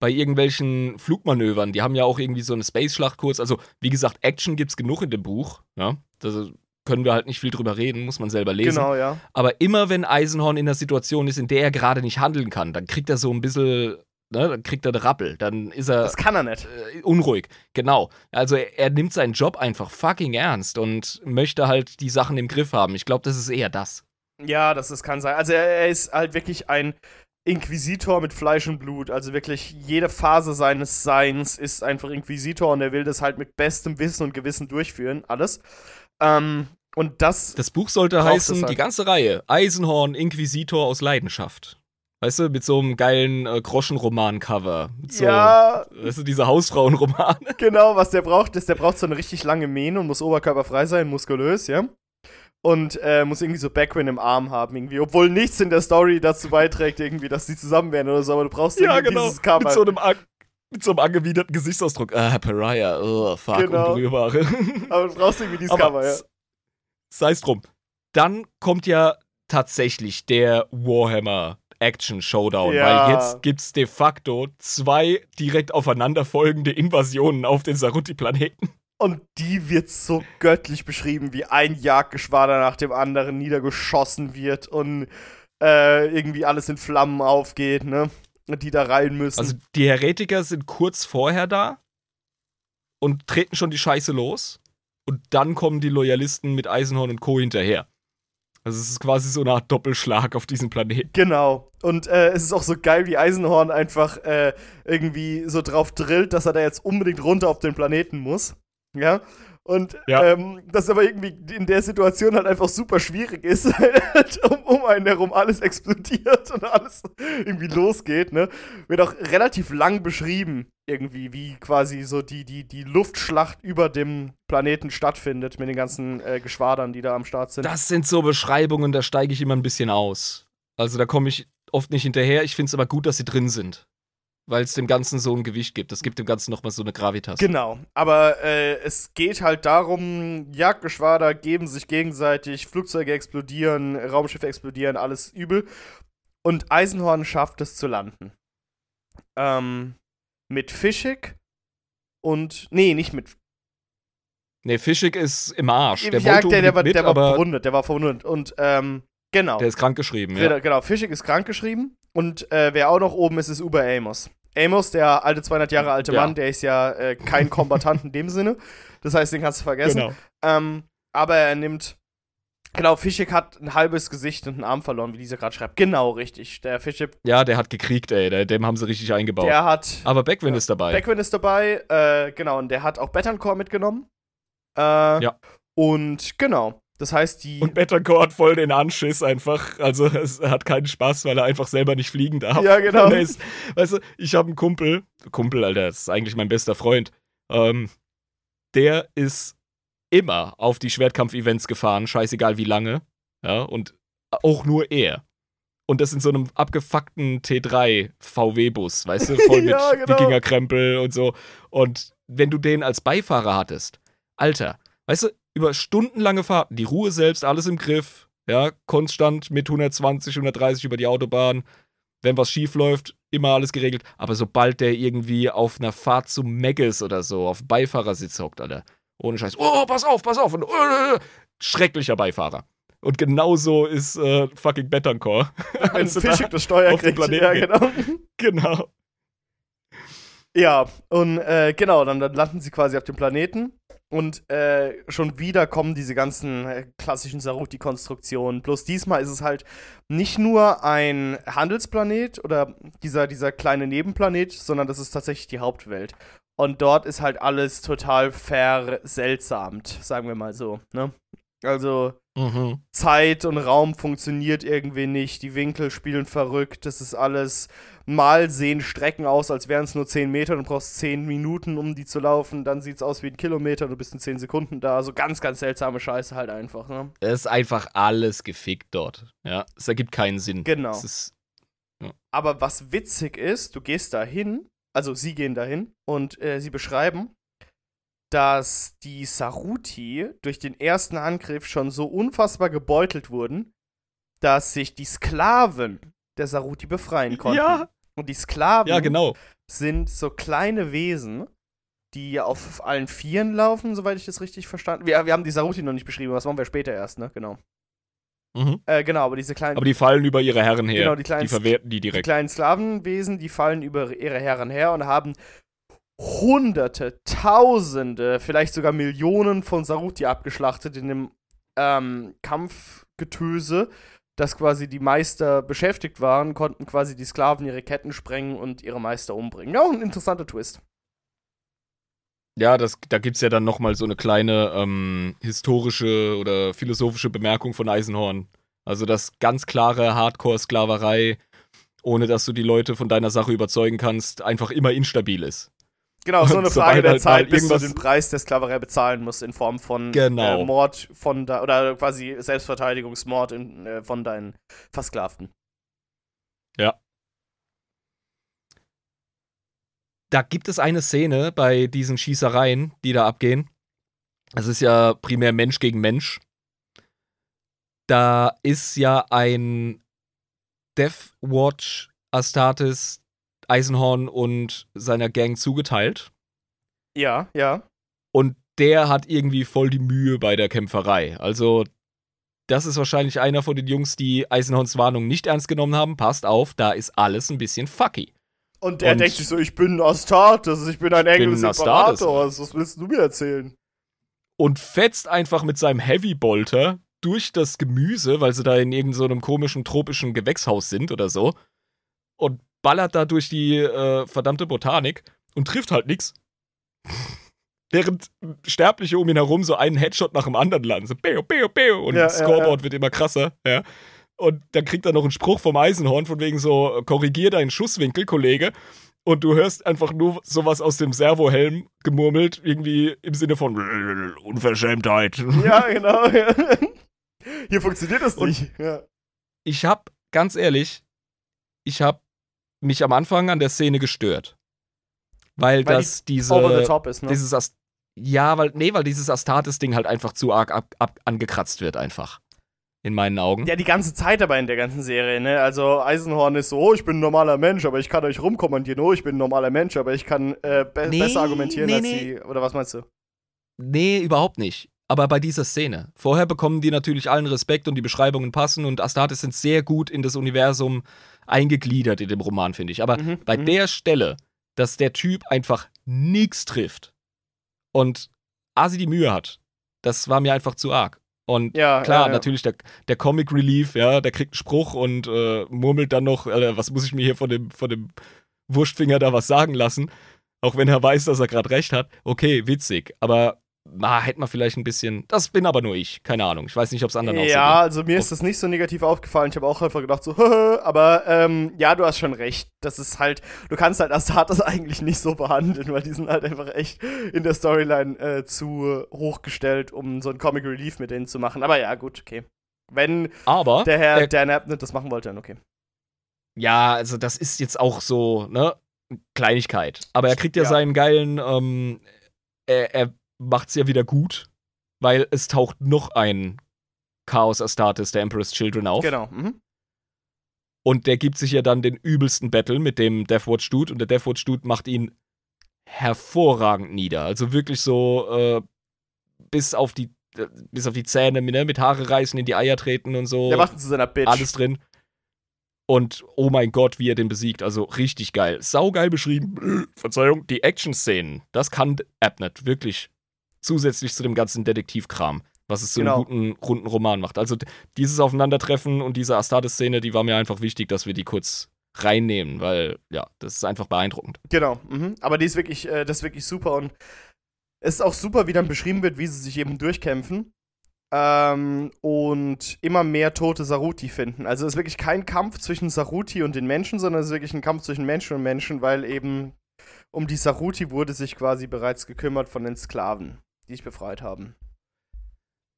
bei irgendwelchen Flugmanövern, die haben ja auch irgendwie so eine Space-Schlacht kurz. Also, wie gesagt, Action gibt's genug in dem Buch. Ja, da können wir halt nicht viel drüber reden, muss man selber lesen. Genau, ja. Aber immer wenn Eisenhorn in der Situation ist, in der er gerade nicht handeln kann, dann kriegt er so ein bisschen, ne, dann kriegt er einen Rappel. Dann ist er Das kann er nicht. äh, unruhig. Genau. Also er, er nimmt seinen Job einfach fucking ernst und möchte halt die Sachen im Griff haben. Ich glaube, das ist eher das. Ja, das, das kann sein. Also er, er ist halt wirklich ein Inquisitor mit Fleisch und Blut. Also wirklich jede Phase seines Seins ist einfach Inquisitor und er will das halt mit bestem Wissen und Gewissen durchführen. Alles. Ähm, und das. Das Buch sollte heißen, halt. die ganze Reihe, Eisenhorn, Inquisitor aus Leidenschaft. Weißt du, mit so einem geilen äh, Groschenroman-Cover. So, ja, Weißt du, diese Hausfrauenroman. genau, was der braucht, ist, der braucht so eine richtig lange Mähne und muss oberkörperfrei sein, muskulös, ja. Und äh, muss irgendwie so Backwind im Arm haben, irgendwie. Obwohl nichts in der Story dazu beiträgt, irgendwie, dass die zusammen werden oder so, aber du brauchst irgendwie dieses Cover. Mit so einem, an- mit so einem angewiderten Gesichtsausdruck. Ah, Pariah, oh, fuck, Genau. Unberührbare. aber du brauchst irgendwie dieses Cover, ja. Sei es drum. dann kommt ja tatsächlich der Warhammer Action Showdown, Ja. weil jetzt gibt's de facto zwei direkt aufeinanderfolgende Invasionen auf den Saruti-Planeten. Und die wird so göttlich beschrieben, wie ein Jagdgeschwader nach dem anderen niedergeschossen wird und äh, irgendwie alles in Flammen aufgeht, ne? Die da rein müssen. Also die Heretiker sind kurz vorher da und treten schon die Scheiße los. Und dann kommen die Loyalisten mit Eisenhorn und Co. hinterher. Also es ist quasi so eine Art Doppelschlag auf diesem Planeten. Genau. Und äh, es ist auch so geil, wie Eisenhorn einfach äh, irgendwie so drauf drillt, dass er da jetzt unbedingt runter auf den Planeten muss. Ja. Und Ja. Ähm, das aber irgendwie in der Situation halt einfach super schwierig ist, halt um, um einen herum alles explodiert und alles irgendwie losgeht, ne? Wird auch relativ lang beschrieben, irgendwie, wie quasi so die, die, die Luftschlacht über dem Planeten stattfindet mit den ganzen äh, Geschwadern, die da am Start sind. Das sind so Beschreibungen, da steige ich immer ein bisschen aus. Also da komme ich oft nicht hinterher. Ich finde es aber gut, dass sie drin sind. Weil es dem Ganzen so ein Gewicht gibt. Das gibt dem Ganzen nochmal so eine Gravitas. Genau, aber äh, es geht halt darum, Jagdgeschwader geben sich gegenseitig, Flugzeuge explodieren, Raumschiffe explodieren, alles übel. Und Eisenhorn schafft es zu landen. Ähm, mit Fischig und, nee, nicht mit Nee, Fischig ist im Arsch. Der ja, der, der, war, unbedingt der mit, war verwundet, der war verwundet. Und, ähm, genau. der ist krankgeschrieben, Genau, ja. Genau, Fischig ist krankgeschrieben und äh, wer auch noch oben ist, ist Uber Amos. Amos, der alte 200 Jahre alte Ja. Mann, der ist ja äh, kein Kombatant in dem Sinne. Das heißt, den kannst du vergessen. Genau. Ähm, aber er nimmt. Genau, Fischig hat ein halbes Gesicht und einen Arm verloren, wie dieser gerade schreibt. Genau, richtig. Der Fischig, Ja, der hat gekriegt, ey. Der, dem haben sie richtig eingebaut. der hat. aber Beckwin Ja. ist dabei. Beckwin ist dabei, äh, genau, und der hat auch Betancore mitgenommen. Äh, Ja. Und genau. Das heißt, die. Und Betancourt hat voll den Anschiss einfach. Also es, hat keinen Spaß, weil er einfach selber nicht fliegen darf. Ja, genau. Ist, weißt du, ich habe einen Kumpel, Kumpel, Alter, das ist eigentlich mein bester Freund. Ähm, der ist immer auf die Schwertkampf-Events gefahren, scheißegal wie lange. Ja, und auch nur er. Und das in so einem abgefuckten T3 VW-Bus, weißt du, voll mit Ja, genau. Wikingerkrempel und so. Und wenn du den als Beifahrer hattest, Alter, weißt du, über stundenlange Fahrten, die Ruhe selbst, alles im Griff, ja, konstant mit 120, 130 über die Autobahn. Wenn was schief läuft, immer alles geregelt. Aber sobald der irgendwie auf einer Fahrt zu Megges oder so auf Beifahrersitz hockt, Alter, ohne Scheiß, oh, pass auf, pass auf, und, äh, schrecklicher Beifahrer. Und genauso ist äh, fucking Betancore. wenn da- Fischig das Steuer auf den kriegt. Planeten Ja, genau. genau. Ja, und äh, genau, dann, dann landen sie quasi auf dem Planeten. Und äh, schon wieder kommen diese ganzen äh, klassischen Saruti-Konstruktionen. Bloß diesmal ist es halt nicht nur ein Handelsplanet oder dieser, dieser kleine Nebenplanet, sondern das ist tatsächlich die Hauptwelt. Und dort ist halt alles total verseltsamt, sagen wir mal so. Ne? Also, Mhm. Zeit und Raum funktioniert irgendwie nicht, die Winkel spielen verrückt, das ist alles, mal sehen Strecken aus, als wären es nur 10 Meter, du brauchst 10 Minuten, um die zu laufen, dann sieht es aus wie ein Kilometer, du bist in 10 Sekunden da, so ganz, ganz seltsame Scheiße halt einfach, ne? Es ist einfach alles gefickt dort. Ja, es ergibt keinen Sinn. Genau. Ist, Aber was witzig ist, du gehst da hin, also sie gehen dahin und äh, sie beschreiben, dass die Saruti durch den ersten Angriff schon so unfassbar gebeutelt wurden, dass sich die Sklaven der Saruti befreien konnten. ja, Und die Sklaven ja, genau. sind so kleine Wesen, die auf allen Vieren laufen, soweit ich das richtig verstanden Wir, wir haben die Saruti noch nicht beschrieben, das machen wir später erst, ne? Genau. Mhm. Äh, genau, aber diese kleinen Aber die fallen über ihre Herren her. Genau, die kleinen die verwerten die Die direkt. kleinen Sklavenwesen, die fallen über ihre Herren her und haben Hunderte, Tausende, vielleicht sogar Millionen von Saruti abgeschlachtet in dem ähm, Kampfgetöse, dass quasi die Meister beschäftigt waren, konnten quasi die Sklaven ihre Ketten sprengen und ihre Meister umbringen. Ja, auch ein interessanter Twist. Ja, das, da gibt es ja dann nochmal so eine kleine ähm, historische oder philosophische Bemerkung von Eisenhorn. Also das ganz klare Hardcore-Sklaverei, ohne dass du die Leute von deiner Sache überzeugen kannst, einfach immer instabil ist. Genau, so eine Frage der halt Zeit, bis du den Preis der Sklaverei bezahlen musst in Form von Genau. äh, Mord von da oder quasi Selbstverteidigungsmord in, äh, von deinen Versklavten. Da gibt es eine Szene bei diesen Schießereien, die da abgehen. Es ist ja primär Mensch gegen Mensch. da ist ja ein Death Watch Astartes, Eisenhorn und seiner Gang zugeteilt. Ja, ja. Und der hat irgendwie voll die Mühe bei der Kämpferei. Also, das ist wahrscheinlich einer von den Jungs, die Eisenhorns Warnung nicht ernst genommen haben. Passt auf, da ist alles ein bisschen fucky. Und er Und- denkt sich so, ich bin Astartes, ich bin ein bin Engel Astartes. Separator. Was willst du mir erzählen? Und fetzt einfach mit seinem Heavy Bolter durch das Gemüse, weil sie da in irgendeinem komischen tropischen Gewächshaus sind oder so. Und ballert da durch die äh, verdammte Botanik und trifft halt nix. Während Sterbliche um ihn herum so einen Headshot nach dem anderen landen. So, beo, beo, beo. Und Ja, das ja, Scoreboard wird immer krasser, ja. Und dann kriegt er noch einen Spruch vom Eisenhorn von wegen so, korrigier deinen Schusswinkel, Kollege. Und du hörst einfach nur sowas aus dem Servohelm gemurmelt, irgendwie im Sinne von Unverschämtheit. Ja, genau. Ja. Hier funktioniert das Und- nicht. Ja. Ich hab, ganz ehrlich, ich hab mich am Anfang an der Szene gestört. Weil, Weil das diese. Over the top ist, ne? Dieses Ast ja, weil, nee, weil dieses Astartes-Ding halt einfach zu arg ab, ab, angekratzt wird, einfach. In meinen Augen. Ja, die ganze Zeit aber in der ganzen Serie, ne? Also Eisenhorn ist so, oh, ich bin ein normaler Mensch, aber ich kann euch rumkommandieren. Oh, ich bin ein normaler Mensch, aber ich kann äh, be Nee, besser argumentieren nee, als nee. sie. Oder was meinst du? Nee, überhaupt nicht. Aber bei dieser Szene. Vorher bekommen die natürlich allen Respekt und die Beschreibungen passen und Astartes sind sehr gut in das Universum eingegliedert in dem Roman, finde ich. Aber Mhm, bei mhm. der Stelle, dass der Typ einfach nichts trifft und Asi die Mühe hat, das war mir einfach zu arg. Und Ja, klar, ja, ja. natürlich der, der Comic Relief, ja, der kriegt einen Spruch und äh, murmelt dann noch, äh, was muss ich mir hier von dem, von dem Wurstfinger da was sagen lassen, auch wenn er weiß, dass er gerade recht hat. Okay, witzig, aber na, hätte man vielleicht ein bisschen, das bin aber nur ich, keine Ahnung, ich weiß nicht, ob es anderen auch so Ja, geht. also mir ist das nicht so negativ aufgefallen. Ich habe auch einfach gedacht so, aber ähm, ja, du hast schon recht. Das ist halt, du kannst halt Astartes eigentlich nicht so behandeln, weil die sind halt einfach echt in der Storyline äh, zu hochgestellt, um so ein Comic Relief mit denen zu machen. Aber ja, gut, okay. Wenn Aber der Herr der- Dan Abnett das machen wollte, dann okay. Ja, also das ist jetzt auch so, ne? Kleinigkeit. Aber er kriegt ja, Ja. seinen geilen, ähm, er, er macht's ja wieder gut, weil es taucht noch ein Chaos Astartes, der Emperor's Children auf. Genau. Mhm. Und der gibt sich ja dann den übelsten Battle mit dem Deathwatch Dude und der Deathwatch Dude macht ihn hervorragend nieder. Also wirklich so äh, bis auf die äh, bis auf die Zähne ne, mit Haare reißen, in die Eier treten und so Der macht ihn zu seiner Bitch. alles drin. Und oh mein Gott, wie er den besiegt. Also richtig geil. Saugeil beschrieben. Verzeihung. Die Action-Szenen, das kann Abnett wirklich zusätzlich zu dem ganzen Detektivkram, was es zu Genau. einem guten, runden Roman macht. Also dieses Aufeinandertreffen und diese Astartes-Szene, die war mir einfach wichtig, dass wir die kurz reinnehmen, weil ja, das ist einfach beeindruckend. Genau, mhm. aber die ist wirklich, äh, das ist wirklich super und es ist auch super, wie dann beschrieben wird, wie sie sich eben durchkämpfen ähm, und immer mehr tote Saruti finden. Also es ist wirklich kein Kampf zwischen Saruti und den Menschen, sondern es ist wirklich ein Kampf zwischen Menschen und Menschen, weil eben um die Saruti wurde sich quasi bereits gekümmert von den Sklaven, die sich befreit haben.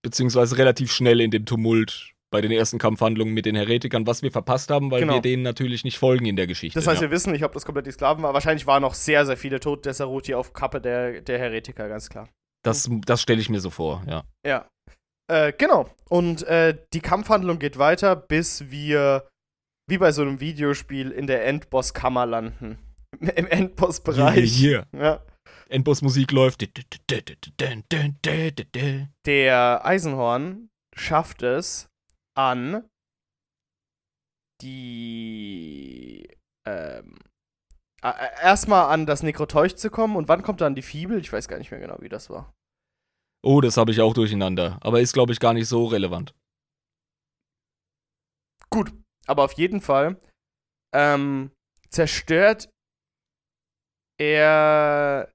Beziehungsweise relativ schnell in dem Tumult bei den ersten Kampfhandlungen mit den Heretikern, was wir verpasst haben, weil Genau. wir denen natürlich nicht folgen in der Geschichte. Das heißt, ja. wir wissen nicht, ob das komplett die Sklaven war. Wahrscheinlich waren noch sehr, sehr viele Tote der Saruti auf Kappe der, der Heretiker, ganz klar. das, das stelle ich mir so vor, ja. Ja. Äh, genau. Und äh, die Kampfhandlung geht weiter, bis wir, wie bei so einem Videospiel, in der Endbosskammer landen. Im Endbossbereich. Hier, Ja. Endboss-Musik läuft. Der Eisenhorn schafft es an die ähm, äh, erstmal an das Nekroteuch zu kommen und wann kommt dann die Fibel? Ich weiß gar nicht mehr genau, wie das war. Oh, das habe ich auch durcheinander. Aber ist, glaube ich, gar nicht so relevant. Gut, aber auf jeden Fall ähm, zerstört er.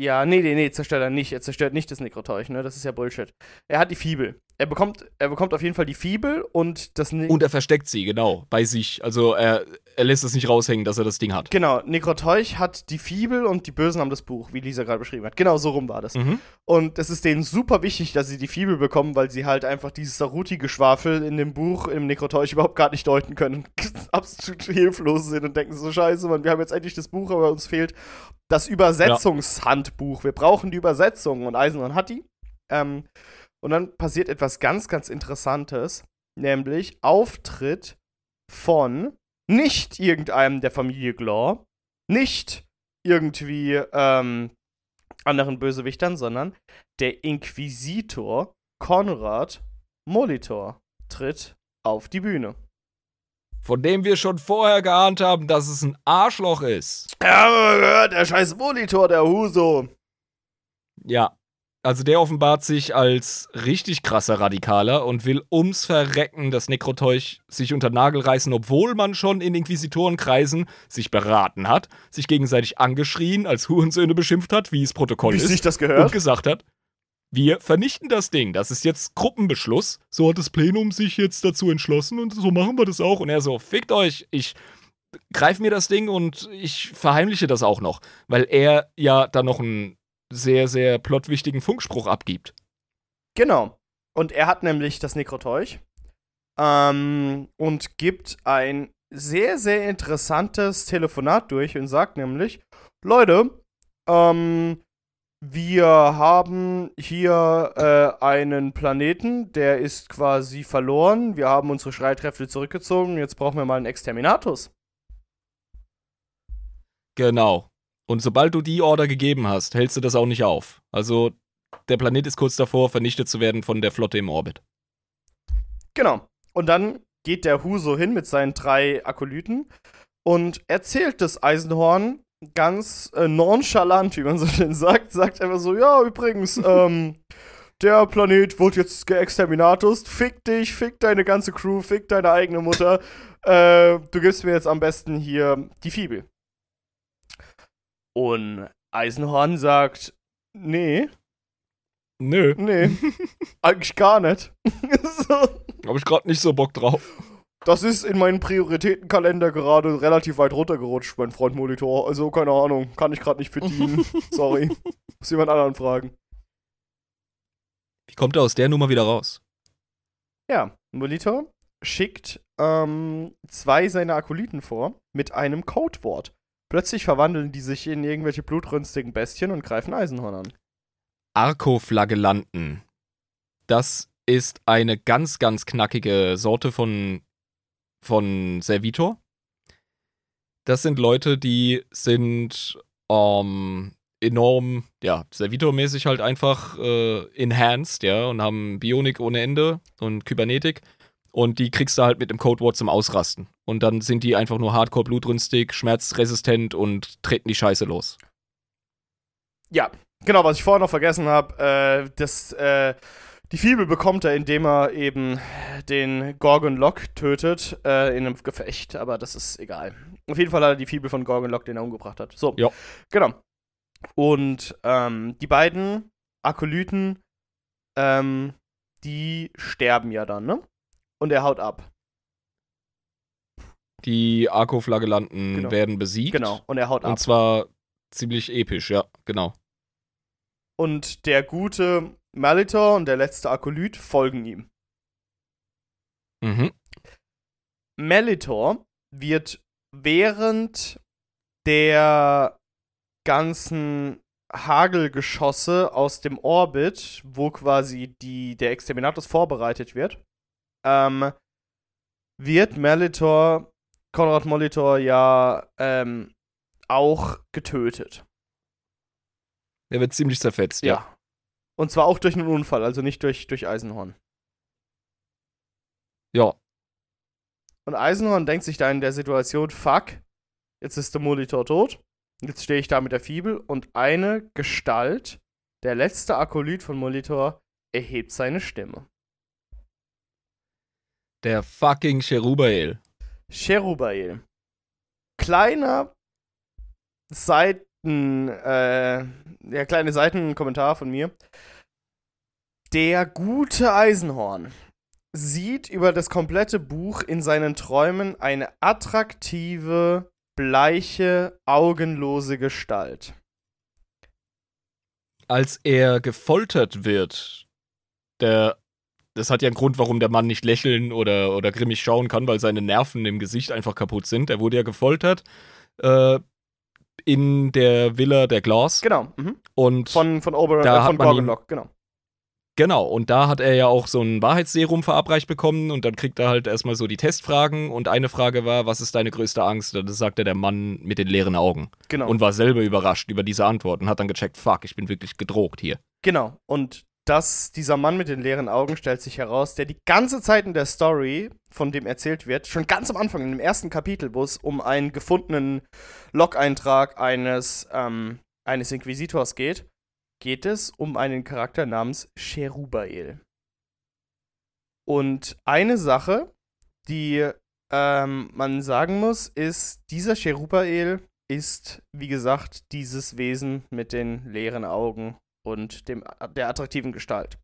Ja, nee, nee, nee, zerstört er nicht. Er zerstört nicht das Nekroteuch, ne? Das ist ja Bullshit. Er hat die Fibel. Er bekommt, er bekommt auf jeden Fall die Fibel und das ne Und er versteckt sie, genau, bei sich. Also er, er lässt es nicht raushängen, dass er das Ding hat. Genau, Nekroteuch hat die Fibel und die Bösen haben das Buch, wie Lisa gerade beschrieben hat. Genau, so rum war das. Mhm. Und es ist denen super wichtig, dass sie die Fibel bekommen, weil sie halt einfach dieses Saruti-Geschwafel in dem Buch, im Nekroteuch überhaupt gar nicht deuten können. Absolut hilflos sind und denken so, scheiße, Mann, wir haben jetzt endlich das Buch, aber uns fehlt das Übersetzungshandbuch. Wir brauchen die Übersetzung und Eisenhorn hat die. Ähm, Und dann passiert etwas ganz, ganz Interessantes, nämlich Auftritt von nicht irgendeinem der Familie Glaw, nicht irgendwie ähm, anderen Bösewichtern, sondern der Inquisitor Konrad Molitor tritt auf die Bühne. Von dem wir schon vorher geahnt haben, dass es ein Arschloch ist. Ja, gehört, der scheiß Molitor, der Huso. Ja. Also der offenbart sich als richtig krasser Radikaler und will ums Verrecken das Nekroteuch sich unter Nagel reißen, obwohl man schon in Inquisitorenkreisen sich beraten hat, sich gegenseitig angeschrien, als Hurensöhne beschimpft hat, wie es Protokoll Wie ist. sich das gehört? und gesagt hat, wir vernichten das Ding. Das ist jetzt Gruppenbeschluss. So hat das Plenum sich jetzt dazu entschlossen und so machen wir das auch. Und er so, fickt euch, ich greife mir das Ding und ich verheimliche das auch noch. Weil er ja dann noch einen sehr, sehr plotwichtigen Funkspruch abgibt. Genau. Und er hat nämlich das Nekroteuch ähm, und gibt ein sehr, sehr interessantes Telefonat durch und sagt nämlich, Leute, ähm, wir haben hier äh, einen Planeten, der ist quasi verloren. Wir haben unsere Streitkräfte zurückgezogen. Jetzt brauchen wir mal einen Exterminatus. Genau. Und sobald du die Order gegeben hast, hältst du das auch nicht auf. Also der Planet ist kurz davor, vernichtet zu werden von der Flotte im Orbit. Genau. Und dann geht der Huso hin mit seinen drei Akolyten und erzählt das Eisenhorn ganz äh, nonchalant, wie man so schön sagt, sagt einfach so, ja, übrigens, ähm, der Planet wurde jetzt geexterminatus, fick dich, fick deine ganze Crew, fick deine eigene Mutter, äh, du gibst mir jetzt am besten hier die Fibel. Und Eisenhorn sagt, nee, Nö, nee, eigentlich gar nicht. so. hab ich gerade nicht so Bock drauf. Das ist in meinen Prioritätenkalender gerade relativ weit runtergerutscht, mein Freund Monitor. Also, keine Ahnung, kann ich gerade nicht bedienen. Sorry. Muss jemand anderen fragen. Wie kommt er aus der Nummer wieder raus? Ja, Monitor schickt ähm, zwei seiner Akolyten vor mit einem Codewort. Plötzlich verwandeln die sich in irgendwelche blutrünstigen Bestien und greifen Eisenhorn an. Arkoflagellanten. Das ist eine ganz, ganz knackige Sorte von, von Servitor. Das sind Leute, die sind ähm, enorm, ja, Servitor-mäßig halt einfach äh, enhanced, ja, und haben Bionik ohne Ende und Kybernetik. Und die kriegst du halt mit dem Codewort zum Ausrasten. Und dann sind die einfach nur hardcore blutrünstig, schmerzresistent und treten die Scheiße los. Ja, genau, was ich vorher noch vergessen habe, äh, das, äh, die Fibel bekommt er, indem er eben den Gorgon Lock tötet äh, in einem Gefecht, aber das ist egal. Auf jeden Fall hat er die Fibel von Gorgon Lock, den er umgebracht hat. So, Ja. genau. Und ähm, die beiden Akolyten, ähm, die sterben ja dann, ne? Und er haut ab. Die Arkoflagellanten Genau. werden besiegt. Genau. Und er haut ab. Und zwar ziemlich episch, ja, genau. Und der gute Malitor und der letzte Akolyt folgen ihm. Mhm. Melitor wird während der ganzen Hagelgeschosse aus dem Orbit, wo quasi die, der Exterminatus vorbereitet wird, ähm, wird Melitor, Konrad Molitor ja ähm, auch getötet. Der wird ziemlich zerfetzt, ja. Und zwar auch durch einen Unfall, also nicht durch, durch Eisenhorn. Ja. Und Eisenhorn denkt sich da in der Situation, fuck, jetzt ist der Molitor tot. Jetzt stehe ich da mit der Fibel und eine Gestalt, der letzte Akolyt von Molitor, erhebt seine Stimme. Der fucking Cherubael. Cherubael. Kleiner Seiten, äh, ja, kleine Seitenkommentar von mir. Der gute Eisenhorn sieht über das komplette Buch in seinen Träumen eine attraktive, bleiche, augenlose Gestalt. Als er gefoltert wird, der. Das hat ja einen Grund, warum der Mann nicht lächeln oder, oder grimmig schauen kann, weil seine Nerven im Gesicht einfach kaputt sind. Er wurde ja gefoltert äh, in der Villa der Glass. Genau. Mhm. Und Von, von Ober Da äh, von Gorgonlock, genau. Genau, und da hat er ja auch so ein Wahrheitsserum verabreicht bekommen und dann kriegt er halt erstmal so die Testfragen und eine Frage war, was ist deine größte Angst? Und das sagte der Mann mit den leeren Augen. Genau. Und war selber überrascht über diese Antwort und hat dann gecheckt, fuck, ich bin wirklich gedrogt hier. Genau. Und dass dieser Mann mit den leeren Augen stellt sich heraus, der die ganze Zeit in der Story, von dem erzählt wird, schon ganz am Anfang, in dem ersten Kapitel, wo es um einen gefundenen Log-Eintrag eines, ähm, eines Inquisitors geht, geht es um einen Charakter namens Cherubael. Und eine Sache, die ähm, man sagen muss, ist, dieser Cherubael ist, wie gesagt, dieses Wesen mit den leeren Augen und dem, der attraktiven Gestalt.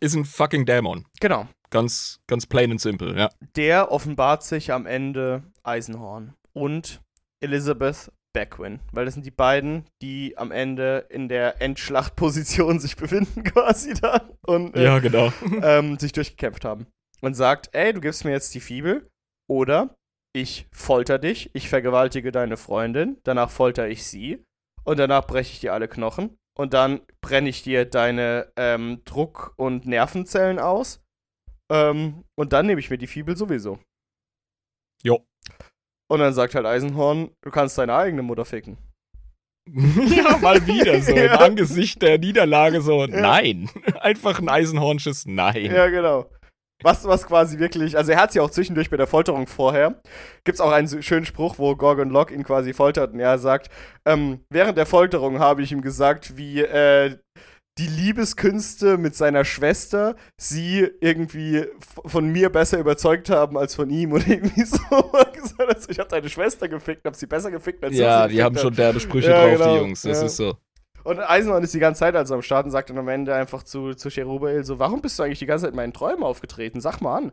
Ist ein fucking Dämon. Genau. Ganz, ganz plain and simple, ja. Der offenbart sich am Ende Eisenhorn und Elizabeth Beckwin, weil das sind die beiden, die am Ende in der Endschlachtposition sich befinden quasi da und äh, Ja, genau. ähm, sich durchgekämpft haben. Und sagt, ey, du gibst mir jetzt die Fibel oder ich folter dich, ich vergewaltige deine Freundin, danach folter ich sie und danach breche ich dir alle Knochen und dann brenne ich dir deine ähm, Druck- und Nervenzellen aus ähm, und dann nehme ich mir die Fibel sowieso. Jo. Und dann sagt halt Eisenhorn, du kannst deine eigene Mutter ficken. ja, mal wieder so Ja. im Angesicht der Niederlage so, nein. Einfach ein Eisenhornschiss, nein. Ja, genau. Was, was quasi wirklich, also er hat sie auch zwischendurch bei der Folterung vorher. Gibt's auch einen schönen Spruch, wo Gorgon Lock ihn quasi foltert und er sagt, ähm, während der Folterung habe ich ihm gesagt, wie äh, die Liebeskünste mit seiner Schwester sie irgendwie von mir besser überzeugt haben als von ihm oder irgendwie so. Gesagt, also ich habe deine Schwester gefickt, hab sie besser gefickt als Ja, sie die haben schon derbe Sprüche Ja, drauf, genau. die Jungs. Das Ja. ist so. Und Eisenhorn ist die ganze Zeit also am Start und sagt dann am Ende einfach zu, zu Cherubael so, warum bist du eigentlich die ganze Zeit in meinen Träumen aufgetreten? Sag mal an.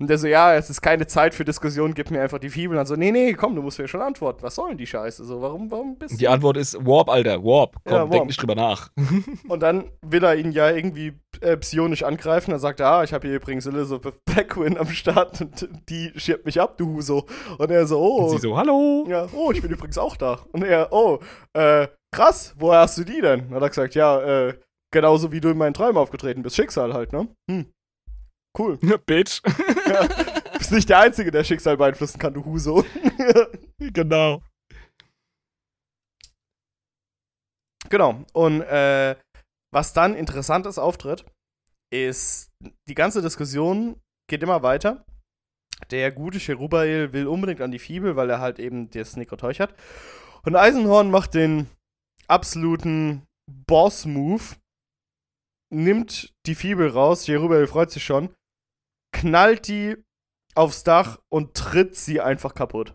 Und der so, ja, es ist keine Zeit für Diskussion, gib mir einfach die Fibel. Und dann so, nee, nee, komm, du musst mir schon antworten. Was soll denn die Scheiße? So, warum, warum bist du? Die Antwort ist Warp, Alter, Warp. Komm, Ja, Warp. denk nicht drüber nach. Und dann will er ihn ja irgendwie äh, psionisch angreifen. Dann sagt er, ah, ich habe hier übrigens Elizabeth Beckwin am Start und die schirbt mich ab, du Huso. Und er so, oh. Und sie so, hallo. Ja, oh, ich bin übrigens auch da. Und er, oh, äh, krass, woher hast du die denn? Dann hat er gesagt, ja, äh, genauso wie du in meinen Träumen aufgetreten bist. Schicksal halt, ne? Hm. Cool. Bitch. Ja. Bist nicht der Einzige, der Schicksal beeinflussen kann, du Huso. genau. genau. Und, äh, was dann interessantes auftritt, ist, die ganze Diskussion geht immer weiter. Der gute Cherubael will unbedingt an die Fibel, weil er halt eben das Nekroteuch hat. Und Eisenhorn macht den absoluten Boss-Move, nimmt die Fibel raus, Cherubael freut sich schon, knallt die aufs Dach und tritt sie einfach kaputt.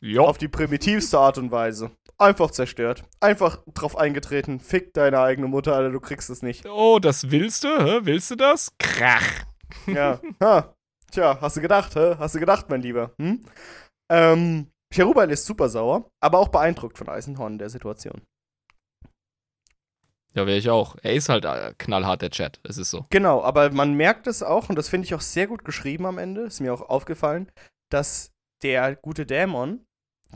Jo. Auf die primitivste Art und Weise. Einfach zerstört. Einfach drauf eingetreten. Fick deine eigene Mutter, Alter, du kriegst es nicht. Oh, das willst du? Hä? Willst du das? Krach. Ja. ha. Tja, hast du gedacht, hä? Hast du gedacht, mein Lieber? Hm? Ähm, Cherubal ist super sauer, aber auch beeindruckt von Eisenhorn in der Situation. Ja, wäre ich auch. Er ist halt äh, knallhart, der Chat. Es ist so. Genau, aber man merkt es auch, und das finde ich auch sehr gut geschrieben am Ende, ist mir auch aufgefallen, dass der gute Dämon,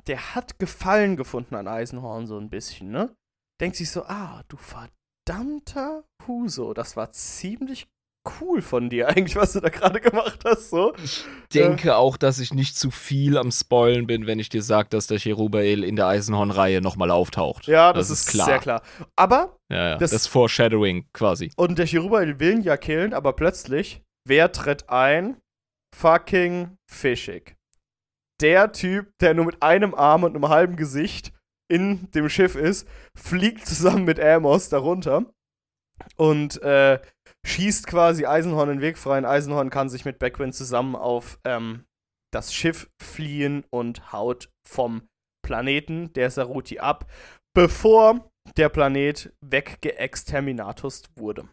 der hat Gefallen gefunden an Eisenhorn so ein bisschen, ne? Denkt sich so, ah, du verdammter Huso, das war ziemlich cool von dir eigentlich, was du da gerade gemacht hast, so. denke auch, dass ich nicht zu viel am Spoilen bin, wenn ich dir sage, dass der Cherubael in der Eisenhorn-Reihe nochmal auftaucht. Ja, das, ist, sehr klar. Aber, Ja, ja. Das- Das, Foreshadowing quasi. und der Cherubael will ihn ja killen, aber plötzlich, wer tritt ein? Fucking Fischig. Der Typ, der nur mit einem Arm und einem halben Gesicht in dem Schiff ist, fliegt zusammen mit Amos darunter und äh, schießt quasi Eisenhorn den Weg frei. Und Eisenhorn kann sich mit Beckwin zusammen auf ähm, das Schiff fliehen und haut vom Planeten der Saruti ab, bevor der Planet weggeexterminatust wurde.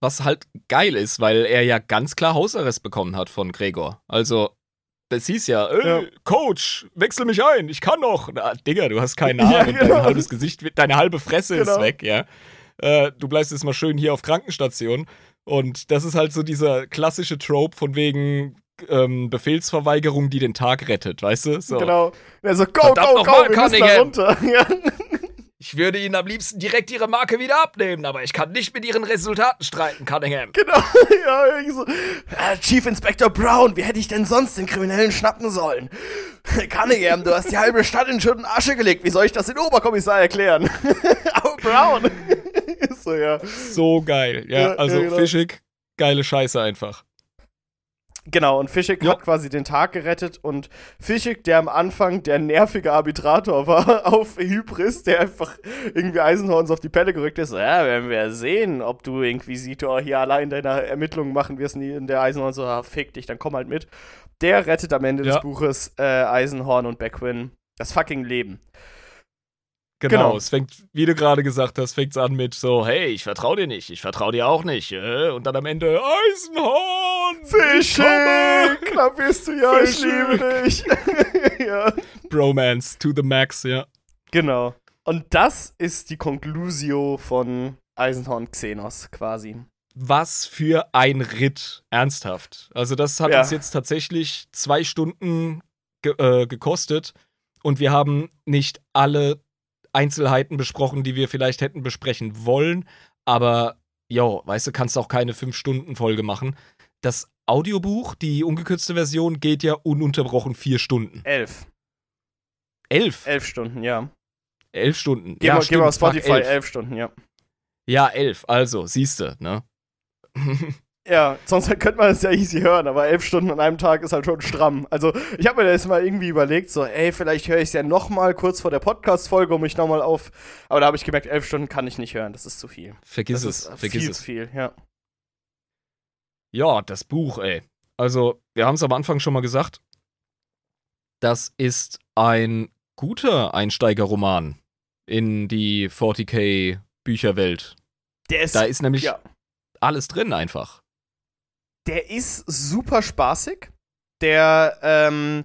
Was halt geil ist, weil er ja ganz klar Hausarrest bekommen hat von Gregor. Also, das hieß ja, äh, Ja. Coach, wechsel mich ein, ich kann noch. Na, Digga, du hast keinen Arm Ja, und genau. dein halbes Gesicht, deine halbe Fresse Genau. ist weg, ja. Äh, du bleibst jetzt mal schön hier auf Krankenstation. Und das ist halt so dieser klassische Trope von wegen ähm, Befehlsverweigerung, die den Tag rettet, weißt du? So. Genau. Und er so, go, Verdammt go, go, mal, wir müssen da Cunningham. runter. Ja. Ich Ich würde Ihnen am liebsten direkt Ihre Marke wieder abnehmen, aber ich kann nicht mit Ihren Resultaten streiten, Cunningham. Genau, ja, irgendwie so. Äh, Chief Inspector Brown, wie hätte ich denn sonst den Kriminellen schnappen sollen? Cunningham, du hast die halbe Stadt in Schutt und Asche gelegt. Wie soll ich das den Oberkommissar erklären? aber Brown. so, ja. So geil. Ja, Ja, also ja, genau. Fischig, geile Scheiße einfach. Genau, und Fischig Ja. hat quasi den Tag gerettet und Fischig, der am Anfang der nervige Arbitrator war auf Hybris, der einfach irgendwie Eisenhorns auf die Pelle gerückt ist. Ja, werden wir sehen, ob du Inquisitor hier allein deine Ermittlungen machen wirst. Und der Eisenhorn so, ah, fick dich, dann komm halt mit. Der rettet am Ende Ja. des Buches äh, Eisenhorn und Beckwin das fucking Leben. Genau, Genau. es fängt, wie du gerade gesagt hast, fängt es an mit so, hey, ich vertraue dir nicht, ich vertraue dir auch nicht. Äh? Und dann am Ende, Eisenhorn! ich komme!" Fischig! Knapp bist du ja, ich liebe dich. ja. Bromance to the max, ja. Genau. Und das ist die Conclusio von Eisenhorn Xenos quasi. Was für ein Ritt, ernsthaft. Also das hat Ja. uns jetzt tatsächlich zwei Stunden ge äh, gekostet und wir haben nicht alle Einzelheiten besprochen, die wir vielleicht hätten besprechen wollen, aber jo, weißt du, kannst auch keine fünf Stunden Folge machen. Das Audiobuch, die ungekürzte Version, geht ja ununterbrochen vier Stunden. Elf. Elf. Elf Stunden, ja. Elf Stunden. Geh ja, mal, geh mal auf stimmt, Spotify, elf. elf. Stunden, ja. Ja, elf. Also, siehste, ne? Ja, sonst könnte man es ja easy hören, aber elf Stunden an einem Tag ist halt schon stramm. Also, ich habe mir das mal irgendwie überlegt, so, ey, vielleicht höre ich es ja noch mal kurz vor der Podcast-Folge, um mich noch mal auf. Aber da habe ich gemerkt, elf Stunden kann ich nicht hören, das ist zu viel. Vergiss das es, ist vergiss viel es. zu viel, ja. Ja, das Buch, ey. Also, wir haben es am Anfang schon mal gesagt. Das ist ein guter Einsteigerroman in die 40k Bücherwelt. Der ist, Da ist nämlich ja. alles drin einfach. Der ist super spaßig. Der ähm,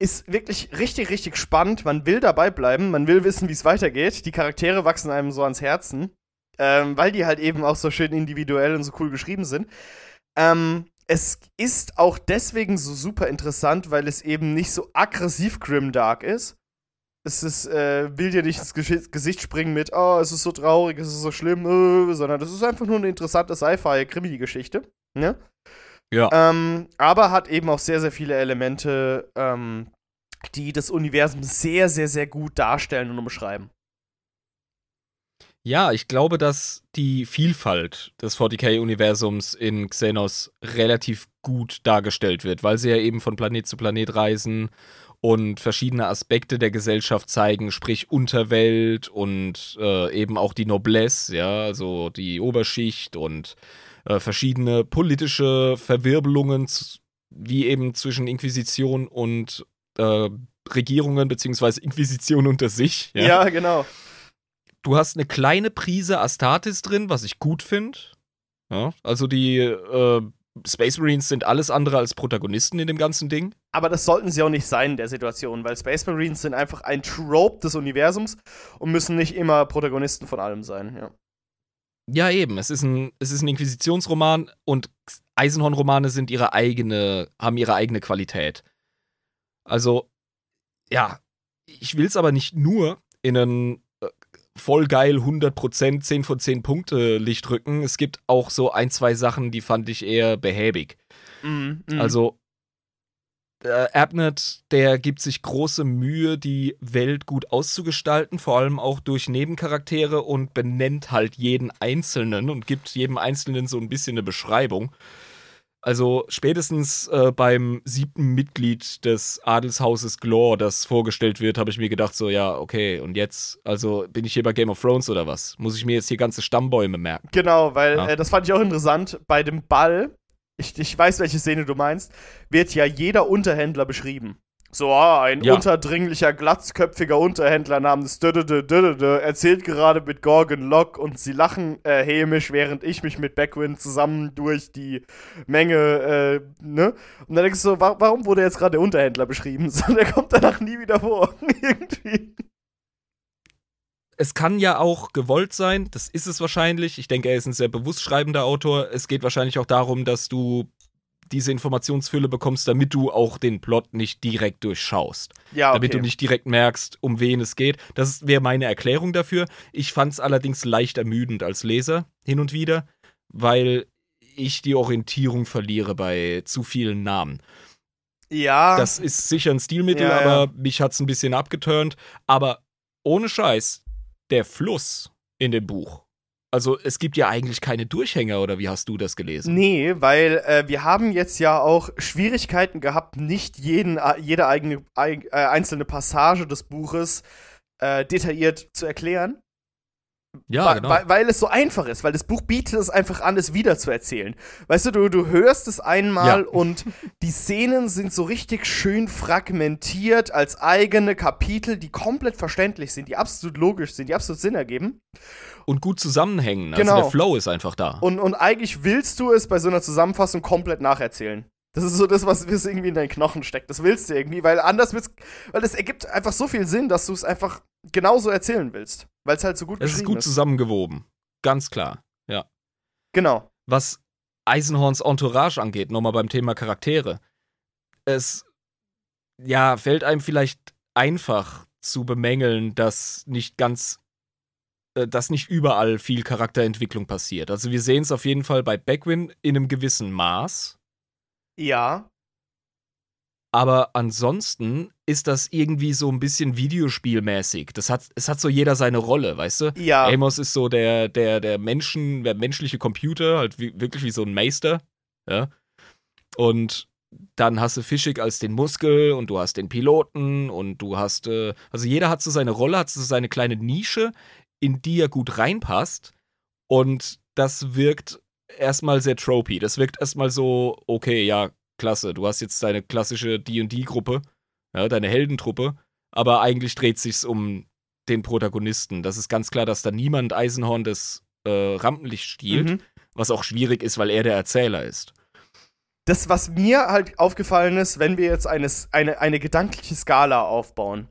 ist wirklich richtig, richtig spannend. Man will dabei bleiben, man will wissen, wie es weitergeht. Die Charaktere wachsen einem so ans Herzen, ähm, weil die halt eben auch so schön individuell und so cool geschrieben sind. Ähm, es ist auch deswegen so super interessant, weil es eben nicht so aggressiv grimdark ist. Es ist, äh, will dir nicht ins Gesicht springen mit, oh, es ist so traurig, es ist so schlimm, äh, sondern das ist einfach nur eine interessante Sci-Fi-Krimi-Geschichte. Ne? Ja. Ähm, aber hat eben auch sehr, sehr viele Elemente, ähm, die das Universum sehr, sehr, sehr gut darstellen und umschreiben. Ja, ich glaube, dass die Vielfalt des 40k-Universums in Xenos relativ gut dargestellt wird, weil sie ja eben von Planet zu Planet reisen und verschiedene Aspekte der Gesellschaft zeigen, sprich Unterwelt und äh, eben auch die Noblesse, ja, also die Oberschicht und äh, verschiedene politische Verwirbelungen, wie eben zwischen Inquisition und äh, Regierungen, beziehungsweise Inquisition unter sich. Ja, genau. Du hast eine kleine Prise Astartes drin, was ich gut finde. Ja, also die äh, Space Marines sind alles andere als Protagonisten in dem ganzen Ding. Aber das sollten sie auch nicht sein in der Situation, weil Space Marines sind einfach ein Trope des Universums und müssen nicht immer Protagonisten von allem sein. Ja. Ja, eben. Es ist ein, es ist ein Inquisitionsroman und Eisenhorn-Romane sind ihre eigene, haben ihre eigene Qualität. Also, ja, ich will es aber nicht nur in einen äh, voll geil 100% 10 von 10 Punkte Licht rücken. Es gibt auch so ein, zwei Sachen, die fand ich eher behäbig. Mhm, mhm. Also, äh, Abnett, der gibt sich große Mühe, die Welt gut auszugestalten, vor allem auch durch Nebencharaktere und benennt halt jeden Einzelnen und gibt jedem Einzelnen so ein bisschen eine Beschreibung. Also spätestens äh, beim siebten Mitglied des Adelshauses Glor, das vorgestellt wird, habe ich mir gedacht, so ja, okay, und jetzt, also bin ich hier bei Game of Thrones oder was? Muss ich mir jetzt hier ganze Stammbäume merken? Genau, weil Ja. äh, das fand ich auch interessant. Bei dem Ball, ich, ich weiß, welche Szene du meinst, wird ja jeder Unterhändler beschrieben. So, ah, ein Ja. unterdringlicher, glatzköpfiger Unterhändler namens Dödödö Dödödö erzählt gerade mit Gorgon Lock und sie lachen äh, hämisch, während ich mich mit Beckwin zusammen durch die Menge, äh, ne? Und dann denkst du so, wa warum wurde jetzt gerade der Unterhändler beschrieben? So, der kommt danach nie wieder vor. Irgendwie. Es kann ja auch gewollt sein, das ist es wahrscheinlich. Ich denke, er ist ein sehr bewusst schreibender Autor. Es geht wahrscheinlich auch darum, dass du diese Informationsfülle bekommst, damit du auch den Plot nicht direkt durchschaust. Ja, okay. Damit du nicht direkt merkst, um wen es geht. Das wäre meine Erklärung dafür. Ich fand es allerdings leicht ermüdend als Leser hin und wieder, weil ich die Orientierung verliere bei zu vielen Namen. Ja. Das ist sicher ein Stilmittel, Ja, aber ja. mich hat es ein bisschen abgeturnt. Aber ohne Scheiß, der Fluss in dem Buch. Also es gibt ja eigentlich keine Durchhänger, oder wie hast du das gelesen? Nee, weil äh, wir haben jetzt ja auch Schwierigkeiten gehabt, nicht jeden, äh, jede eigene, eig, äh, einzelne Passage des Buches äh, detailliert zu erklären. Ja, weil, genau. weil, weil es so einfach ist, weil das Buch bietet es einfach an, es wiederzuerzählen. Weißt du, du, du hörst es einmal Ja. und die Szenen sind so richtig schön fragmentiert als eigene Kapitel, die komplett verständlich sind, die absolut logisch sind, die absolut Sinn ergeben. Und gut zusammenhängen. Also Genau. der Flow ist einfach da. Und, und eigentlich willst du es bei so einer Zusammenfassung komplett nacherzählen. Das ist so das, was irgendwie in deinen Knochen steckt. Das willst du irgendwie, weil anders wird's, weil es ergibt einfach so viel Sinn, dass du es einfach genauso erzählen willst. Weil es halt so gut es ist gut zusammengewoben. Ganz klar. Ja. Genau. Was Eisenhorns Entourage angeht, nochmal beim Thema Charaktere. Es ja, fällt einem vielleicht einfach zu bemängeln, dass nicht ganz, äh, dass nicht überall viel Charakterentwicklung passiert. Also wir sehen es auf jeden Fall bei Beckwin in einem gewissen Maß. Ja. Aber ansonsten ist das irgendwie so ein bisschen Videospielmäßig. Das hat, es hat so jeder seine Rolle, weißt du? Ja. Amos ist so der, der, der Menschen, der menschliche Computer, halt wie, wirklich wie so ein Meister. Ja. Und dann hast du Fischig als den Muskel und du hast den Piloten und du hast, äh, also jeder hat so seine Rolle, hat so seine kleine Nische, in die er gut reinpasst. Und das wirkt erstmal sehr tropey. Das wirkt erstmal so, okay, ja, klasse, du hast jetzt deine klassische D&D-Gruppe, ja, deine Heldentruppe, aber eigentlich dreht sich's um den Protagonisten. Das ist ganz klar, dass da niemand Eisenhorn das äh, Rampenlicht stiehlt, Mhm. was auch schwierig ist, weil er der Erzähler ist. Das, was mir halt aufgefallen ist, wenn wir jetzt eine, eine, eine gedankliche Skala aufbauen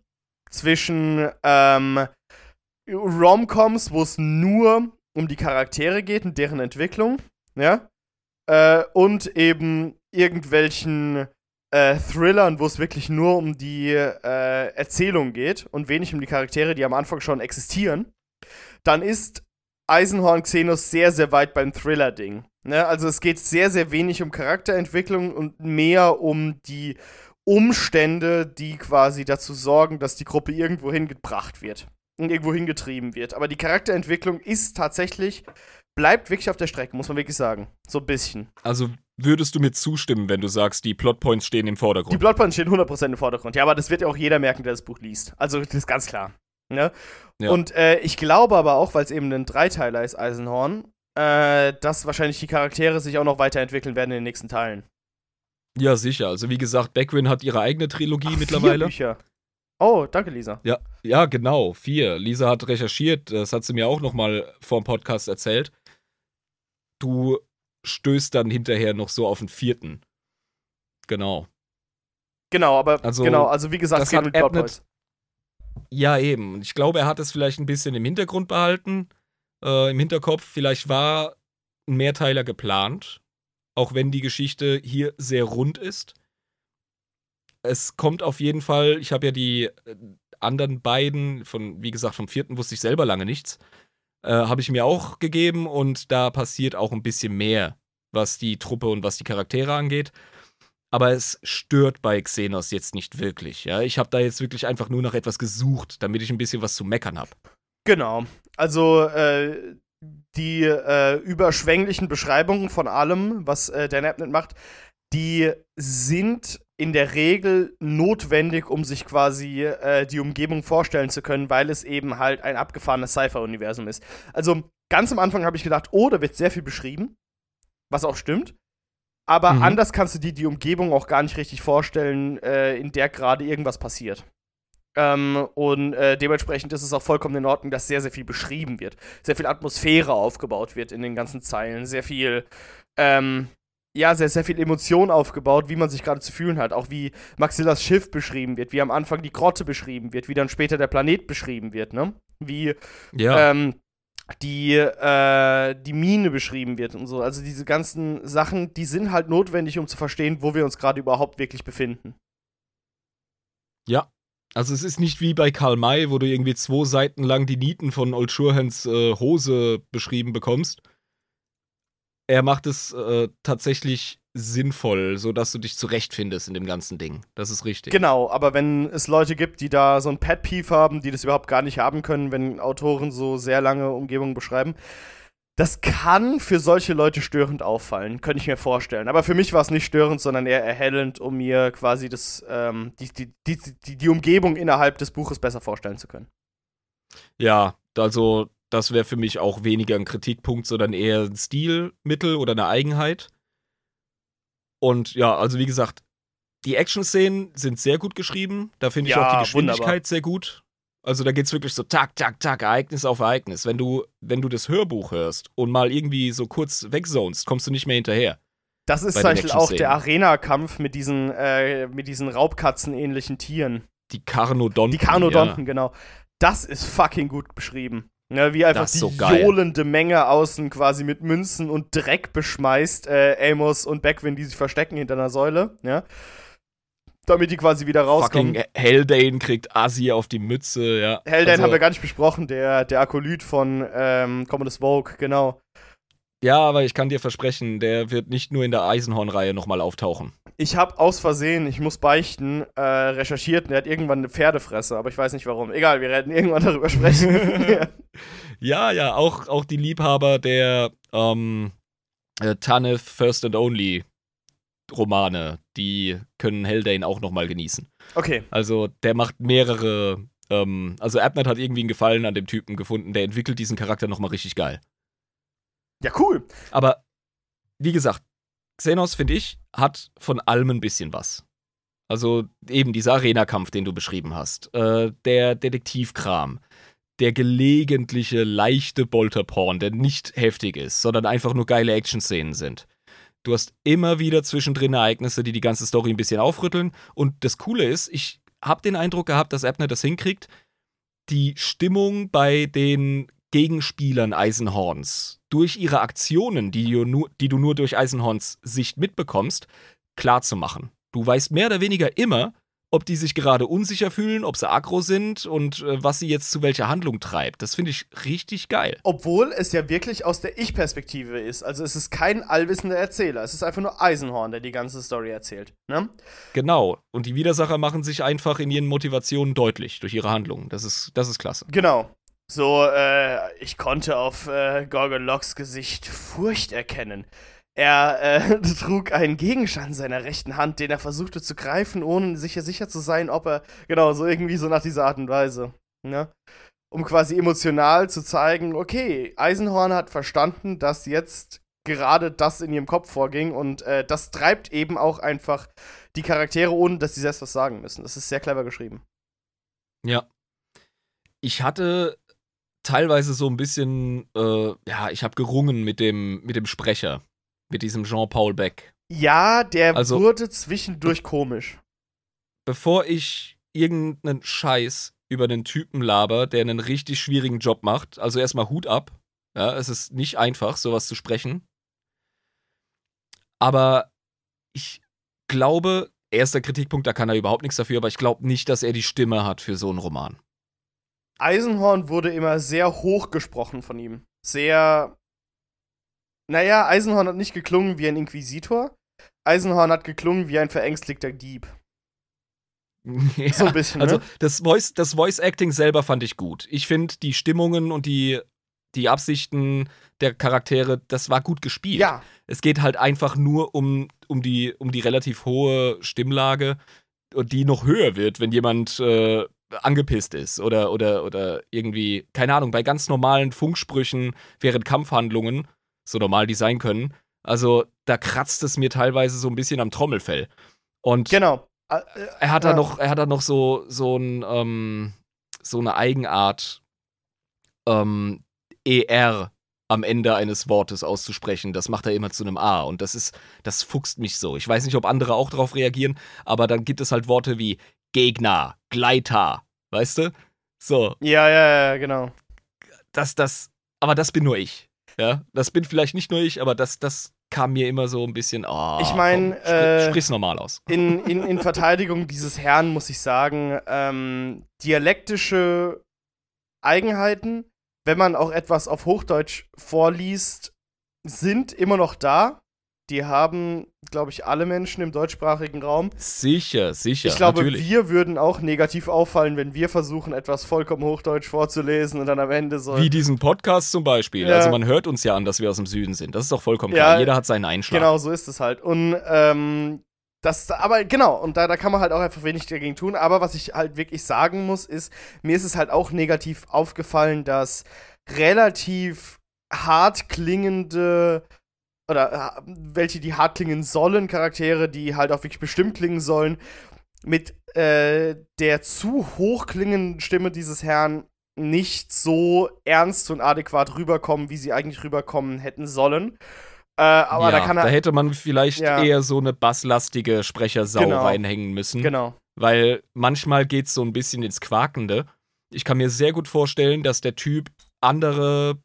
zwischen ähm, Romcoms, wo es nur um die Charaktere geht und deren Entwicklung, ja, äh, und eben irgendwelchen äh, Thrillern, wo es wirklich nur um die äh, Erzählung geht und wenig um die Charaktere, die am Anfang schon existieren, dann ist Eisenhorn Xenos sehr, sehr weit beim Thriller-Ding. Ne? Also es geht sehr, sehr wenig um Charakterentwicklung und mehr um die Umstände, die quasi dazu sorgen, dass die Gruppe irgendwo hingebracht wird und irgendwo hingetrieben wird. Aber die Charakterentwicklung ist tatsächlich, bleibt wirklich auf der Strecke, muss man wirklich sagen. So ein bisschen. Also würdest du mir zustimmen, wenn du sagst, die Plotpoints stehen im Die Vordergrund? Bloodpoints stehen 100% im Vordergrund. Ja, aber das wird ja auch jeder merken, der das Buch liest. Also das ist ganz klar. Ne? Ja. Und äh, ich glaube aber auch, weil es eben ein Dreiteiler ist, Eisenhorn, äh, dass wahrscheinlich die Charaktere sich auch noch weiterentwickeln werden in den nächsten Teilen. ja, sicher. Also wie gesagt, Beckwin hat ihre eigene Trilogie Ach, mittlerweile. Vier Bücher. Oh, danke, Lisa. Ja, ja, genau, vier. Lisa hat recherchiert, das hat sie mir auch noch mal vor dem Podcast erzählt. Du stößt dann hinterher noch so auf den vierten. Genau. Genau, aber Also, genau, also wie gesagt, das hat Abnett-. Ja, eben. Ich glaube, er hat es vielleicht ein bisschen im Hintergrund behalten, äh, im Hinterkopf. Vielleicht war ein Mehrteiler geplant, auch wenn die Geschichte hier sehr rund ist. Es kommt auf jeden Fall, ich habe ja die äh, anderen beiden, von, wie gesagt, vom vierten wusste ich selber lange nichts, äh, habe ich mir auch gegeben und da passiert auch ein bisschen mehr, was die Truppe und was die Charaktere angeht. Aber es stört bei Xenos jetzt nicht wirklich. Ja? Ich habe da jetzt wirklich einfach nur nach etwas gesucht, damit ich ein bisschen was zu meckern habe. Genau. Also äh, die äh, überschwänglichen Beschreibungen von allem, was äh, Dan Abnett macht, die sind in der Regel notwendig, um sich quasi äh, die Umgebung vorstellen zu können, weil es eben halt ein abgefahrenes Cypher-Universum ist. Also ganz am Anfang habe ich gedacht, oh, da wird sehr viel beschrieben, was auch stimmt. Aber Mhm. anders kannst du dir die Umgebung auch gar nicht richtig vorstellen, äh, in der gerade irgendwas passiert. Ähm, und äh, dementsprechend ist es auch vollkommen in Ordnung, dass sehr, sehr viel beschrieben wird. Sehr viel Atmosphäre aufgebaut wird in den ganzen Zeilen. Sehr viel, ähm, ja, sehr, sehr viel Emotion aufgebaut, wie man sich gerade zu fühlen hat. Auch wie Maxillas Schiff beschrieben wird, wie am Anfang die Grotte beschrieben wird, wie dann später der Planet beschrieben wird, ne? Wie Ja, ähm, die, äh, die Mine beschrieben wird und so. Also diese ganzen Sachen, die sind halt notwendig, um zu verstehen, wo wir uns gerade überhaupt wirklich befinden. Ja. Also es ist nicht wie bei Karl May, wo du irgendwie zwei Seiten lang die Nieten von Old Surehans äh, Hose beschrieben bekommst. Er macht es äh, tatsächlich sinnvoll, sodass du dich zurechtfindest in dem ganzen Ding. Das ist richtig. Genau, aber wenn es Leute gibt, die da so ein Pet-Peeve haben, die das überhaupt gar nicht haben können, wenn Autoren so sehr lange Umgebungen beschreiben, das kann für solche Leute störend auffallen, könnte ich mir vorstellen. Aber für mich war es nicht störend, sondern eher erhellend, um mir quasi das, ähm, die, die, die, die, die Umgebung innerhalb des Buches besser vorstellen zu können. Ja, also das wäre für mich auch weniger ein Kritikpunkt, sondern eher ein Stilmittel oder eine Eigenheit. Und ja, also wie gesagt, die Action-Szenen sind sehr gut geschrieben. Da finde ich Ja, auch die Geschwindigkeit wunderbar. sehr gut. Also da geht's wirklich so tak, tak, tak, Ereignis auf Ereignis. Wenn du, wenn du das Hörbuch hörst und mal irgendwie so kurz wegzonest, kommst du nicht mehr hinterher. Das ist zum Beispiel auch der. Arena-Kampf mit diesen, äh, mit diesen Raubkatzen-ähnlichen Tieren. Die Karnodonten. Die Karnodonten, genau. Das ist fucking gut beschrieben. Ne, wie einfach ist die so geil. johlende Menge außen quasi mit Münzen und Dreck beschmeißt, äh, Amos und Beckwin, die sich verstecken hinter einer Säule, ja. Damit die quasi wieder rauskommen. Fucking Haldane kriegt Asi auf die Mütze, ja. Haldane Also- haben wir gar nicht besprochen, der, der Akolyt von ähm, Commodus Vogue, genau. Ja, aber ich kann dir versprechen, der wird nicht nur in der Eisenhorn-Reihe nochmal auftauchen. Ich habe aus Versehen, ich muss beichten, äh, recherchiert und er hat irgendwann eine Pferdefresse, aber ich weiß nicht warum. Egal, wir werden irgendwann darüber sprechen. ja. Ja, auch, auch die Liebhaber der ähm, äh, Tanith First and Only Romane, die können Haldane auch nochmal genießen. Okay, Also der macht mehrere, ähm, also Abnett hat irgendwie einen Gefallen an dem Typen gefunden, der entwickelt diesen Charakter nochmal richtig geil. Ja cool. Aber wie gesagt, Xenos, finde ich, hat von allem ein bisschen was. Also eben dieser Arena-Kampf, den du beschrieben hast, äh, der Detektivkram, der gelegentliche leichte Bolterporn, der nicht heftig ist, sondern einfach nur geile Action-Szenen sind. Du hast immer wieder zwischendrin Ereignisse, die die ganze Story ein bisschen aufrütteln. Und das Coole ist, ich habe den Eindruck gehabt, dass Abner das hinkriegt, die Stimmung bei den Gegenspielern Eisenhorns durch ihre Aktionen, die du nur, die du nur durch Eisenhorns Sicht mitbekommst, klarzumachen. Du weißt mehr oder weniger immer, ob die sich gerade unsicher fühlen, ob sie aggro sind und äh, was sie jetzt zu welcher Handlung treibt. Das finde ich richtig geil. Obwohl es ja wirklich aus der Ich-Perspektive ist. Also es ist kein allwissender Erzähler. Es ist einfach nur Eisenhorn, der die ganze Story erzählt. Ne? Genau. Und die Widersacher machen sich einfach in ihren Motivationen deutlich durch ihre Handlungen. Das ist, das ist klasse. Genau. So, äh, ich konnte auf äh, Gorgon Locks Gesicht Furcht erkennen. Er äh, trug einen Gegenstand in seiner rechten Hand, den er versuchte zu greifen, ohne sicher sicher zu sein, ob er. Genau, so irgendwie so nach dieser Art und Weise. Ne? Um quasi emotional zu zeigen, okay, Eisenhorn hat verstanden, dass jetzt gerade das in ihrem Kopf vorging und äh, das treibt eben auch einfach die Charaktere, ohne dass sie selbst was sagen müssen. Das ist sehr clever geschrieben. Ja. Ich hatte teilweise so ein bisschen, äh, ja, ich habe gerungen mit dem, mit dem Sprecher, mit diesem Jean-Paul Beck. Ja, der Also- wurde zwischendurch komisch. Bevor ich irgendeinen Scheiß über einen Typen laber, der einen richtig schwierigen Job macht, also erstmal Hut ab. Ja, es ist nicht einfach, sowas zu sprechen. Aber ich glaube, erster Kritikpunkt, da kann er überhaupt nichts dafür, aber ich glaube nicht, dass er die Stimme hat für so einen Roman. Eisenhorn wurde immer sehr hoch gesprochen von ihm. Sehr. Naja, Eisenhorn hat nicht geklungen wie ein Inquisitor. Eisenhorn hat geklungen wie ein verängstigter Dieb. Ja, So ein bisschen, Also ne? das Voice, das Voice Acting selber fand ich gut. Ich finde die Stimmungen und die, die Absichten der Charaktere, das war gut gespielt. Ja, Es geht halt einfach nur um, um, die, um die relativ hohe Stimmlage die noch höher wird, wenn jemand äh, angepisst ist oder, oder, oder irgendwie, keine Ahnung, bei ganz normalen Funksprüchen während Kampfhandlungen, so normal die sein können. Also da kratzt es mir teilweise so ein bisschen am Trommelfell. Und genau. Äh, er hat da noch, er hat da noch so, so ein, ähm, so eine Eigenart, ähm, ER am Ende eines Wortes auszusprechen. Das macht er immer zu einem A. Und das ist, das fuchst mich so. Ich weiß nicht, ob andere auch darauf reagieren, aber dann gibt es halt Worte wie Gegner, Gleiter, weißt du? So, Ja, ja, ja, genau. das, das, aber das bin nur ich. Ja, das bin vielleicht nicht nur ich, aber das, das kam mir immer so ein bisschen. Oh, Ich mein, komm, äh, sprich, sprich's normal aus. in, in, in Verteidigung dieses Herrn muss ich sagen, ähm, dialektische Eigenheiten, wenn man auch etwas auf Hochdeutsch vorliest, sind immer noch da. Die haben, glaube ich, alle Menschen im deutschsprachigen Raum. Sicher, sicher. ich glaube, natürlich. wir würden auch negativ auffallen, wenn wir versuchen, etwas vollkommen Hochdeutsch vorzulesen und dann am Ende so. Wie diesen Podcast zum Beispiel. Ja. Also man hört uns ja an, dass wir aus dem Süden sind. Das ist doch vollkommen Ja, klar. Jeder hat seinen Einschlag. Genau, so ist es halt. Und ähm, das, aber genau, und da, da kann man halt auch einfach wenig dagegen tun. Aber was ich halt wirklich sagen muss, ist, mir ist es halt auch negativ aufgefallen, dass relativ hart klingende oder äh, welche die hart klingen sollen, Charaktere, die halt auch wirklich bestimmt klingen sollen, mit äh, der zu hoch klingenden Stimme dieses Herrn nicht so ernst und adäquat rüberkommen, wie sie eigentlich rüberkommen hätten sollen. Äh, aber ja, da kann er. hätte man vielleicht Ja. eher so eine basslastige Sprechersau Genau. reinhängen müssen. Genau. Weil manchmal geht es so ein bisschen ins Quakende. Ich kann mir sehr gut vorstellen, dass der Typ andere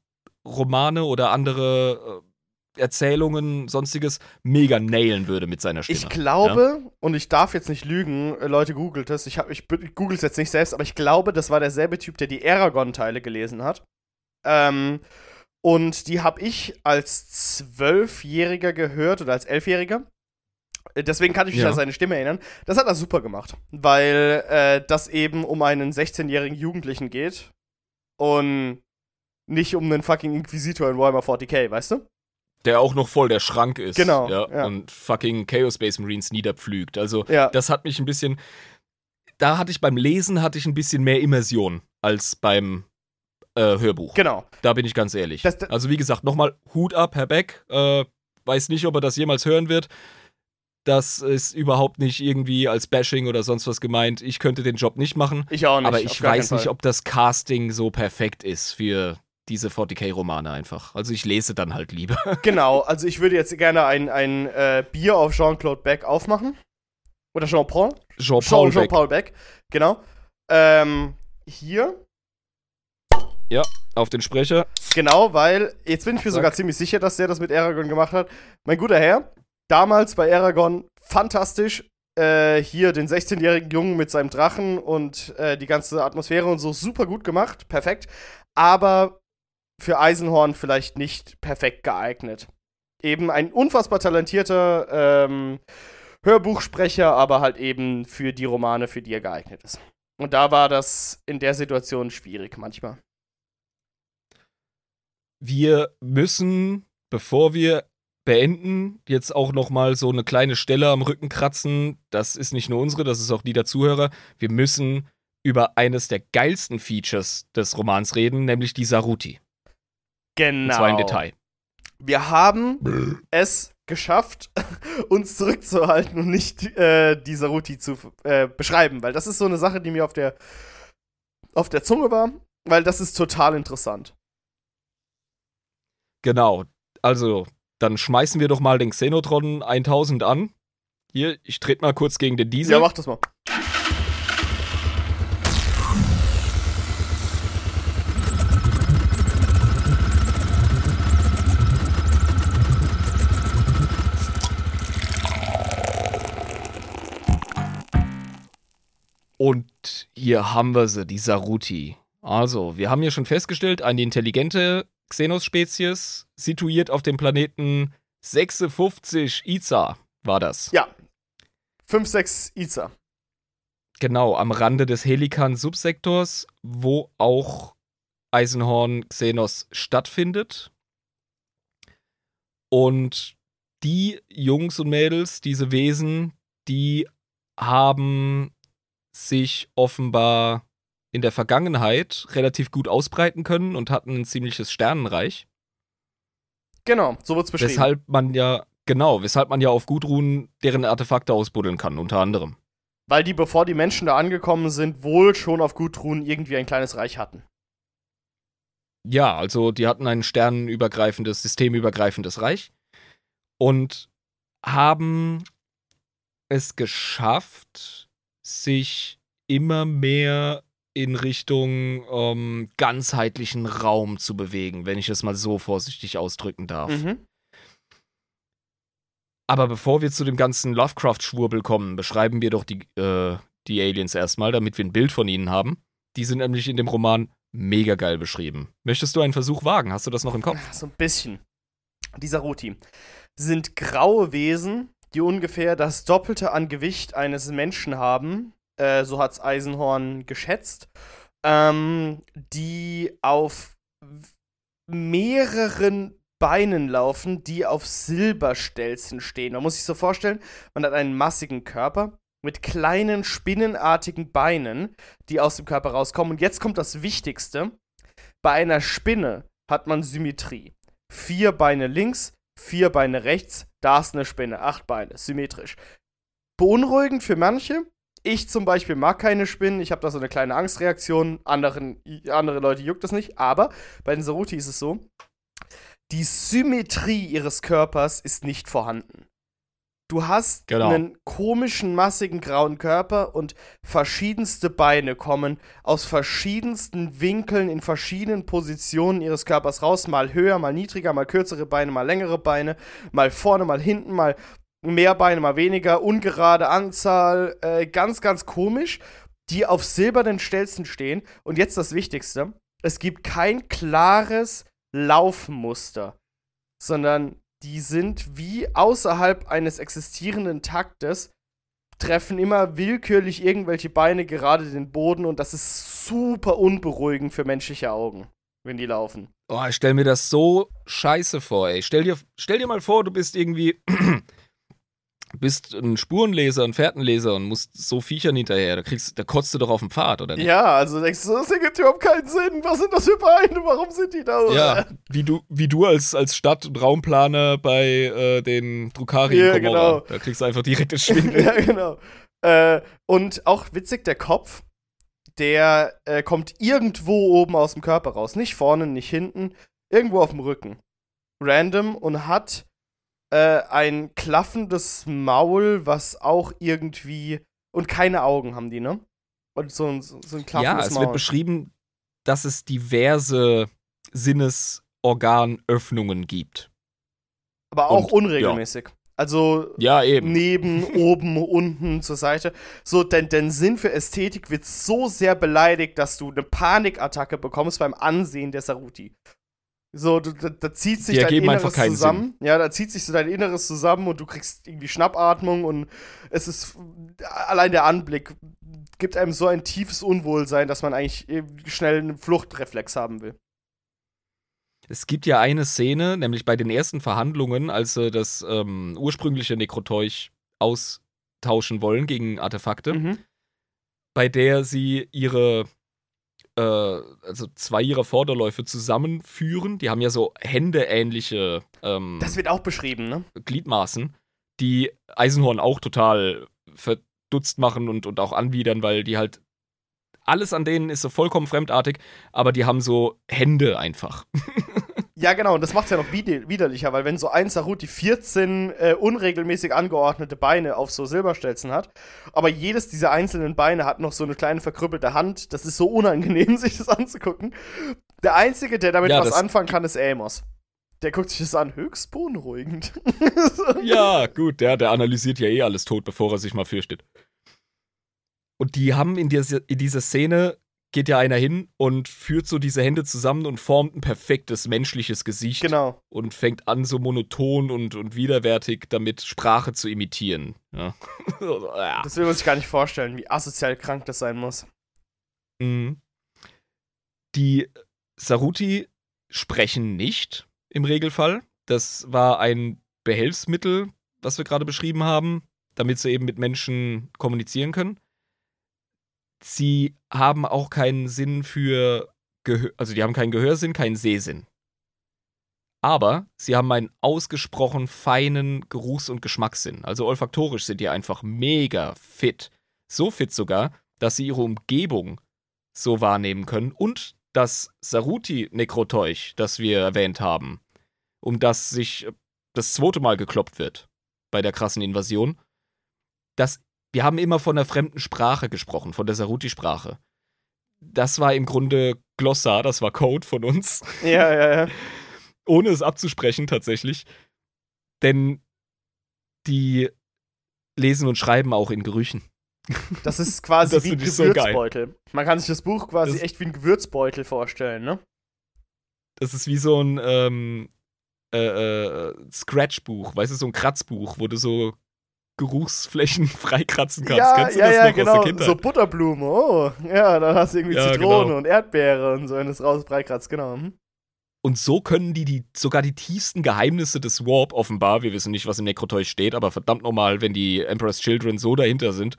Romane oder andere äh, Erzählungen, sonstiges, mega nailen würde mit seiner Stimme. Ich glaube, und ich darf jetzt nicht lügen, äh, Leute, googelt es. Ich, hab- ich, ich google es jetzt nicht selbst, aber ich glaube, das war derselbe Typ, der die Aragon-Teile gelesen hat. Ähm, und die habe ich als Zwölfjähriger gehört oder als Elfjähriger. Äh, Deswegen kann ich mich Ja. an seine Stimme erinnern. Das hat er super gemacht, weil äh, das eben um einen 16-jährigen Jugendlichen geht und nicht um einen fucking Inquisitor in Warhammer 40k, weißt du? Der auch noch voll der Schrank ist. Genau, Ja, ja. Und fucking Chaos Space Marines niederpflügt. Also, Ja. das hat mich ein bisschen. Da hatte ich beim Lesen hatte ich ein bisschen mehr Immersion als beim äh, Hörbuch. Genau. Da bin ich ganz ehrlich. Das- das- also wie gesagt, nochmal Hut ab, Herr Beck. Äh, weiß nicht, ob er das jemals hören wird. Das ist überhaupt nicht irgendwie als Bashing oder sonst was gemeint. Ich könnte den Job nicht machen. Ich auch nicht. aber ich weiß nicht, ob das Casting so perfekt ist für diese 40k-Romane einfach. Also ich lese dann halt lieber. Genau, also ich würde jetzt gerne ein, ein äh, Bier auf Jean-Claude Beck aufmachen. Oder Jean-Paul? Jean-Paul Jean- Beck. Jean-Paul Beck, genau. Ähm, hier, auf den Sprecher. genau, weil jetzt bin ich mir Zack. sogar ziemlich sicher, dass der das mit Aragon gemacht hat. Mein guter Herr, damals bei Aragon fantastisch. Äh, hier den 16-jährigen Jungen mit seinem Drachen und äh, die ganze Atmosphäre und so super gut gemacht, perfekt. Aber für Eisenhorn vielleicht nicht perfekt geeignet. Eben ein unfassbar talentierter ähm, Hörbuchsprecher, aber halt eben für die Romane, für die er geeignet ist. Und da war das in der Situation schwierig manchmal. Wir müssen, bevor wir beenden, jetzt auch noch mal so eine kleine Stelle am Rücken kratzen. Das ist nicht nur unsere, das ist auch die der Zuhörer. Wir müssen über eines der geilsten Features des Romans reden, nämlich die Saruti. Genau. Und zwar im Detail. Wir haben es geschafft, uns zurückzuhalten und nicht äh, die Saruti zu äh, beschreiben, weil das ist so eine Sache, die mir auf der, auf der Zunge war, weil das ist total interessant. Genau. Also, dann schmeißen wir doch mal den Xenotron 1000 an. Hier, ich trete mal kurz gegen den Diesel. Ja, mach das mal. Und hier haben wir sie, die Saruti. Also, wir haben hier schon festgestellt, eine intelligente Xenos-Spezies, situiert auf dem Planeten 56 Iza war das. Ja. 5, 6 Iza. Genau, am Rande des Helikan-Subsektors, wo auch Eisenhorn Xenos stattfindet. Und die Jungs und Mädels, diese Wesen, die haben sich offenbar in der Vergangenheit relativ gut ausbreiten können und hatten ein ziemliches Sternenreich. Genau, so wird's beschrieben. Weshalb man ja, genau, weshalb man ja auf Gudrun deren Artefakte ausbuddeln kann, unter anderem. Weil die, bevor die Menschen da angekommen sind, wohl schon auf Gudrun irgendwie ein kleines Reich hatten. Ja, also die hatten ein sternenübergreifendes, systemübergreifendes Reich und haben es geschafft, sich immer mehr in Richtung ähm, ganzheitlichen Raum zu bewegen, wenn ich es mal so vorsichtig ausdrücken darf. Mhm. Aber bevor wir zu dem ganzen Lovecraft-Schwurbel kommen, beschreiben wir doch die, äh, die Aliens erstmal, damit wir ein Bild von ihnen haben. Die sind nämlich in dem Roman mega geil beschrieben. Möchtest du einen Versuch wagen? Hast du das noch im Kopf? So ein bisschen. Die Saruti sind graue Wesen, die ungefähr das Doppelte an Gewicht eines Menschen haben. Äh, so hat's Eisenhorn geschätzt. Ähm, die auf mehreren Beinen laufen, die auf Silberstelzen stehen. Man muss sich so vorstellen, man hat einen massigen Körper mit kleinen spinnenartigen Beinen, die aus dem Körper rauskommen. Und jetzt kommt das Wichtigste. Bei einer Spinne hat man Symmetrie. Vier Beine links, vier Beine rechts, da ist eine Spinne, acht Beine, symmetrisch. Beunruhigend für manche. Ich zum Beispiel mag keine Spinnen, ich habe da so eine kleine Angstreaktion. Anderen, andere Leute juckt das nicht, aber bei den Saruti ist es so, die Symmetrie ihres Körpers ist nicht vorhanden. Du hast Genau. einen komischen, massigen grauen Körper und verschiedenste Beine kommen aus verschiedensten Winkeln in verschiedenen Positionen ihres Körpers raus. Mal höher, mal niedriger, mal kürzere Beine, mal längere Beine, mal vorne, mal hinten, mal mehr Beine, mal weniger, ungerade Anzahl, äh, ganz, ganz komisch, die auf silbernen Stelzen stehen. Und jetzt das Wichtigste: Es gibt kein klares Laufmuster, sondern die sind wie außerhalb eines existierenden Taktes, treffen immer willkürlich irgendwelche Beine gerade den Boden und das ist super unberuhigend für menschliche Augen, wenn die laufen. Oh, ich stell mir das so scheiße vor, ey. Stell dir, stell dir mal vor, du bist irgendwie. Bist ein Spurenleser, ein Fährtenleser und musst so Viechern hinterher. Da, kriegst, da kotzt du doch auf dem Pfad, oder nicht? Ja, also denkst du, das ergibt überhaupt keinen Sinn. Was sind das für Beine? Warum sind die da? Ja, wie du, wie du als, als Stadt- und Raumplaner bei äh, den Drukari Ja, genau. Da kriegst du einfach direkt den Schwindel. ja, genau. Äh, und auch witzig, der Kopf, der äh, kommt irgendwo oben aus dem Körper raus. Nicht vorne, nicht hinten, irgendwo auf dem Rücken. Random und hat äh, ein klaffendes Maul, was auch irgendwie. Und keine Augen haben die, ne? Und so ein, so ein klaffendes ja, es Maul. wird beschrieben, dass es diverse Sinnesorganöffnungen gibt. Aber auch und- unregelmäßig. Also Ja, eben. neben, oben, unten, zur Seite. So, denn, denn Sinn für Ästhetik wird so sehr beleidigt, dass du eine Panikattacke bekommst beim Ansehen der Saruti. So, du, da, da zieht sich Die dein Inneres zusammen. Ja, da zieht sich so dein Inneres zusammen und du kriegst irgendwie Schnappatmung und es ist allein der Anblick gibt einem so ein tiefes Unwohlsein, dass man eigentlich schnell einen Fluchtreflex haben will. Es gibt ja eine Szene, nämlich bei den ersten Verhandlungen, als sie das ähm, ursprüngliche Nekroteuch austauschen wollen gegen Artefakte, Mhm. bei der sie ihre, äh, also zwei ihrer Vorderläufe zusammenführen. Die haben ja so händeähnliche ähm, Das wird auch beschrieben, ne? Gliedmaßen, die Eisenhorn auch total verdutzt machen und, und auch anwidern, weil die halt. Alles an denen ist so vollkommen fremdartig, aber die haben so Hände einfach. Ja, genau, und das macht es ja noch wider widerlicher, weil wenn so ein Saruti 14 äh, unregelmäßig angeordnete Beine auf so Silberstelzen hat, aber jedes dieser einzelnen Beine hat noch so eine kleine verkrüppelte Hand, das ist so unangenehm, sich das anzugucken. Der Einzige, der damit Ja, was anfangen kann, ist Amos. Der guckt sich das an, höchst beunruhigend. Ja, gut, der, der analysiert ja eh alles tot, bevor er sich mal fürchtet. Und die haben in dieser, in dieser Szene, geht ja einer hin und führt so diese Hände zusammen und formt ein perfektes menschliches Gesicht genau. und fängt an, so monoton und, und widerwärtig damit Sprache zu imitieren. Ja. Das will man sich gar nicht vorstellen, wie asozial krank das sein muss. Mhm. Die Saruti sprechen nicht im Regelfall. Das war ein Behelfsmittel, was wir gerade beschrieben haben, damit sie eben mit Menschen kommunizieren können. Sie haben auch keinen Sinn für Gehör, also die haben keinen Gehörsinn, keinen Sehsinn. Aber sie haben einen ausgesprochen feinen Geruchs- und Geschmackssinn. Also olfaktorisch sind die einfach mega fit. So fit sogar, dass sie ihre Umgebung so wahrnehmen können und das Saruti-Nekroteuch, das wir erwähnt haben, um das sich das zweite Mal gekloppt wird bei der krassen Invasion, das, wir haben immer von der fremden Sprache gesprochen, von der Saruti-Sprache. das war im Grunde Glossar, das war Code von uns. Ja, ja, ja. Ohne es abzusprechen tatsächlich. Denn die lesen und schreiben auch in Gerüchen. Das ist quasi Das wie ein ich so. Gewürzbeutel. Man kann sich das Buch quasi Das- echt wie ein Gewürzbeutel vorstellen, ne? Das ist wie so ein ähm, äh, äh, Scratchbuch, weißt du, so ein Kratzbuch, wo du so Geruchsflächen freikratzen kannst. ja, Kennst du ja, das ja, noch aus genau. der Kindheit? So Butterblume, oh. Ja, dann hast du irgendwie Ja, Zitrone genau. und Erdbeere und so, wenn du es raus freikratzt, genau. Hm. Und so können die, die sogar die tiefsten Geheimnisse des Warp offenbar, wir wissen nicht, was im Necroteus steht, aber verdammt nochmal, wenn die Emperor's Children so dahinter sind,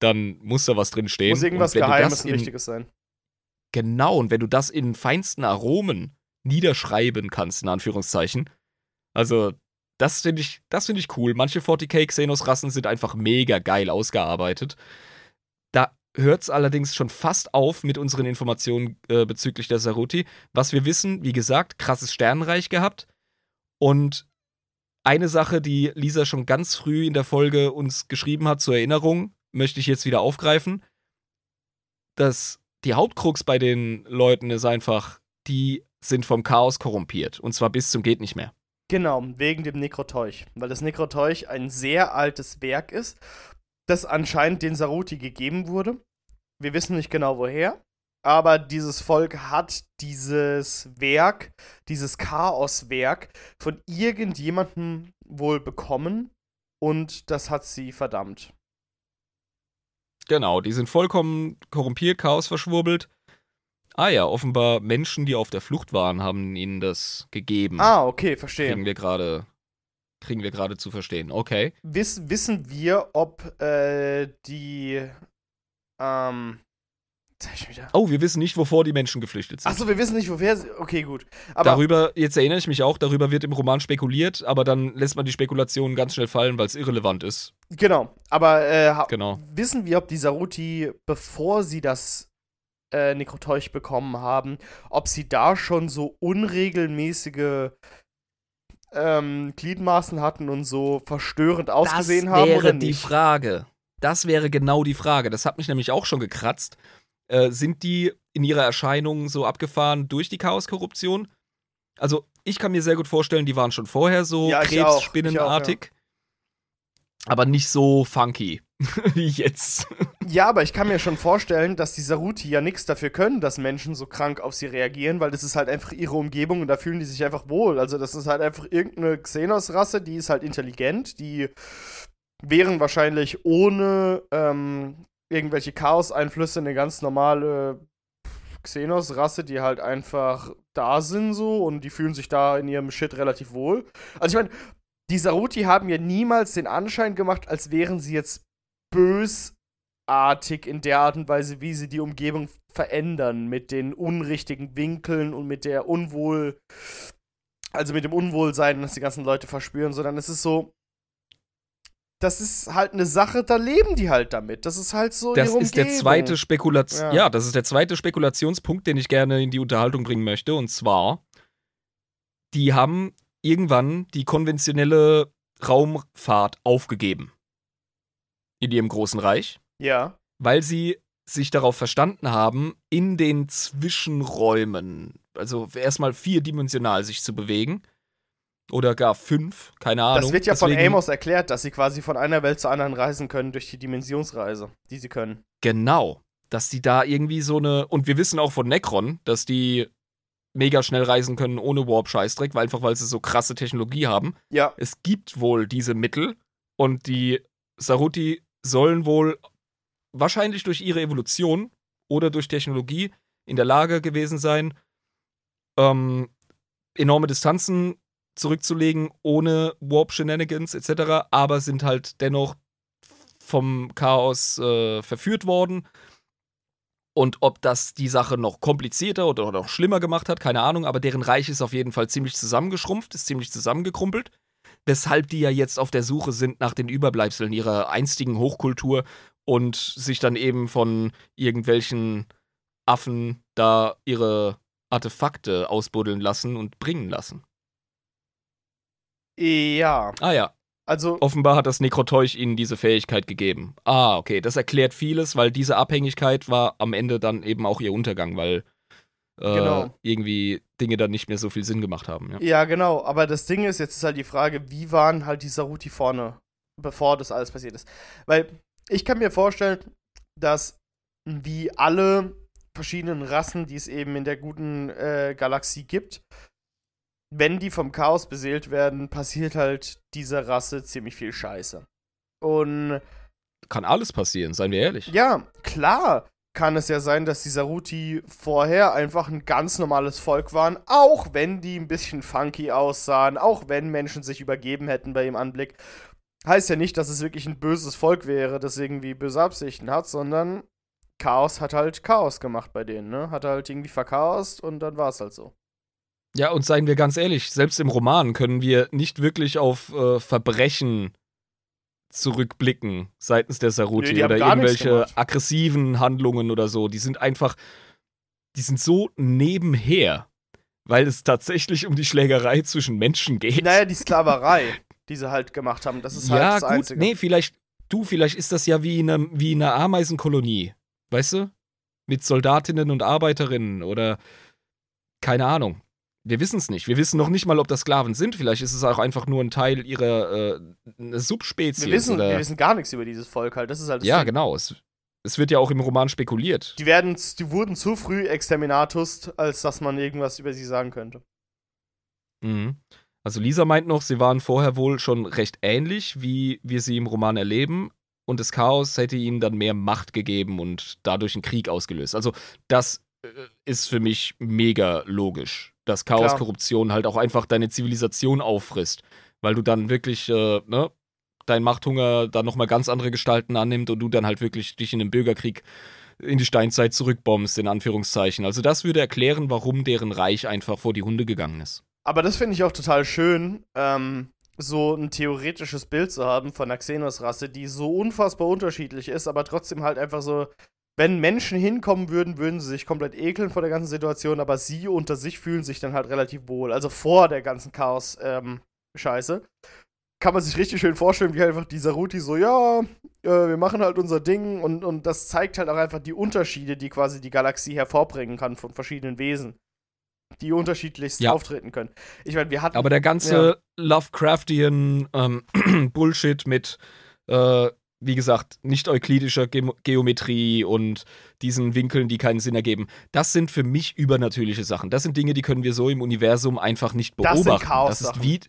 dann muss da was drin stehen. Muss irgendwas Geheimes und Wichtiges sein. Genau, und wenn du das in feinsten Aromen niederschreiben kannst, in Anführungszeichen, also das finde ich, das finde ich cool. Manche 40k Xenos-Rassen sind einfach mega geil ausgearbeitet. Da hört es allerdings schon fast auf mit unseren Informationen äh, bezüglich der Saruti. Was wir wissen, wie gesagt, krasses Sternenreich gehabt. Und eine Sache, die Lisa schon ganz früh in der Folge uns geschrieben hat zur Erinnerung, möchte ich jetzt wieder aufgreifen. Das, die Hauptkrux bei den Leuten ist einfach, die sind vom Chaos korrumpiert. Und zwar bis zum geht nicht mehr. Genau, wegen dem Nekroteuch. Weil das Nekroteuch ein sehr altes Werk ist, das anscheinend den Saruti gegeben wurde. Wir wissen nicht genau woher. Aber dieses Volk hat dieses Werk, dieses Chaoswerk von irgendjemandem wohl bekommen und das hat sie verdammt. Genau, die sind vollkommen korrumpiert, Chaos verschwurbelt. Ah ja, offenbar Menschen, die auf der Flucht waren, haben ihnen das gegeben. Ah, okay, verstehe. kriegen wir gerade kriegen wir gerade zu verstehen. Okay. Wiss, wissen wir, ob äh, die ähm. Oh, wir wissen nicht, wovor die Menschen geflüchtet sind. Achso, wir wissen nicht, woher sie. Okay, gut. Aber darüber, jetzt erinnere ich mich auch, darüber wird im Roman spekuliert, aber dann lässt man die Spekulationen ganz schnell fallen, weil es irrelevant ist. genau. Aber äh, Genau. wissen wir, ob die Saruti, bevor sie das äh, Nekroteuch bekommen haben, ob sie da schon so unregelmäßige ähm, Gliedmaßen hatten und so verstörend ausgesehen das haben wäre oder die nicht? Frage. Das wäre genau die Frage. Das hat mich nämlich auch schon gekratzt. Äh, sind die in ihrer Erscheinung so abgefahren durch die Chaoskorruption? Also, ich kann mir sehr gut vorstellen, die waren schon vorher so Ja. Krebsspinnenartig. Aber nicht so funky wie jetzt. Ja, aber ich kann mir schon vorstellen, dass die Saruti ja nichts dafür können, dass Menschen so krank auf sie reagieren, weil das ist halt einfach ihre Umgebung und da fühlen die sich einfach wohl. Also das ist halt einfach irgendeine Xenos-Rasse, die ist halt intelligent, die wären wahrscheinlich ohne ähm, irgendwelche Chaos-Einflüsse eine ganz normale Xenos-Rasse, die halt einfach da sind so und die fühlen sich da in ihrem Shit relativ wohl. Also ich meine, die Saruti haben ja niemals den Anschein gemacht, als wären sie jetzt bösartig in der Art und Weise, wie sie die Umgebung verändern, mit den unrichtigen Winkeln und mit der Unwohl, also mit dem Unwohlsein, das die ganzen Leute verspüren, sondern es ist so, das ist halt eine Sache, da leben die halt damit. Das ist halt so Das ist der zweite Spekulation. Ja. Ja. das ist der zweite Spekulationspunkt, den ich gerne in die Unterhaltung bringen möchte. Und zwar, die haben irgendwann die konventionelle Raumfahrt aufgegeben. In ihrem großen Reich. Ja. weil sie sich darauf verstanden haben, in den Zwischenräumen, also erstmal vierdimensional sich zu bewegen. Oder gar fünf, keine Ahnung. Das wird ja von Deswegen- Amos erklärt, dass sie quasi von einer Welt zur anderen reisen können durch die Dimensionsreise, die sie können. Genau. Dass die da irgendwie so eine. Und wir wissen auch von Necron, dass die mega schnell reisen können ohne Warp-Scheißdreck, weil einfach weil sie so krasse Technologie haben. Ja. Es gibt wohl diese Mittel und die Saruti sollen wohl wahrscheinlich durch ihre Evolution oder durch Technologie in der Lage gewesen sein, ähm, enorme Distanzen zurückzulegen ohne Warp-Shenanigans etc., aber sind halt dennoch vom Chaos äh, verführt worden. Und ob das die Sache noch komplizierter oder noch schlimmer gemacht hat, keine Ahnung, aber deren Reich ist auf jeden Fall ziemlich zusammengeschrumpft, ist ziemlich zusammengekrumpelt, weshalb die ja jetzt auf der Suche sind nach den Überbleibseln ihrer einstigen Hochkultur und sich dann eben von irgendwelchen Affen da ihre Artefakte ausbuddeln lassen und bringen lassen. Ja. Ah ja, Also, Offenbar hat das Nekroteuch ihnen diese Fähigkeit gegeben. Ah, okay. Das erklärt vieles, weil diese Abhängigkeit war am Ende dann eben auch ihr Untergang, weil äh, Genau. irgendwie Dinge dann nicht mehr so viel Sinn gemacht haben. Ja. ja, genau. Aber das Ding ist, jetzt ist halt die Frage, wie waren halt die Saruti vorne, bevor das alles passiert ist? Weil ich kann mir vorstellen, dass wie alle verschiedenen Rassen, die es eben in der guten äh, Galaxie gibt, wenn die vom Chaos beseelt werden, passiert halt dieser Rasse ziemlich viel Scheiße. Und Kann alles passieren, seien wir ehrlich. ja, klar kann es ja sein, dass die Saruti vorher einfach ein ganz normales Volk waren, auch wenn die ein bisschen funky aussahen, auch wenn Menschen sich übergeben hätten bei ihrem Anblick. Heißt ja nicht, dass es wirklich ein böses Volk wäre, das irgendwie böse Absichten hat, sondern Chaos hat halt Chaos gemacht bei denen, ne? Hat halt irgendwie verchaost und dann war es halt so. Ja, und seien wir ganz ehrlich, selbst im Roman können wir nicht wirklich auf äh, Verbrechen zurückblicken seitens der Saruti Nee, oder irgendwelche aggressiven Handlungen oder so. Die sind einfach, die sind so nebenher, weil es tatsächlich um die Schlägerei zwischen Menschen geht. Naja, die Sklaverei, die sie halt gemacht haben, das ist halt ja, das gut, Einzige. nee, vielleicht, du, vielleicht ist das ja wie in einer, wie in einer Ameisenkolonie, weißt du? Mit Soldatinnen und Arbeiterinnen oder keine Ahnung. Wir wissen es nicht. Wir wissen noch nicht mal, ob das Sklaven sind. Vielleicht ist es auch einfach nur ein Teil ihrer äh, Subspezies. wir, wissen, wir wissen gar nichts über dieses Volk halt, das ist halt das ja, Ding. genau. Es, es wird ja auch im Roman spekuliert. Die, werden, die wurden zu früh Exterminatus, als dass man irgendwas über sie sagen könnte. Mhm. Also Lisa meint noch, sie waren vorher wohl schon recht ähnlich, wie wir sie im Roman erleben. Und das Chaos hätte ihnen dann mehr Macht gegeben und dadurch einen Krieg ausgelöst. Also das äh, ist für mich mega logisch, dass Chaos, Klar. Korruption halt auch einfach deine Zivilisation auffrisst. Weil du dann wirklich, äh, ne, dein Machthunger dann nochmal ganz andere Gestalten annimmt und du dann halt wirklich dich in den Bürgerkrieg in die Steinzeit zurückbombst, in Anführungszeichen. Also das würde erklären, warum deren Reich einfach vor die Hunde gegangen ist. Aber das finde ich auch total schön, ähm, so ein theoretisches Bild zu haben von einer Xenos-Rasse, die so unfassbar unterschiedlich ist, aber trotzdem halt einfach so, wenn Menschen hinkommen würden, würden sie sich komplett ekeln vor der ganzen Situation, aber sie unter sich fühlen sich dann halt relativ wohl. Also vor der ganzen Chaos-Scheiße. kann man sich richtig schön vorstellen, wie einfach dieser Ruti so, ja, äh, wir machen halt unser Ding und, und das zeigt halt auch einfach die Unterschiede, die quasi die Galaxie hervorbringen kann von verschiedenen Wesen, die unterschiedlichst Ja. auftreten können. Ich meine, wir hatten. Aber der ganze Lovecraftian ähm, Bullshit mit, äh, wie gesagt, nicht euklidischer Ge Geometrie und diesen Winkeln, die keinen Sinn ergeben, das sind für mich übernatürliche Sachen. Das sind Dinge, die können wir so im Universum einfach nicht Das sind beobachten. Chaos-Sachen. ist wie,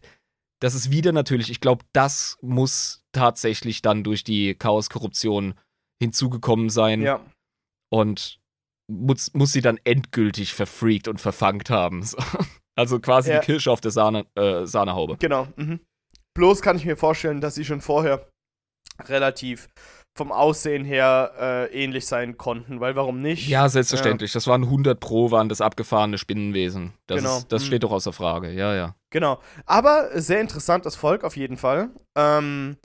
das ist wieder natürlich. Ich glaube, das muss tatsächlich dann durch die Chaos-Korruption hinzugekommen sein ja. und muss, muss sie dann endgültig verfreakt und verfangt haben. So. Also quasi Ja. die Kirsche auf der Sahne, äh, Sahnehaube. Genau. Mhm. Bloß kann ich mir vorstellen, dass sie schon vorher relativ vom Aussehen her äh, ähnlich sein konnten, weil warum nicht? Ja, selbstverständlich. Das waren 100 Pro, waren das abgefahrene Spinnenwesen. Das, Genau. ist, das Mhm. steht doch außer Frage. Ja, ja. Genau. Aber sehr interessantes Volk auf jeden Fall. Ähm,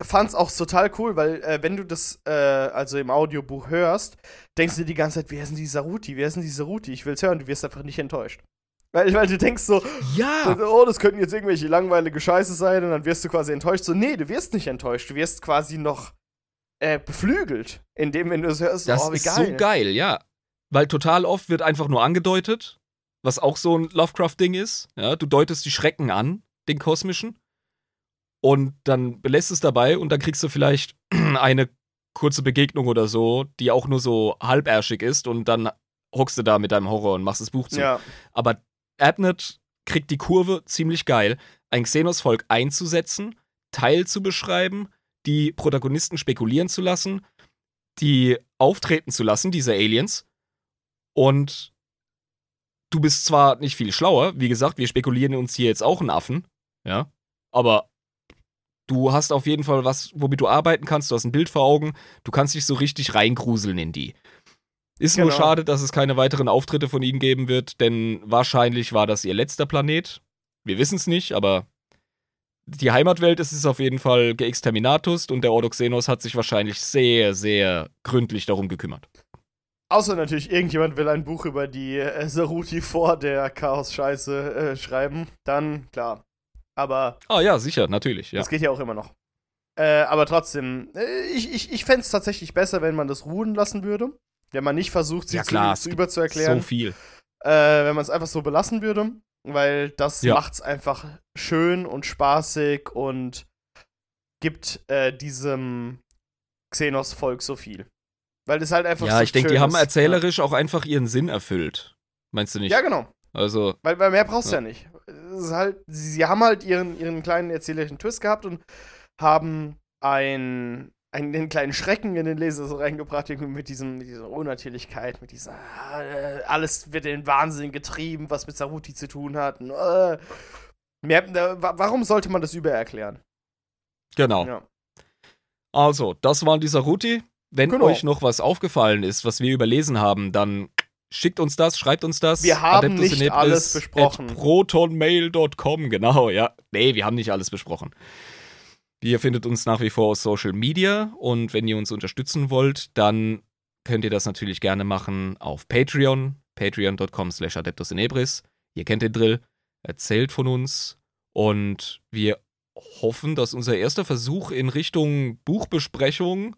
fand's auch total cool, weil äh, wenn du das äh, also im Audiobuch hörst, denkst du dir die ganze Zeit, wer sind die Saruti? Wer sind die Saruti? Ich will's hören, du wirst einfach nicht enttäuscht. Weil, weil du denkst so, Ja! oh, das könnten jetzt irgendwelche langweilige Scheiße sein und dann wirst du quasi enttäuscht. So, nee, du wirst nicht enttäuscht. Du wirst quasi noch äh, beflügelt, indem, wenn du es hörst, Das oh, ist geil. so geil, ja. Weil total oft wird einfach nur angedeutet, was auch so ein Lovecraft-Ding ist. Ja, du deutest die Schrecken an, den kosmischen, und dann belässt es dabei und dann kriegst du vielleicht eine kurze Begegnung oder so, die auch nur so halbärschig ist und dann hockst du da mit deinem Horror und machst das Buch zu. Ja, Aber Abnett kriegt die Kurve ziemlich geil, ein Xenos-Volk einzusetzen, Teil zu beschreiben, die Protagonisten spekulieren zu lassen, die auftreten zu lassen, diese Aliens. Und du bist zwar nicht viel schlauer, wie gesagt, wir spekulieren uns hier jetzt auch einen Affen, ja, aber du hast auf jeden Fall was, womit du arbeiten kannst, du hast ein Bild vor Augen, du kannst dich so richtig reingruseln in die. Ist nur Genau. schade, dass es keine weiteren Auftritte von ihnen geben wird, denn wahrscheinlich war das ihr letzter Planet. Wir wissen es nicht, aber die Heimatwelt ist es auf jeden Fall geexterminatus und der Ordoxenos hat sich wahrscheinlich sehr, sehr gründlich darum gekümmert. Außer natürlich, irgendjemand will ein Buch über die äh, Saruti vor der Chaos-Scheiße äh, schreiben. Dann, klar, Aber. Ah, ja, sicher, natürlich, ja. Das geht ja auch immer noch. Äh, aber trotzdem, äh, ich, ich, ich fände es tatsächlich besser, wenn man das ruhen lassen würde. Wenn man nicht versucht, sie Ja, klar, zu, es zu überzuerklären. So viel. äh, wenn man es einfach so belassen würde. Weil das Ja. macht's einfach schön und spaßig und gibt äh, diesem Xenos-Volk so viel. Weil das halt einfach Ja, so ich denke, die haben erzählerisch auch einfach ihren Sinn erfüllt. Meinst du nicht? Ja, genau. Also, Weil, weil mehr brauchst du Ja. ja nicht. Es ist halt, sie, sie haben halt ihren, ihren kleinen erzählerischen Twist gehabt und haben ein, einen, einen kleinen Schrecken in den Leser so reingebracht, mit, diesem, mit dieser Unnatürlichkeit, mit dieser, äh, alles wird in den Wahnsinn getrieben, was mit Saruti zu tun hat. Und, äh, mehr, warum sollte man das übererklären? genau. Ja. Also, das waren die Saruti. Wenn Genau. euch noch was aufgefallen ist, was wir überlesen haben, dann schickt uns das, schreibt uns das. Wir haben Adeptus nicht alles besprochen. protonmail.com, genau, ja. Nee, wir haben nicht alles besprochen. Ihr findet uns nach wie vor auf Social Media und wenn ihr uns unterstützen wollt, dann könnt ihr das natürlich gerne machen auf Patreon, patreon.com slash adeptus in Ebris. Ihr kennt den Drill, erzählt von uns und wir hoffen, dass unser erster Versuch in Richtung Buchbesprechung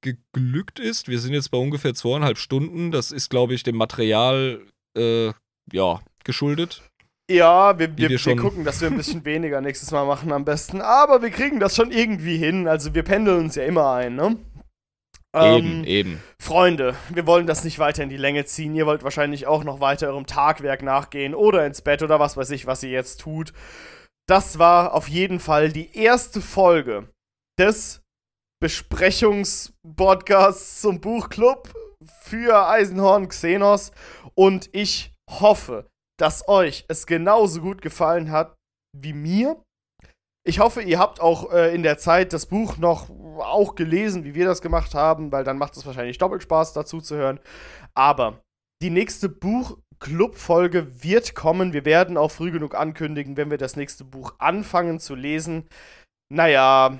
geglückt ist. Wir sind jetzt bei ungefähr zweieinhalb Stunden. Das ist, glaube ich, dem Material äh, ja, geschuldet. Ja, wir, wir, wir wir, gucken, dass wir ein bisschen weniger nächstes Mal machen am besten. Aber wir kriegen das schon irgendwie hin. Also wir pendeln uns ja immer ein, ne? eben, Ähm, eben. Freunde, wir wollen das nicht weiter in die Länge ziehen. Ihr wollt wahrscheinlich auch noch weiter eurem Tagwerk nachgehen oder ins Bett oder was weiß ich, was ihr jetzt tut. Das war auf jeden Fall die erste Folge des Besprechungspodcasts zum Buchclub für Eisenhorn Xenos. Und ich hoffe, dass euch es genauso gut gefallen hat wie mir. Ich hoffe, ihr habt auch äh, in der Zeit das Buch noch auch gelesen, wie wir das gemacht haben, weil dann macht es wahrscheinlich doppelt Spaß, dazu zu hören. Aber die nächste Buchclub-Folge wird kommen. Wir werden auch früh genug ankündigen, wenn wir das nächste Buch anfangen zu lesen. Naja,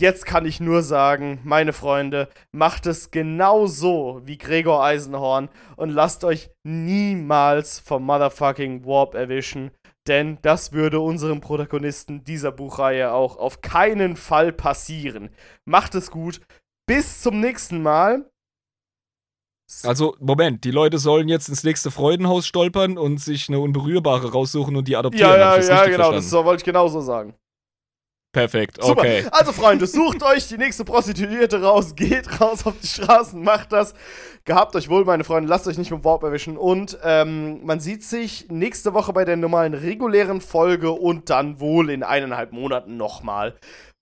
jetzt kann ich nur sagen, meine Freunde, macht es genau so wie Gregor Eisenhorn und lasst euch niemals vom Motherfucking Warp erwischen. Denn das würde unserem Protagonisten dieser Buchreihe auch auf keinen Fall passieren. Macht es gut. Bis zum nächsten Mal. Also, Moment, die Leute sollen jetzt ins nächste Freudenhaus stolpern und sich eine Unberührbare raussuchen und die adoptieren. Ja, ja, das ja, genau. Das verstanden? so, wollte ich genauso sagen. Perfekt, Super. okay. Also, Freunde, sucht euch die nächste Prostituierte raus, geht raus auf die Straßen, macht das. Gehabt euch wohl, meine Freunde, lasst euch nicht mit Warp erwischen. Und ähm, man sieht sich nächste Woche bei der normalen regulären Folge und dann wohl in eineinhalb Monaten nochmal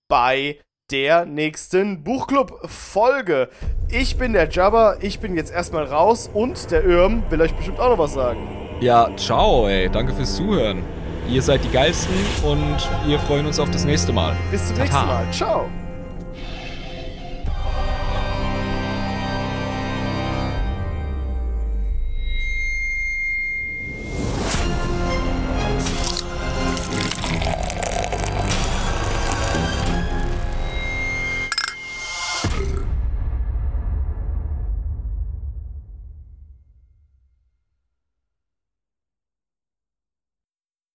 bei der nächsten Buchclub-Folge. Ich bin der Jabba, ich bin jetzt erstmal raus und der Irm will euch bestimmt auch noch was sagen. Ja, ciao, ey. Danke fürs Zuhören. Ihr seid die Geilsten und wir freuen uns auf das nächste Mal. Bis zum Tata. nächsten Mal. Ciao.